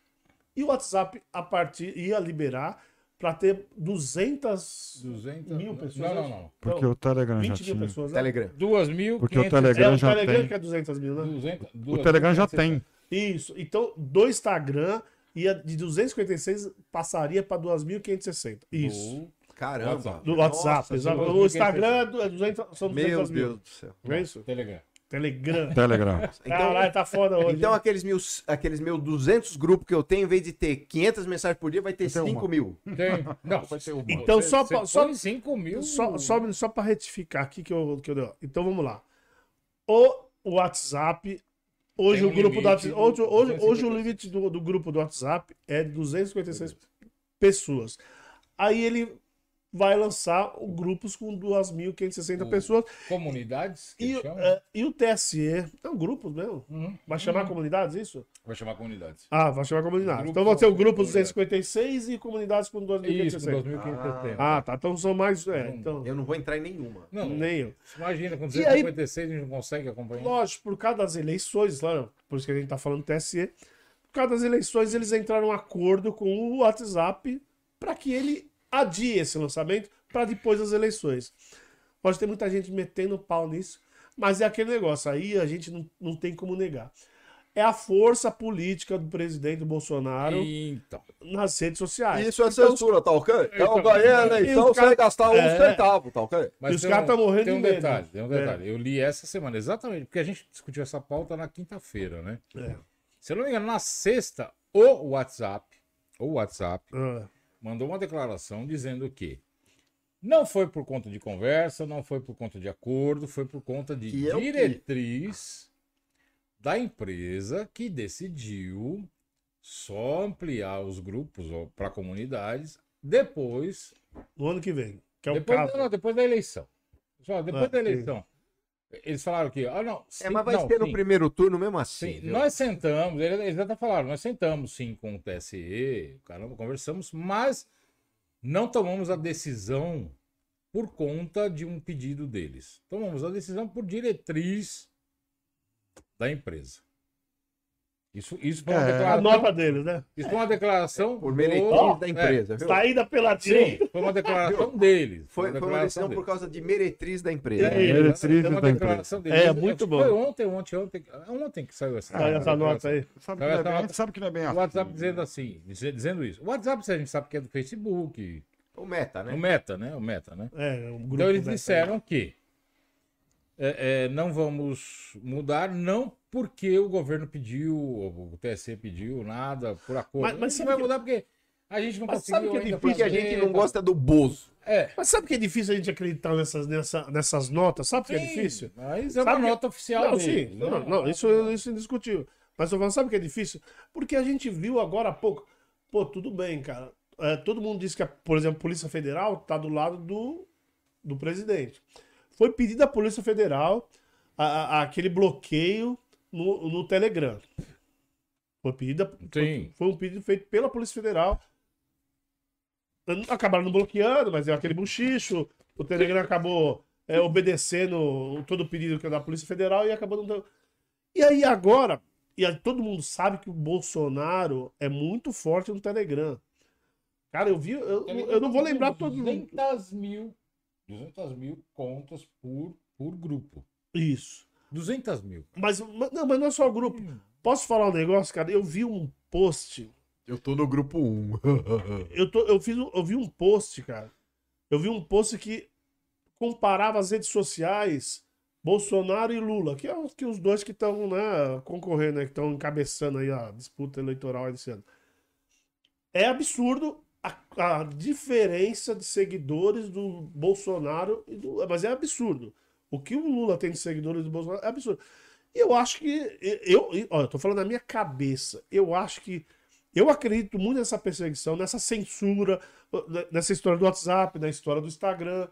E o WhatsApp a partir ia liberar para ter 200 200 mil pessoas. Não, não, não. Porque o Telegram já 20 mil tinha. pessoas. né? Telegram. 2 mil. Porque o É, Telegram o já Telegram tem. que é 200 mil, né? 200, O Telegram já tem. Isso. Então, do Instagram ia de 256 passaria para 2.560. Isso. Caramba. Do WhatsApp, Nossa, exato. O Instagram é du- é 200, são 200 Meu mil. Deus do céu. Não é isso? Telegram. Telegram. Telegram. Então, Caralho, tá foda hoje. então aqueles, mil, aqueles meus 200 grupos que eu tenho, em vez de ter 500 mensagens por dia, vai ter Vai ter 5 uma. mil. Tem. Não, Então, só pra- só- 5 mil. Só, só, só para retificar aqui que eu, que eu dei. ó. Então vamos lá. O WhatsApp. Hoje Tem o grupo do WhatsApp. Hoje, de hoje, hoje o 256. limite do, do grupo do WhatsApp é 256 pessoas. Aí ele vai lançar grupos com 2.560 O- pessoas. Comunidades. que E, é, e o TSE. Não, grupos mesmo. Uhum. Vai chamar comunidades isso? Vai chamar comunidades. Ah, vai chamar comunidades. Grupos Então vão ter o grupo comunidades. 256 e comunidades com Isso, 2.560. 2.560. Ah, tá. Então são mais. É, Não, então, Eu não vou entrar em nenhuma. Não, nem eu. imagina, com E aí- 256 a gente não consegue acompanhar. Lógico, por causa das eleições, lá, por isso que a gente tá falando TSE, por causa das eleições, eles entraram em um acordo com o WhatsApp para que ele adie esse lançamento para depois das eleições. Pode ter muita gente metendo pau nisso, mas é aquele negócio aí, a gente não, não tem como negar. É a força política do presidente Bolsonaro Então. nas redes sociais. Isso é Então, censura, tá ok? Então, Eu ganhei a eleição cara- sem gastar um É. centavo, tá ok? Mas E os tem caras um- tão morrendo Tem um de medo. detalhe, tem um É. detalhe. Eu li essa semana, exatamente, porque a gente discutiu essa pauta na quinta-feira, né? É. Se eu não me engano, na sexta, o WhatsApp, o WhatsApp, Ah, mandou uma declaração dizendo que não foi por conta de conversa, não foi por conta de acordo, foi por conta de Que é diretriz da empresa que decidiu só ampliar os grupos para comunidades depois, no ano que vem. Que é o depois, caso. não, depois da eleição. Só depois Ah, da sim. eleição. Eles falaram que, ah, não, É, sim, mas vai não, ser no sim. primeiro turno mesmo assim. Sim, nós sentamos, eles até falaram, nós sentamos sim com o TSE, caramba, conversamos, mas não tomamos a decisão por conta de um pedido deles. Tomamos a decisão por diretriz da empresa. Isso, isso foi uma É, A declaração. nota deles, né? Isso foi uma declaração. Por do- meretriz da é, empresa, viu? Saída pela sim, foi uma declaração deles. Foi, uma foi uma declaração deles. por causa de meretriz da empresa. É, É, uma da declaração deles. É, que muito bom. Foi ontem, ontem, ontem. Ontem que saiu essa, essa nota aí. Sabe que não é bem- a sabe que não é bem O assim. WhatsApp dizendo assim, dize- dizendo isso. O WhatsApp a gente sabe que é do Facebook, O meta, o né? Meta, né? O Meta, né? É, um grupo Então eles disseram que é, é, não vamos mudar, não porque o governo pediu, o TSE pediu, nada, por acordo. Mas- mas sabe vai que- mudar porque a gente não Mas conseguiu sabe que é ainda Porque a fazer, gente não gosta do Bozo. É. Mas sabe que é difícil a gente acreditar nessas, nessa, nessas notas? Sabe que é Sim, difícil? Mas é uma Sabe que- nota oficial Não, deles, sim. né? Não, não, isso, isso é indiscutível. Mas tô falando, sabe que é difícil? Porque a gente viu agora há pouco. Pô, tudo bem, cara. É, todo mundo diz que, por exemplo, a Polícia Federal tá do lado do, do presidente. Foi pedido à Polícia Federal a- a- aquele bloqueio no, no Telegram. Foi pedido, Sim. foi um pedido feito pela Polícia Federal. Acabaram não bloqueando, mas é aquele buchicho. O Telegram acabou é, obedecendo todo o pedido que é da Polícia Federal e acabou não. E aí agora, e aí todo mundo sabe que o Bolsonaro é muito forte no Telegram. Cara, eu vi, eu, eu não vou lembrar todo mundo. 200 mil, 200 mil contas por, por grupo. Isso. 200 mil. Mas, mas- não, mas não é só o grupo. Posso falar um negócio, cara? Eu vi um post. Eu tô no grupo 1. Eu, tô, eu, fiz, eu vi um post, cara. Eu vi um post que comparava as redes sociais Bolsonaro e Lula, que é os, que os dois que estão né, concorrendo, né, que estão encabeçando aí a disputa eleitoral esse ano. É absurdo a, a diferença de seguidores do Bolsonaro e do. Mas é absurdo. O que o Lula tem de seguidores do Bolsonaro é absurdo. E eu acho que. Eu, eu, ó, eu tô falando na minha cabeça. Eu acho que. Eu acredito muito nessa perseguição, nessa censura, nessa história do WhatsApp, na história do Instagram.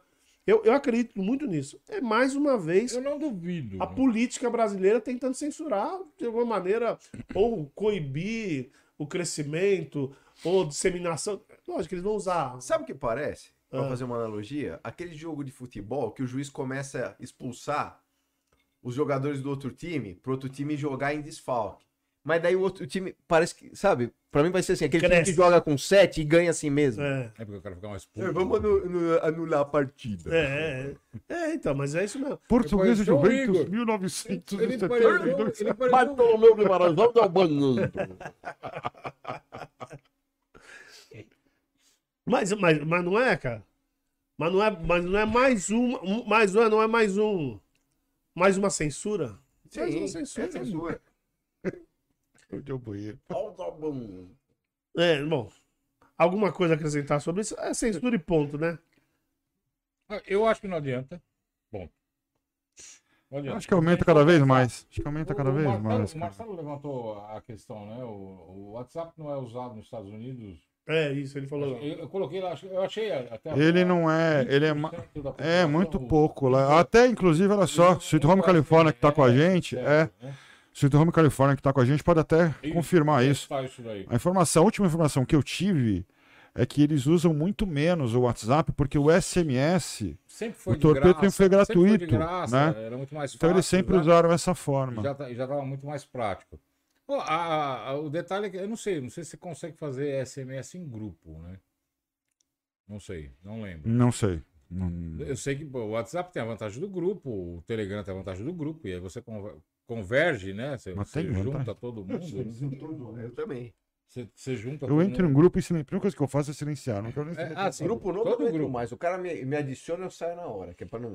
Eu, eu acredito muito nisso. É mais uma vez Eu não duvido. a né? política brasileira tentando censurar, de alguma maneira, ou coibir o crescimento, ou disseminação. Lógico que eles vão usar. Sabe o que parece? Pra Ah. fazer uma analogia, aquele jogo de futebol que o juiz começa a expulsar os jogadores do outro time pro outro time jogar em desfalque. Mas daí o outro time parece que, sabe? Pra mim vai ser assim, aquele time Cresce. que joga com 7 e ganha assim mesmo. É, É porque eu quero ficar mais puto. É, vamos anu- anu- anular a partida. é, é. É, então, mas é isso mesmo. Português Juventus, Igor. Ele 1972. pareceu, ele pareceu Bartolomeu Guimarães, vamos dar o banho. Mas, mas, mas não é, cara. Mas não é, mas não é mais um, um mais um, não é mais um, mais uma censura. mais uma Sim, censura. é censura. Deu banheiro. Vamos dar o banho. É, bom. Alguma coisa a acrescentar sobre isso? É censura e ponto, né? Ah, Eu acho que não adianta. Bom. Não adianta. Acho que aumenta cada vez mais. Acho que aumenta cada o vez Marcelo, mais. O. Marcelo levantou a questão, né? O, o WhatsApp não é usado nos Estados Unidos. É isso, ele falou. Eu, eu coloquei lá, eu achei até. Ele não é. Ele é, ma- 20% da é muito pouco lá. Até, inclusive, olha só, Sweet Home Califórnia que tá com a gente, é. né? Sweet Home Califórnia que tá com a gente pode até confirmar isso. A informação, a última informação que eu tive é que eles usam muito menos o WhatsApp porque o SMS, Sempre foi O torpedo graça, foi sempre foi de gratuito, graça, né? Era muito mais então eles sempre né? usaram essa forma. Já, tá- já tava muito mais prático. Pô, a- a- o detalhe é que eu não sei, não sei se você consegue fazer SMS em grupo, né? Não sei, não lembro. Não sei. Não- Eu sei que pô, o WhatsApp tem a vantagem do grupo, o Telegram tem a vantagem do grupo, e aí você conver- converge, né? Você, Mas você junta todo mundo. Eu também. Você, você junta Eu entro em um grupo e silencio. A primeira coisa que eu faço é silenciar. Não quero nem É, ah, sim, Grupo novo todo eu grupo. mais. O cara me, me adiciona eu saio na hora, que é pra não.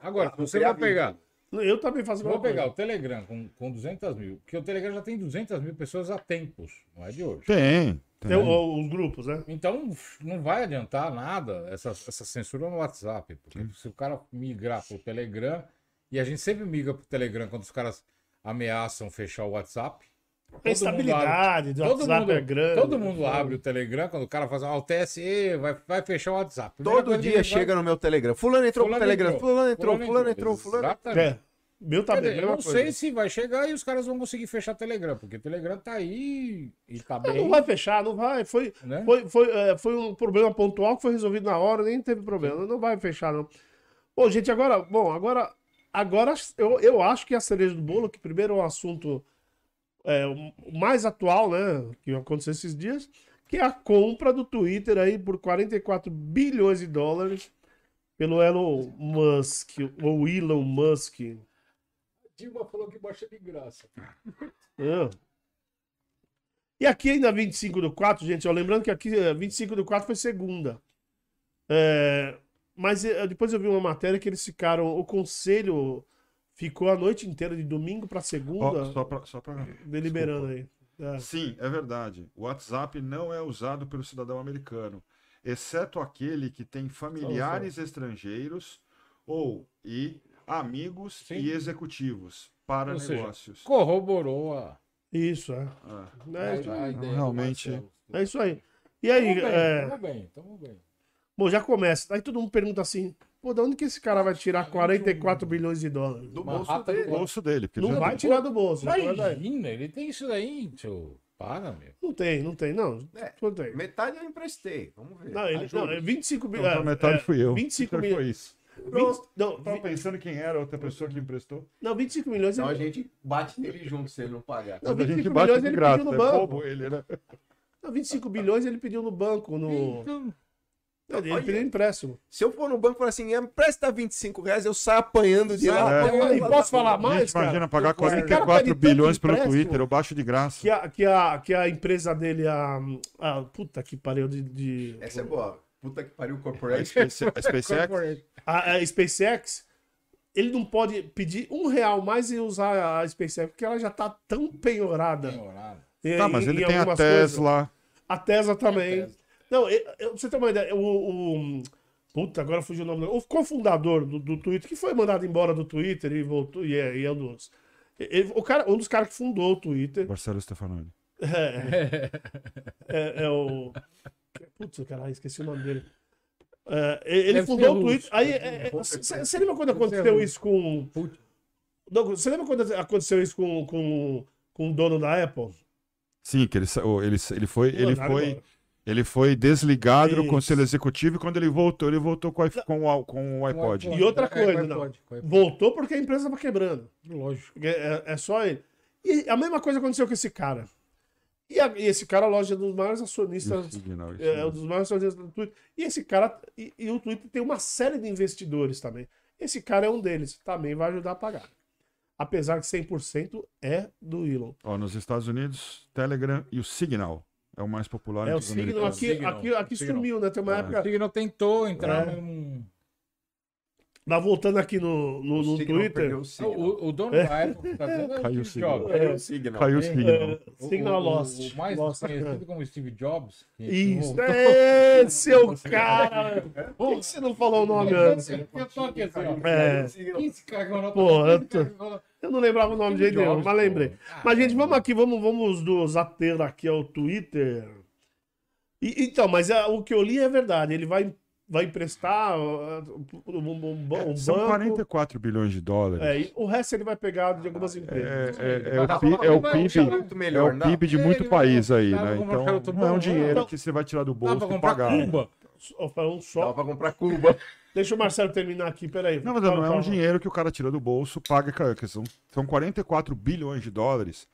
Agora, Não você vai pegar. Eu também faço a Vou mesma coisa. pegar o Telegram com, com 200 mil, porque o Telegram já tem 200 mil pessoas há tempos, não é de hoje. Tem. tem. Tem o- os grupos, né? Então, não vai adiantar nada essa, essa censura no WhatsApp, porque se o cara migrar pro Telegram, e a gente sempre migra pro Telegram quando os caras ameaçam fechar o WhatsApp. A todo mundo abre- estabilidade do Todo WhatsApp mundo, é grande. todo mundo abre o Telegram quando o cara faz o TSE, vai, vai fechar o WhatsApp. Primeira Todo dia vai- chega no meu Telegram. Fulano entrou Fulano pro Telegram. entrou, Fulano entrou, fulano entrou, fulano. Exatamente. É. Meu dizer, eu não coisa. sei se vai chegar e os caras vão conseguir fechar Telegram, porque o Telegram tá aí e tá Não, bem. não vai fechar, não vai. Foi, né? foi, foi, é, foi um problema pontual que foi resolvido na hora, nem teve problema. Não vai fechar, não. Bom, gente, agora, bom, agora, agora eu, eu acho que a cereja do bolo, que primeiro é um assunto é, o mais atual, né, que aconteceu esses dias, que é a compra do Twitter aí por 44 bilhões de dólares pelo Elon Musk, ou Elon Musk. Dilma falou que baixa de graça. É. E aqui ainda 25 do 4, gente, ó, lembrando que aqui eh, 25 do 4 foi segunda. É, mas eh, depois eu vi uma matéria que eles ficaram, o conselho ficou a noite inteira, de domingo para segunda, só pra, só pra... deliberando aí. É. Sim, é verdade. O WhatsApp não é usado pelo cidadão americano, exceto aquele que tem familiares estrangeiros ou e amigos Sim. e executivos para Ou seja, negócios. Corroborou a, Isso, é. Ah, É, a- ideia do realmente- é isso aí. E aí, Tamo bem, é, tamo bem, tamo bem. bom, já começa. Aí todo mundo pergunta assim, pô, de onde que esse cara vai tirar 44 bilhões de dólares? Do Uma bolso do dele. o bolso dele. Porque Não vai tirar do bolso. Imagina, ele tem isso daí, tio. Para, meu. Não tem, não tem, não. É. Não tem. Metade eu emprestei. Vamos ver. Não, ele, não, é 25 Então, bilhões. a metade fui eu. 25 Então, milhões. foi isso. 20, não, Eu tava pensando quem era a outra pessoa que emprestou. não, 25 milhões. Então a ele- gente bate nele junto se ele não pagar. Não, Mas a 25 gente bate milhões ele graça. pediu no É banco. bobo ele, né? Não, 25 bilhões ele pediu no banco. No... Então, Não, ele Olha. pediu empréstimo. Se eu for no banco e falar assim, empresta 25 reais, eu saio apanhando de lá. É. E da- posso falar A mais, gente imagina cara? pagar cara pede 44 tanto bilhões pelo Twitter, eu baixo de graça. Que a, que a, que a empresa dele, a, a. Puta que pariu de. de- Essa é boa. Puta que pariu, A corporate. Space- a SpaceX, a, a SpaceX. Ele não pode pedir um real mais e usar a SpaceX, porque ela já tá tão penhorada. em- tá, mas ele tem a algumas coisas. Tesla. A Tesla também. Tesla. Não, eu, eu- pra você ter uma ideia, o. o- puta, agora fugiu o nome dele. O cofundador do, do Twitter, que foi mandado embora do Twitter e voltou. E é, e é um dos. ele- o cara, um dos caras que fundou o Twitter. Marcelo Stefanoni. É, é, é o. Putz, caralho, esqueci o nome dele. É, ele Deve fundou o. Twitter. Aí, é, é, você você lembra quando aconteceu isso com. Você lembra quando aconteceu isso com, com, com o dono da Apple? Sim, que ele, ele, ele foi, ele foi. Ele foi desligado do Isso. conselho executivo e quando ele voltou, ele voltou com, com, o, com o iPod. E outra É, coisa, não. iPod. Voltou porque a empresa estava quebrando. Lógico. Porque É, é só ele. E a mesma coisa aconteceu com esse cara. E, a- e esse cara, a loja é dos maiores acionistas. Signal, isso É, é um dos maiores acionistas do Twitter. E esse cara. E, e o Twitter tem uma série de investidores também. Esse cara é um deles. Também vai ajudar a pagar. Apesar que 100% é do Elon. Ó, nos Estados Unidos, Telegram e o Signal é o mais popular É o americanos. aqui, aqui, aqui Signal. sumiu, né? Tem uma É. época. O Signal tentou entrar É. num. Tá voltando aqui no, no, no Signal Twitter. o O, Signal. o- o dono da Apple tá é Caiu o Signal. Jobs. Perdeu o Signal. Caiu o É. Signal. É, O- Signal o- Lost. O mais Lost, conhecido como Steve Jobs. Isso, voltou. é, seu cara. Por que você não falou o nome antes? Eu tô aqui assim, ó. É. Quem esse cara que eu não Pô, eu tô- eu não- lembrava o nome de jeito nenhum, mas lembrei. Ah, Mas, gente, vamos aqui, vamos, vamos nos ater aqui ao Twitter. E- então, mas é, o que eu li é verdade. Ele vai, vai emprestar um, um- um um São banco. 44 bilhões de dólares. É, o resto ele vai pegar de algumas empresas. É, é- é o, Vai Pi- dar é o PIB, é o. PIB de É, muito ele país aí, dá né? Então não é um dinheiro então- que você vai tirar do Dá bolso e comprar pagar. né? Cuba. Só para um Dá só. pra comprar Cuba. Deixa o Marcelo terminar aqui, peraí. Não, mas não é um dinheiro que o cara tira do bolso, paga, são, são 44 bilhões de dólares,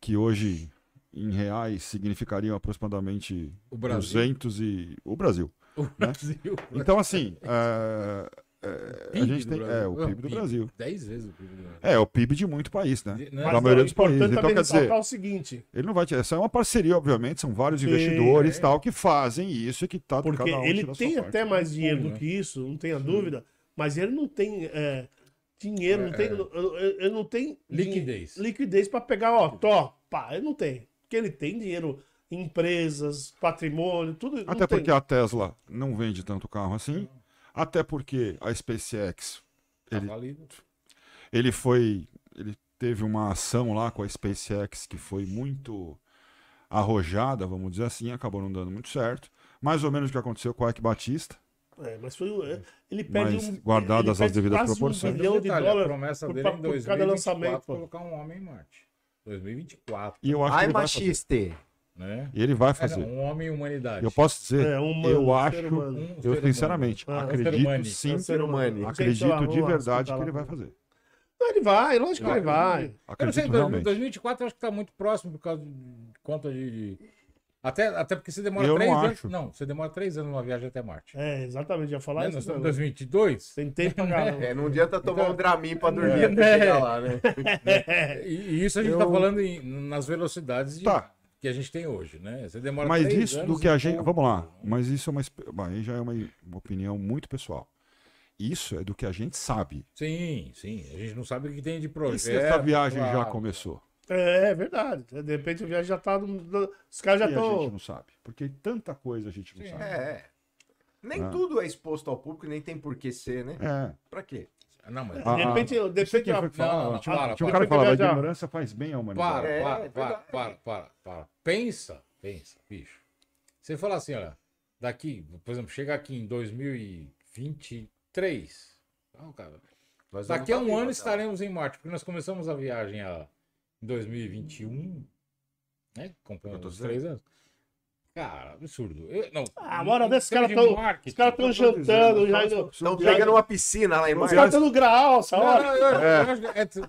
que hoje, em reais, significariam aproximadamente O Brasil. 200 e... O Brasil. O Brasil. Então, assim, é, é, a gente tem. É, o PIB do Brasil. 10 vezes o PIB do Brasil. É, o PIB de muito país, né? De- Da né? Mas maioria é dos países. Então, quer dizer, o seguinte, ele não vai. ter- Essa é uma parceria, obviamente, são vários Sim, investidores é. tal que fazem isso e que tá porque cada um ele tem parte. até mais dinheiro do né? que isso, não tenha dúvida, mas ele não tem é, dinheiro, não tem, ele não tem Liquidez. liquidez para pegar, ó, tó, pá, ele não tem. Porque ele tem dinheiro empresas, patrimônio, tudo. Até tem. porque a Tesla não vende tanto carro assim. Até porque a SpaceX, Tá ele, válido. ele foi. Ele teve uma ação lá com a SpaceX que foi muito arrojada, vamos dizer assim, acabou não dando muito certo. Mais ou menos o que aconteceu com o Ike Batista. É, mas foi, é, ele perde Mas um. guardadas as devidas proporções. Um bilhão de detalhe, a dólares. promessa por- dele é em por cada 2024 lançamento, pô. colocar um homem em Marte. 2024, E eu acho que Ai, vai fazer. Né? E ele vai É, não, fazer. um homem e humanidade. Eu posso dizer, É, um humano, eu um acho, ser humano. Um eu humano. sinceramente ser acredito sim, É ser humano. Acredito lá, de lá, verdade que ele vai fazer. Não, ele vai, lógico que ele vai. Eu não sei, Acredito dois- realmente. 2024 eu acho que tá muito próximo por causa de conta de. de- Até, até porque você demora Eu três não anos. acho. Não, você demora três anos numa viagem até Marte. É, exatamente, ia falar Né? isso. Nós estamos em não. 2022. Tem tempo pra caramba. É, não adianta tomar Então- um Dramin pra dormir É. até chegar lá, né? E, e isso a gente tá falando em- nas velocidades de- Tá. Que a gente tem hoje, né? Você demora Mas isso do que e a gente. pouco. Vamos lá. Mas isso é uma. bom, Aí já é uma, uma opinião muito pessoal. Isso é do que a gente sabe. Sim, sim. A gente não sabe o que tem de E projeto. se essa viagem já claro. começou? É, é verdade. De repente a viagem já tá. no- Os caras já e a gente estão. não sabe. Porque tanta coisa a gente não Sim. sabe. É. Nem Ah. tudo é exposto ao público, nem tem por que ser, né? É. Pra quê? Não, mas. Ah, De repente, de Não sei repente a- que falou. Não, não, tinha, para, tinha um para. cara que falava: a Viajar. ignorância faz bem à humanidade. Para, É, para, é para, verdade. para, para, para. Pensa, pensa, bicho. Você fala assim, olha, daqui, por exemplo, chega aqui em 2023. Não, cara, Nós daqui a um ano Lua, estaremos em Marte, porque nós começamos a viagem a, em 2021, né? Dizendo. três anos. Cara, absurdo. Eu, não, Ah, uma hora dessa, os caras estão. Os caras estão jantando, dizendo, já só- indo. só- Não já- pega numa piscina lá em Os Marte. caras estão no grau, essa Não, hora. não, eu acho que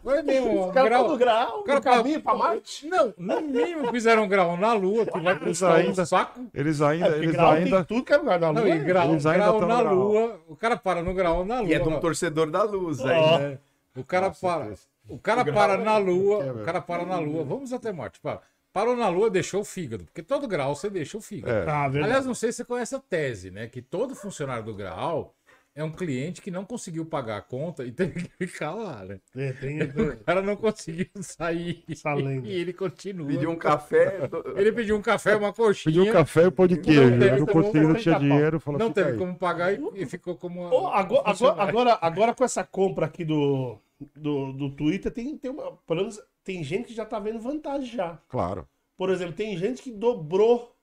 é- mesmo, Os um caras estão no grau, O cara no caminho pra Marte. Não, no mínimo fizeram um grau na Lua, que vai custar um ainda- saco. Eles É, ainda. porque Eles grau ainda tem tudo que é lugar da Não, Lua. e grau, Eles ainda grau na. Lua. O cara para no grau na Lua. E é de um não. torcedor da luz aí. É. O cara para. O cara O para é- na Lua. é, O velho. cara para na Lua. Vamos até Marte. Para. Parou na Lua, deixou o fígado. Porque todo grau você deixa o fígado. É. Ah, verdade. Aliás, não sei se você conhece a tese, né? Que todo funcionário do grau é um cliente que não conseguiu pagar a conta e teve que ficar lá, né? É, tem, O cara não conseguiu sair. Essa lenda. E ele continua. Pediu um café. Ele pediu um café, uma coxinha. pediu um café e um pão de queijo. não consegui, não tinha Não dinheiro. Falou, Não fica teve aí. como pagar e, e ficou como. uma- Ô, agora, agora, agora, agora com essa compra aqui do, do, do Twitter, tem, tem, uma, pelo menos, tem gente que já tá vendo vantagem já. Claro. Por exemplo, tem gente que dobrou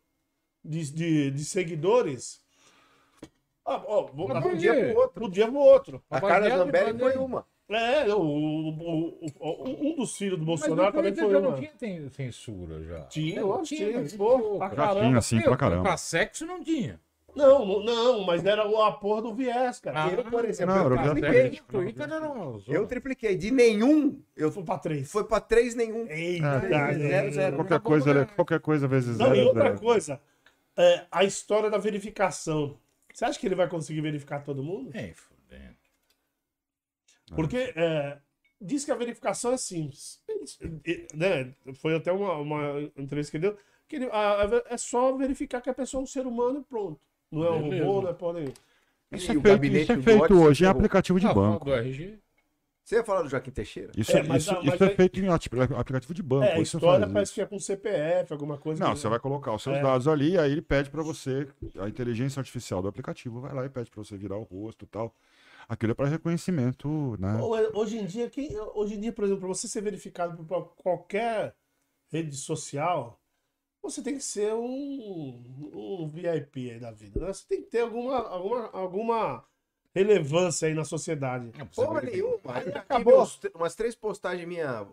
de, de, de seguidores. Ah, ó, vou, um dia pro outro. Um dia pro outro. A cara Baseado Zambelli em foi uma. É, o, o- o- o- um dos filhos do Bolsonaro também foi uma. não tinha tem- censura já. Tinha, eu tinha. mas Pô, pouco. pra Já caramba. tinha assim Meu, pra caramba. Pra sexo não tinha. Não, não, não, mas era a porra do viés, cara. Ah, Eu, por exemplo, não, eu tripliquei. sexo, Twitter era uma zona. Eu tripliquei. De nenhum, eu Foi pra três. foi pra três nenhum. Eita, É, zero, zero. Qualquer coisa, ele- qualquer coisa vezes Não, zero. e outra zero. coisa, é, a história da verificação. Você acha que ele vai conseguir verificar todo mundo? É, fudendo. Porque é, diz que a verificação é simples. E- né, foi até uma, uma entrevista que ele deu. Que ele- a- a- é só verificar que a pessoa é um ser humano e pronto. Não é um Beleza. robô, não é porra nenhuma. Isso E é o feito, gabinete isso é do feito Watson hoje em pegou- aplicativo de Ah, banco. do RG. Você ia falar do Joaquim Teixeira? Isso, É, mas isso, mas isso é aí- feito em ati- aplicativo de banco. É, a história parece isso. que é com CPF, alguma coisa. Não, que- você vai colocar os seus É. dados ali, aí ele pede pra você, a inteligência artificial do aplicativo vai lá e pede pra você virar o rosto e tal. Aquilo é pra reconhecimento, né? Hoje em dia, quem, hoje em dia, por exemplo, para você ser verificado por qualquer rede social, você tem que ser um, um VIP aí da vida. né? Você tem que ter alguma, alguma, alguma relevância aí na sociedade. Não, precisa Porra nenhuma. Acabou. acabou. Umas três postagens minhas.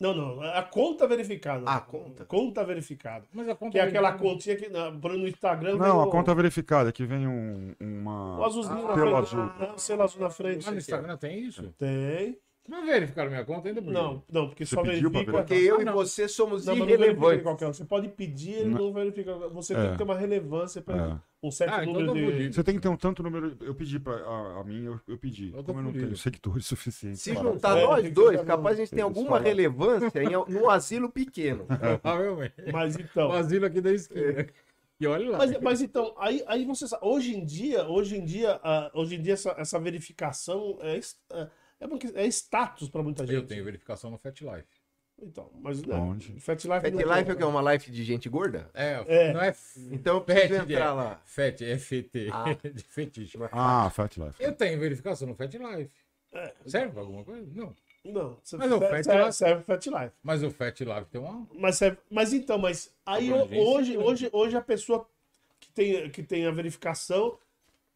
Não, não, a conta verificada. Ah, conta. Conta verificada. Mas a conta Que é aquela verificada- continha que na- no Instagram. Não, a o- conta verificada, que vem um, O uma. azulzinho Ah, na frente. azul. É, o selo azul na frente. Ah, no Instagram tem isso? Tem. Não verificaram minha conta ainda, por quê? Não, não, porque Você só verifica. Porque eu Ah, e não. você somos Não, não irrelevantes. qualquer um. Você pode pedir, ele não, verifica. Você tem É. que ter uma relevância para É. um certo Ah, então número tá de. Você tem que ter um tanto número. Eu pedi pra. A, a mim, eu, eu pedi. Eu tô Como eu não tenho seguidores suficientes. Se para- juntar É, nós tem dois, capaz a gente tem alguma falam. relevância em, num asilo pequeno. Provavelmente. Mas então. O asilo aqui da esquina. E olha lá. Mas, mas então, aí, aí você sabe, hoje em dia, hoje em dia, ah, hoje em dia essa, essa verificação é, es- é, é, uma que- é status para muita gente. Eu tenho verificação no Fat Life. Então, mas né, Onde? Fat Life. Pet não Life é o que? Uma life de gente gorda? É, É. não é Então eu preciso Fat, entrar é. lá. Fat, é FT, Ah. de fetiche. Ah, Fat Life. Eu tenho verificação no Fat Life. É. Serve pra alguma coisa? Não. Não, você Mas o serve, Fat serve, Life- serve Fat Life. Mas o Fat Life tem uma. Mas, serve- mas então, mas aí hoje, grande. hoje, hoje a pessoa que tem, que tem a verificação,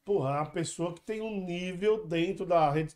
porra, a pessoa que tem um nível dentro da rede,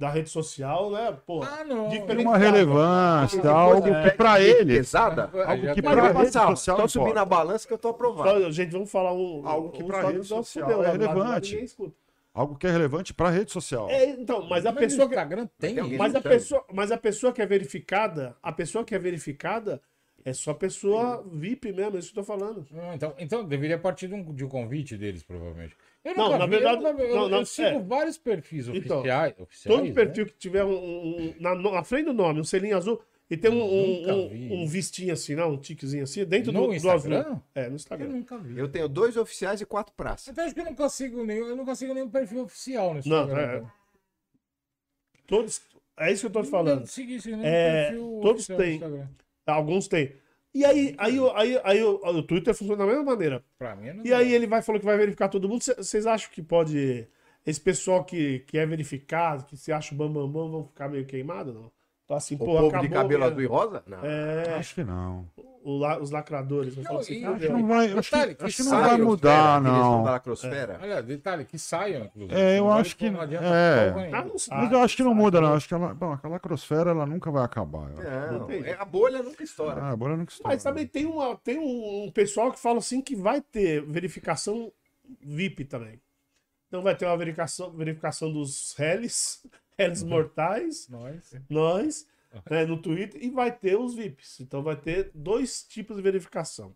da rede social, né? Porra, Ah, não. Tem diferente. uma relevância, Depois algo de que pra de ele. Pesada? Algo que tá- pra rede social Só subir importa. na balança que eu tô aprovado. Só, gente, vamos falar um. Algo que pra rede social fudeu, é relevante. ninguém escuta. Algo que é relevante pra rede social. É, então, mas a Mas pessoa que, Instagram tem. Tem mas a Então. pessoa, mas a pessoa que é verificada, a pessoa que é verificada é só pessoa VIP mesmo, é isso que eu tô falando. Não, então, então deveria partir de um, de um convite deles, provavelmente. Eu Não, nunca na vi, verdade- eu, vi, eu- não, eu não, sigo é. vários perfis Então, oficiais. oficiais Todo né? perfil que tiver um, um- na, na frente do nome, um selinho azul, e tem um, um, um, vi. um vistinho assim, não, um tiquezinho assim, dentro No do, do azul. Instagram? É, no Eu Instagram. nunca vi. Eu tenho dois oficiais e quatro praças. Então acho que eu nunca sigo nenhum, eu nunca sigo nenhum perfil oficial no Não, Instagram. é- então. Todos. É isso que eu tô te falando. Não segui nenhum É, perfil todos oficial no têm. Instagram. Alguns têm. E aí, aí, o- aí, aí, o, o Twitter funciona da mesma maneira. Pra mim, não E aí ele vai falou que vai verificar todo mundo. Cê- Vocês acham que pode. Esse pessoal que, que é verificado, que se acha o bambambam, bam, bam, vão ficar meio queimado, não? Então assim, O pô, povo de acabou cabelo minha- azul e rosa? Não. É, Acho que não. o la- os lacradores. vão Não, falar assim, e- "Fudeu". Acho que não vai, acho Detalhe, que, que acho que não vai mudar, não. da lacrosfera. Olha, detalhe, que saiam, inclusive. É, eu Não acho que- não adianta é. Ah, sabe, Mas eu acho que não muda, não. Acho que ela, bom, aquela crosfera ela nunca vai acabar. Não, é, a bolha nunca estoura. Ah, agora nunca estoura. Mas também tem, uma, tem um, pessoal que fala assim que vai ter verificação VIP também. Então vai ter uma verificação, verificação dos réis, réis mortais, Nós. nós, né, no Twitter, e vai ter os VIPs. Então vai ter dois tipos de verificação.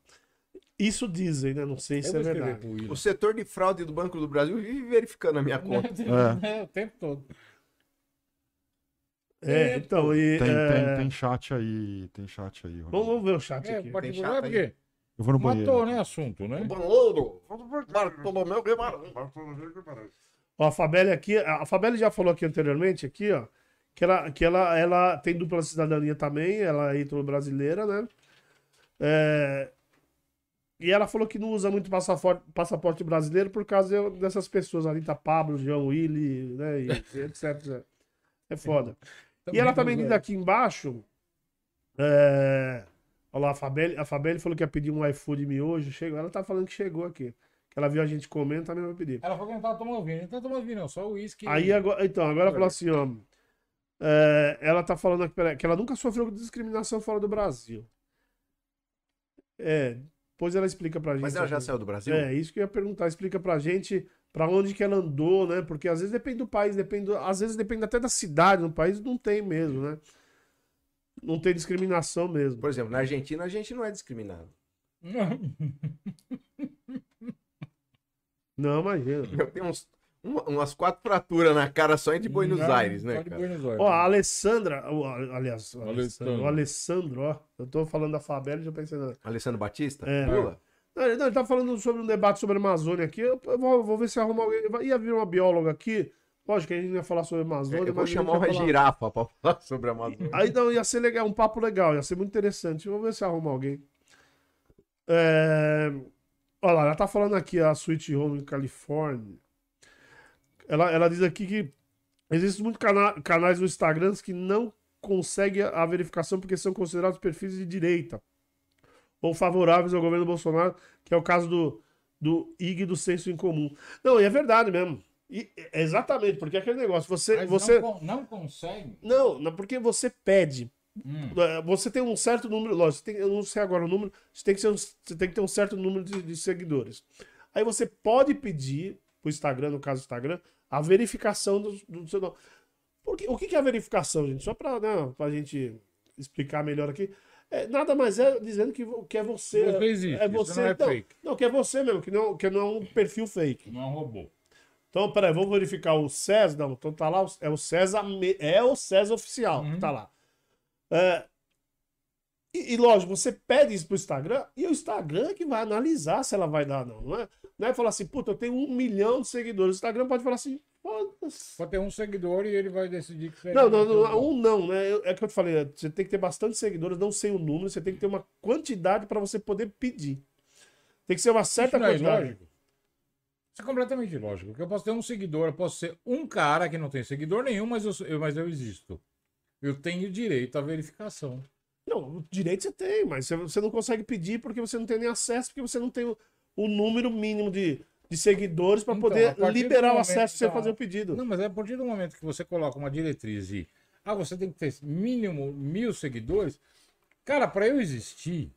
Isso dizem, né? Não sei se é verdade. O setor de fraude do Banco do Brasil vive verificando a minha conta. É, o tempo todo. É, então, e. Tem, é, tem, tem chat aí, tem chat aí. Vamos, vamos ver o chat É, aqui. chato é porque Eu vou no banheiro. matou, né, assunto, né? Banheiro. Bartolomeu Guimarães. Ó, a Fabelle aqui, a Fabelle já falou aqui anteriormente, aqui, ó, que ela, que ela, ela tem dupla cidadania também, ela é ítalo-brasileira, né? É, e ela falou que não usa muito passaporte, passaporte brasileiro por causa dessas pessoas, Anitta Pablo, João Willi, né? E, etc. É foda. E ela também diz aqui embaixo. É... Olha lá, a Fabelle, a Fabelle falou que ia pedir um iFood miojo. Chegou. Ela tá falando que chegou aqui. Ela viu a gente comendo, também vai pedir. Ela falou que não tava tomando vinho. Não tá tomando vinho, não. Só o uísque. Aí agora, então, agora ela falou assim, ó. é, ela tá falando aqui, peraí, que ela nunca sofreu discriminação fora do Brasil. É, depois ela explica pra gente. Mas ela já saiu do Brasil? É, isso que eu ia perguntar. Explica pra gente pra onde que ela andou, né? Porque às vezes depende do país, depende do- às vezes depende até da cidade. No país não tem mesmo, né? Não tem discriminação mesmo. Por exemplo, na Argentina a gente não é discriminado. Não, imagina. Eu tenho uns, uma- umas quatro fraturas na cara só de Buenos Não, Aires, só né, de cara? Buenos Aires. Ó, a Alessandra, o- aliás, o Alessandro, Alessandro. o Alessandro, ó. Eu tô falando da Fabela e já pensei na. Alessandro Batista? É. Pula. Não, ele, não, ele tá falando sobre um debate sobre a Amazônia aqui. Eu, eu vou, vou ver se arruma alguém. Ia vir uma bióloga aqui. Lógico que a gente não ia falar sobre a Amazônia. Eu vou chamar uma falar- girafa pra falar sobre a Amazônia. Aí não, ia ser legal, um papo legal, ia ser muito interessante. Vou ver se arruma alguém. É... Olha lá, ela tá falando aqui, a Sweet Home California. Ela, ela diz aqui que existem muitos cana- canais no Instagram que não conseguem a verificação porque são considerados perfis de direita ou favoráveis ao governo Bolsonaro, que é o caso do, do IG do Senso em Comum. Não, e é verdade mesmo. E, é exatamente, porque é aquele negócio, você, Mas você, não, não consegue. não, porque você pede. Hum. É, Você tem um certo número, lógico, você tem- eu não sei agora o número, você tem que, um- você tem que ter um certo número de, de seguidores. Aí você pode pedir pro Instagram, no caso do Instagram, a verificação do, do seu nome. Porque, o que que é a verificação, gente? Só para né, a gente explicar melhor aqui. É, nada mais é dizendo que, que é você. Você existe, é você. não é não, fake. não, que é você mesmo, que não, que não é um perfil fake. Não é um robô. Então, peraí, vamos verificar o César. Não, então tá lá, é o César, é o César oficial, Uhum. tá lá. É, e, e, lógico, você pede isso pro Instagram e o Instagram é que vai analisar se ela vai dar ou não, não é? Não é falar assim, puta, eu tenho um milhão de seguidores. O Instagram pode falar assim, foda-se. Pode ter um seguidor e ele vai decidir que você Não, não, não, um não, né? Eu- É que eu te falei, você tem que ter bastante seguidores, não sei o número, você tem que ter uma quantidade para você poder pedir. Tem que ser uma certa Isso é quantidade. ilógico? Isso é completamente ilógico. Porque eu posso ter um seguidor, eu posso ser um cara que não tem seguidor nenhum, mas eu, eu- mas eu existo. Eu tenho direito à verificação. Não, o direito você tem, mas você- não consegue pedir porque você não tem nem acesso, porque você não tem o, o número mínimo de, de seguidores para Então, poder liberar o acesso pra você fazer o pedido. Não, mas é a partir do momento que você coloca uma diretriz de ah, você tem que ter mínimo mil seguidores. Cara, para eu existir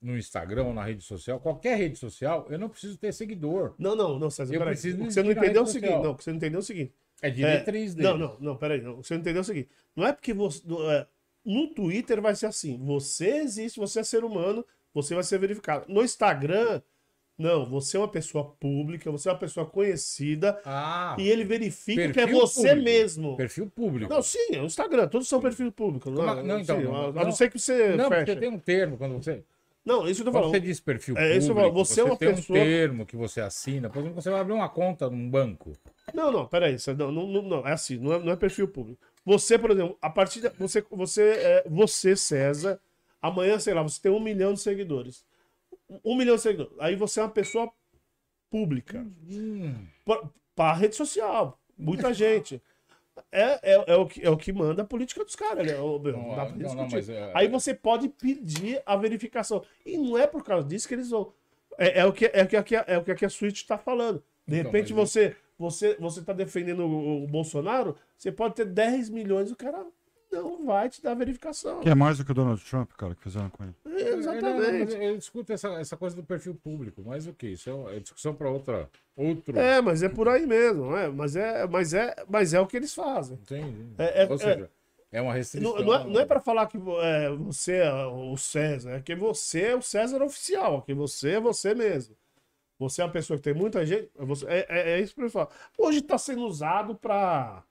no Instagram ou na rede social, qualquer rede social, eu não preciso ter seguidor. Não, não, não, César, Eu peraí. preciso O que você não entendeu é o seguinte, não, você não entendeu é o seguinte. É diretriz dele. Não, não, não, peraí, não. Você não entendeu é o seguinte. Não é porque você. no- é, no Twitter vai ser assim. Você existe, você é ser humano, você vai ser verificado. No Instagram, não, você é uma pessoa pública, você é uma pessoa conhecida Ah, e ele verifica que é você público. mesmo. perfil público. Não, sim, é o Instagram, todos são perfil público. Não, Como- não, então, sim, não, a, a não. não ser que você Não, feche. porque tem um termo quando você. Não, isso que eu tô falando. você diz perfil É, público, falo, você é uma tem pessoa- um termo que você assina. Por exemplo, você vai abrir uma conta num banco. Não, não, peraí. Isso, não, não, não, não, é assim, não é, não é perfil público. Você, por exemplo, a partir da. Você, você, é, você, César, amanhã, sei lá, você tem um milhão de seguidores. Um milhão de seguidores. Aí você é uma pessoa pública. Hum, Para rede social. Muita gente. É, é, é, o que, é o que manda a política dos caras, né? Não, não dá pra não, é- Aí você pode pedir a verificação. E não é por causa disso que eles vão. É, é o, que, é, o que aqui, é o que a Switch está falando. De Então, repente mas você, você você tá defendendo o, o Bolsonaro, você pode ter 10 milhões, o cara não vai te dar verificação. Que é mais do que o Donald Trump, cara, que fizeram com ele. É, É, exatamente. eu discuto essa, essa coisa do perfil público, mas o que? Isso é é discussão para outra. Outro. É, mas é por aí mesmo, é, mas é, mas é, mas é o que eles fazem. Entende? É- é- Ou seja, é, uma restrição. Não, não é, não é para falar que é, você é o César, é que você é o César oficial, que você é você mesmo. Você é uma pessoa que tem muita gente. é você- é, é, é isso que eu falo. Hoje está sendo usado para.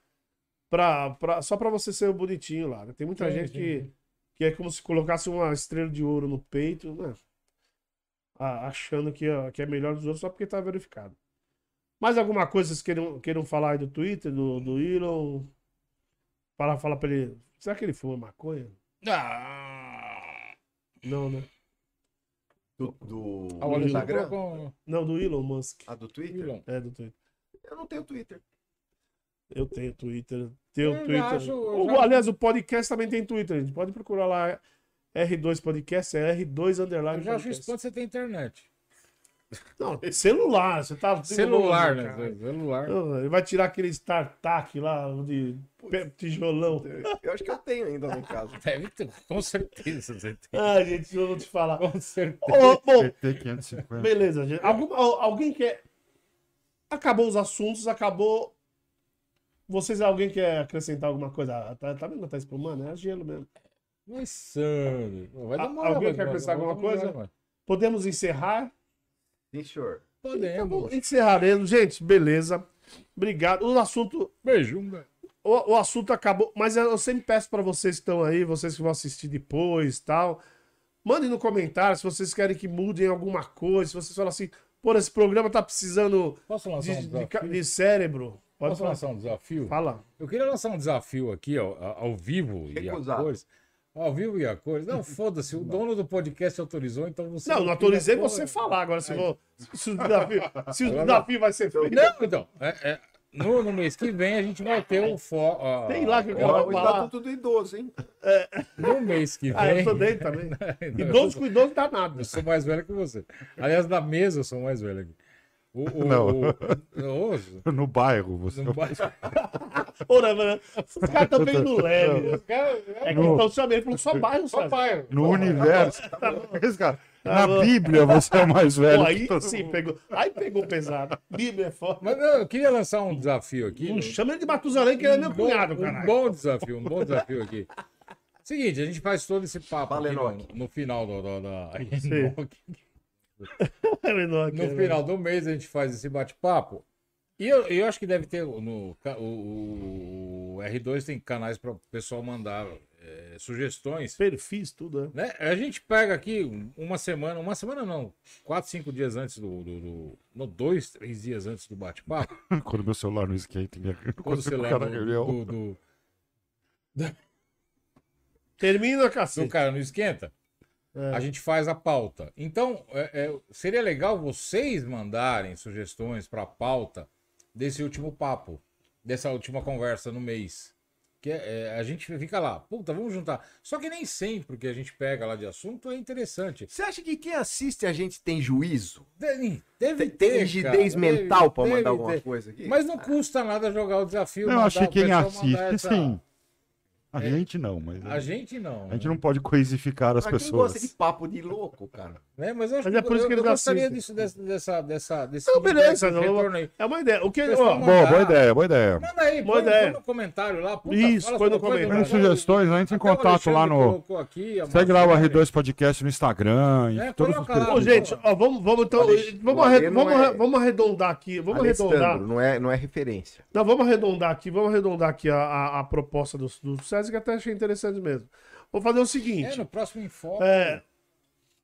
Pra, pra, só para você ser bonitinho lá. né? Tem muita Sim, gente sim, que, que é como se colocasse uma estrela de ouro no peito, né? Ah, achando que, é- que é melhor dos outros só porque tá verificado. Mais alguma coisa vocês queiram, queiram falar aí do Twitter, do, do Elon? Para falar para ele. Será que ele fuma maconha? Ah, Não, né? Do, do, a do Instagram? Não, do Elon Musk. Ah, do Twitter? Elon. É, do Twitter. Eu não tenho Twitter. Eu tenho Twitter. Tenho Eu Twitter. acho- O- já- Aliás, o podcast também tem Twitter. gente. Pode procurar lá. R2 Podcast, é R2 Underline. Eu já acho espanto você tem internet. Não, celular. Você tá. Celular, Cara. né? Celular. Ele vai tirar aquele StarTAC lá de tijolão. Eu acho que eu tenho ainda em casa. Deve ter, com certeza você tem. Ah, gente, eu vou te falar. Com certeza. Ô, bom, PT 550. beleza, gente. Algum- al- alguém quer. Acabou os assuntos, acabou. Vocês, alguém quer acrescentar alguma coisa? Ah, Tá, tá vendo? que Tá espumando? É gelo mesmo. Mas, Sandro, vai demorar. alguém vai quer acrescentar alguma coisa? demorar, Podemos encerrar? Sim, senhor. Então, Podemos. encerraremos. Gente, beleza. Obrigado. O assunto, velho. o, o assunto acabou, mas eu sempre peço para vocês que estão aí, vocês que vão assistir depois tal, mandem no comentário se vocês querem que mudem alguma coisa, se vocês falam assim, pô, esse programa tá precisando de, um de, de cérebro. Pode Posso falar. lançar um desafio? Fala. Eu queria lançar um desafio aqui, ó, a- ao vivo e a Recusado. cores. Ao vivo e a cores. Não, foda-se, o dono do podcast autorizou, então você. Não, não autorizei você falar agora se, vou, se o desafio, se o desafio vai ser feito. Não, então. é- é, no, no mês que vem a gente vai ter o fó. a- Tem lá que eu quero o falar. estatuto do idoso, hein? No mês que Ah, eu vem. sou dele também. Idoso com idoso dá nada. Eu sou mais velho que você. Aliás, da mesa eu sou mais velho aqui. O, o, Não. o- o- No bairro, você. não vai- Ora, mano, os caras estão bem no leve. Cara, É que estão chamando, ele falou só bairro, Só pai. No universo. Esse cara, Na Ah, Bíblia você é o mais velho. Pô, aí todo sim, pegou. Aí pegou pesado. Bíblia é foda. Mas não, eu queria lançar um desafio aqui. Não chama ele de Matusalém, que ele é meu Um bom- cunhado, Um caralho. bom desafio, um bom desafio aqui. Seguinte, a gente faz todo esse papo Fala, aqui no, no final do, do- da- no final do mês a gente faz esse bate-papo. E eu, eu acho que deve ter no o, o R2 tem canais para o pessoal mandar é, sugestões. Perfis, tudo, né? Né? A gente pega aqui uma semana, uma semana não, quatro, cinco dias antes do, do, do- no dois, três dias antes do bate-papo, Quando meu celular não esquenta, minha... quando você o cara do, do, do, Termina, do cacete. cara não esquenta, É. a gente faz a pauta. Então, é- é, seria legal vocês mandarem sugestões para a pauta desse último papo, dessa última conversa no mês. Que é- é, a gente fica lá, puta, vamos juntar. Só que nem sempre que a gente pega lá de assunto é interessante. Você acha que quem assiste a gente tem juízo? Deve, deve Tem, tem ter, rigidez cara, mental pra mandar deve alguma ter. coisa aqui? Mas não custa nada jogar o desafio. Eu mandar acho que o quem assiste, mandar essa- sim. A É. gente não, mas. A gente não. A gente não pode coisificar as Pra quem pessoas. gosta de papo de louco, cara. Né? Mas, eu acho Mas é por isso que eu, eu gostaria disso, dessa, dessa, dessa, desse Não, beleza. não, é uma ideia. O que, ó, Boa, boa ideia, boa ideia. Manda aí, Boa põe, ideia. põe no comentário lá. Puta, Isso, fala põe no comentário. Manda- sugestões, entra em contato lá no. aqui, a Segue lá o Marcela. R2 Podcast no Instagram. É, todos os coloca lá. Perfis. gente, ó, vamos, vamos então. Vamos, vamos, é- arre- vamos arredondar aqui. Vamos arredondar. não é, não é referência. Não, vamos arredondar aqui. Vamos arredondar aqui a, a, a proposta do, do César, que até achei interessante mesmo. Vou fazer o É, seguinte. no próximo enfoque. É,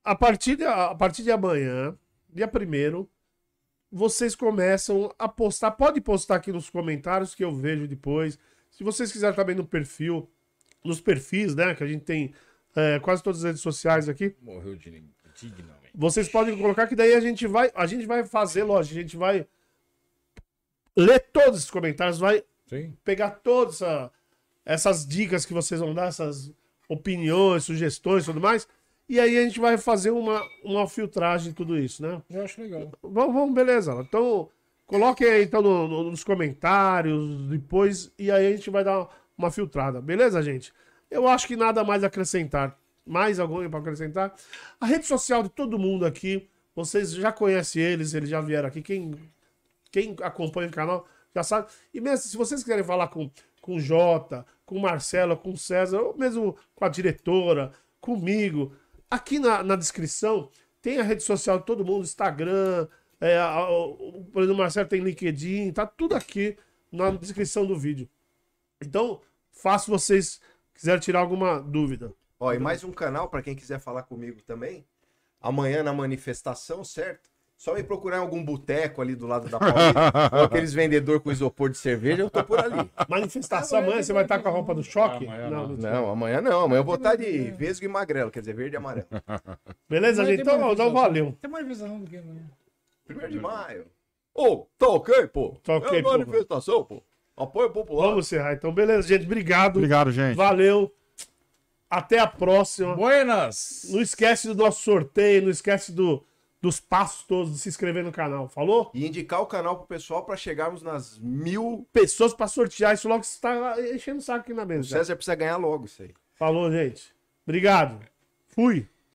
a, partir de, a partir de amanhã, dia 1 vocês começam a postar. Pode postar aqui nos comentários que eu vejo depois. Se vocês quiserem também no perfil, nos perfis, né? Que a gente tem é, quase todas as redes sociais aqui. Morreu de dignamente. Vocês podem colocar que daí a gente vai, a gente vai fazer, lógico, a gente vai ler todos esses comentários, vai Sim. pegar todas essa- essas dicas que vocês vão dar, essas opiniões, sugestões e tudo mais, e aí a gente vai fazer uma, uma filtragem de tudo isso, né? Eu acho legal. Vamos, vamos beleza. Então, coloquem aí então no- no- nos comentários depois, e aí a gente vai dar uma filtrada, beleza, gente? Eu acho que nada mais acrescentar. Mais alguém para acrescentar? A rede social de todo mundo aqui, vocês já conhecem eles, eles já vieram aqui. Quem, quem acompanha o canal já sabe. E mesmo se vocês quiserem falar com, com o Jota, com o Marcelo, com o César, ou mesmo com a diretora, comigo, aqui na, na descrição tem a rede social de todo mundo, Instagram, é, a- o, por exemplo, o Marcelo tem LinkedIn, tá tudo aqui na descrição do vídeo. Então, faço vocês quiserem tirar alguma dúvida. Ó, e mais um canal pra quem quiser falar comigo também. Amanhã na manifestação, certo? Só me procurar em algum boteco ali do lado da Paulista, ou aqueles vendedor com isopor de cerveja, eu tô por ali. Manifestação amanhã, você vai estar com a roupa do choque? Amanhã não, não. Não, amanhã não. Amanhã eu vou estar de vesgo e magrelo, quer dizer, verde e amarelo. Beleza, Mas gente? Então, então valeu. Tem manifestação do que amanhã? Primeiro de maio. Ô, tá ok, pô? Tá ok, é pô. manifestação, pô. Apoio popular. Vamos encerrar. Então, beleza, gente. Obrigado. Obrigado, gente. Valeu. Até a próxima. Buenas! Não esquece do nosso sorteio, não esquece do, dos passos todos, de se inscrever no canal. Falou? E indicar o canal pro pessoal pra chegarmos nas mil. Pessoas pra sortear isso logo que você tá enchendo o saco aqui na O mesa. já. César precisa ganhar logo isso aí. Falou, gente. Obrigado. Fui.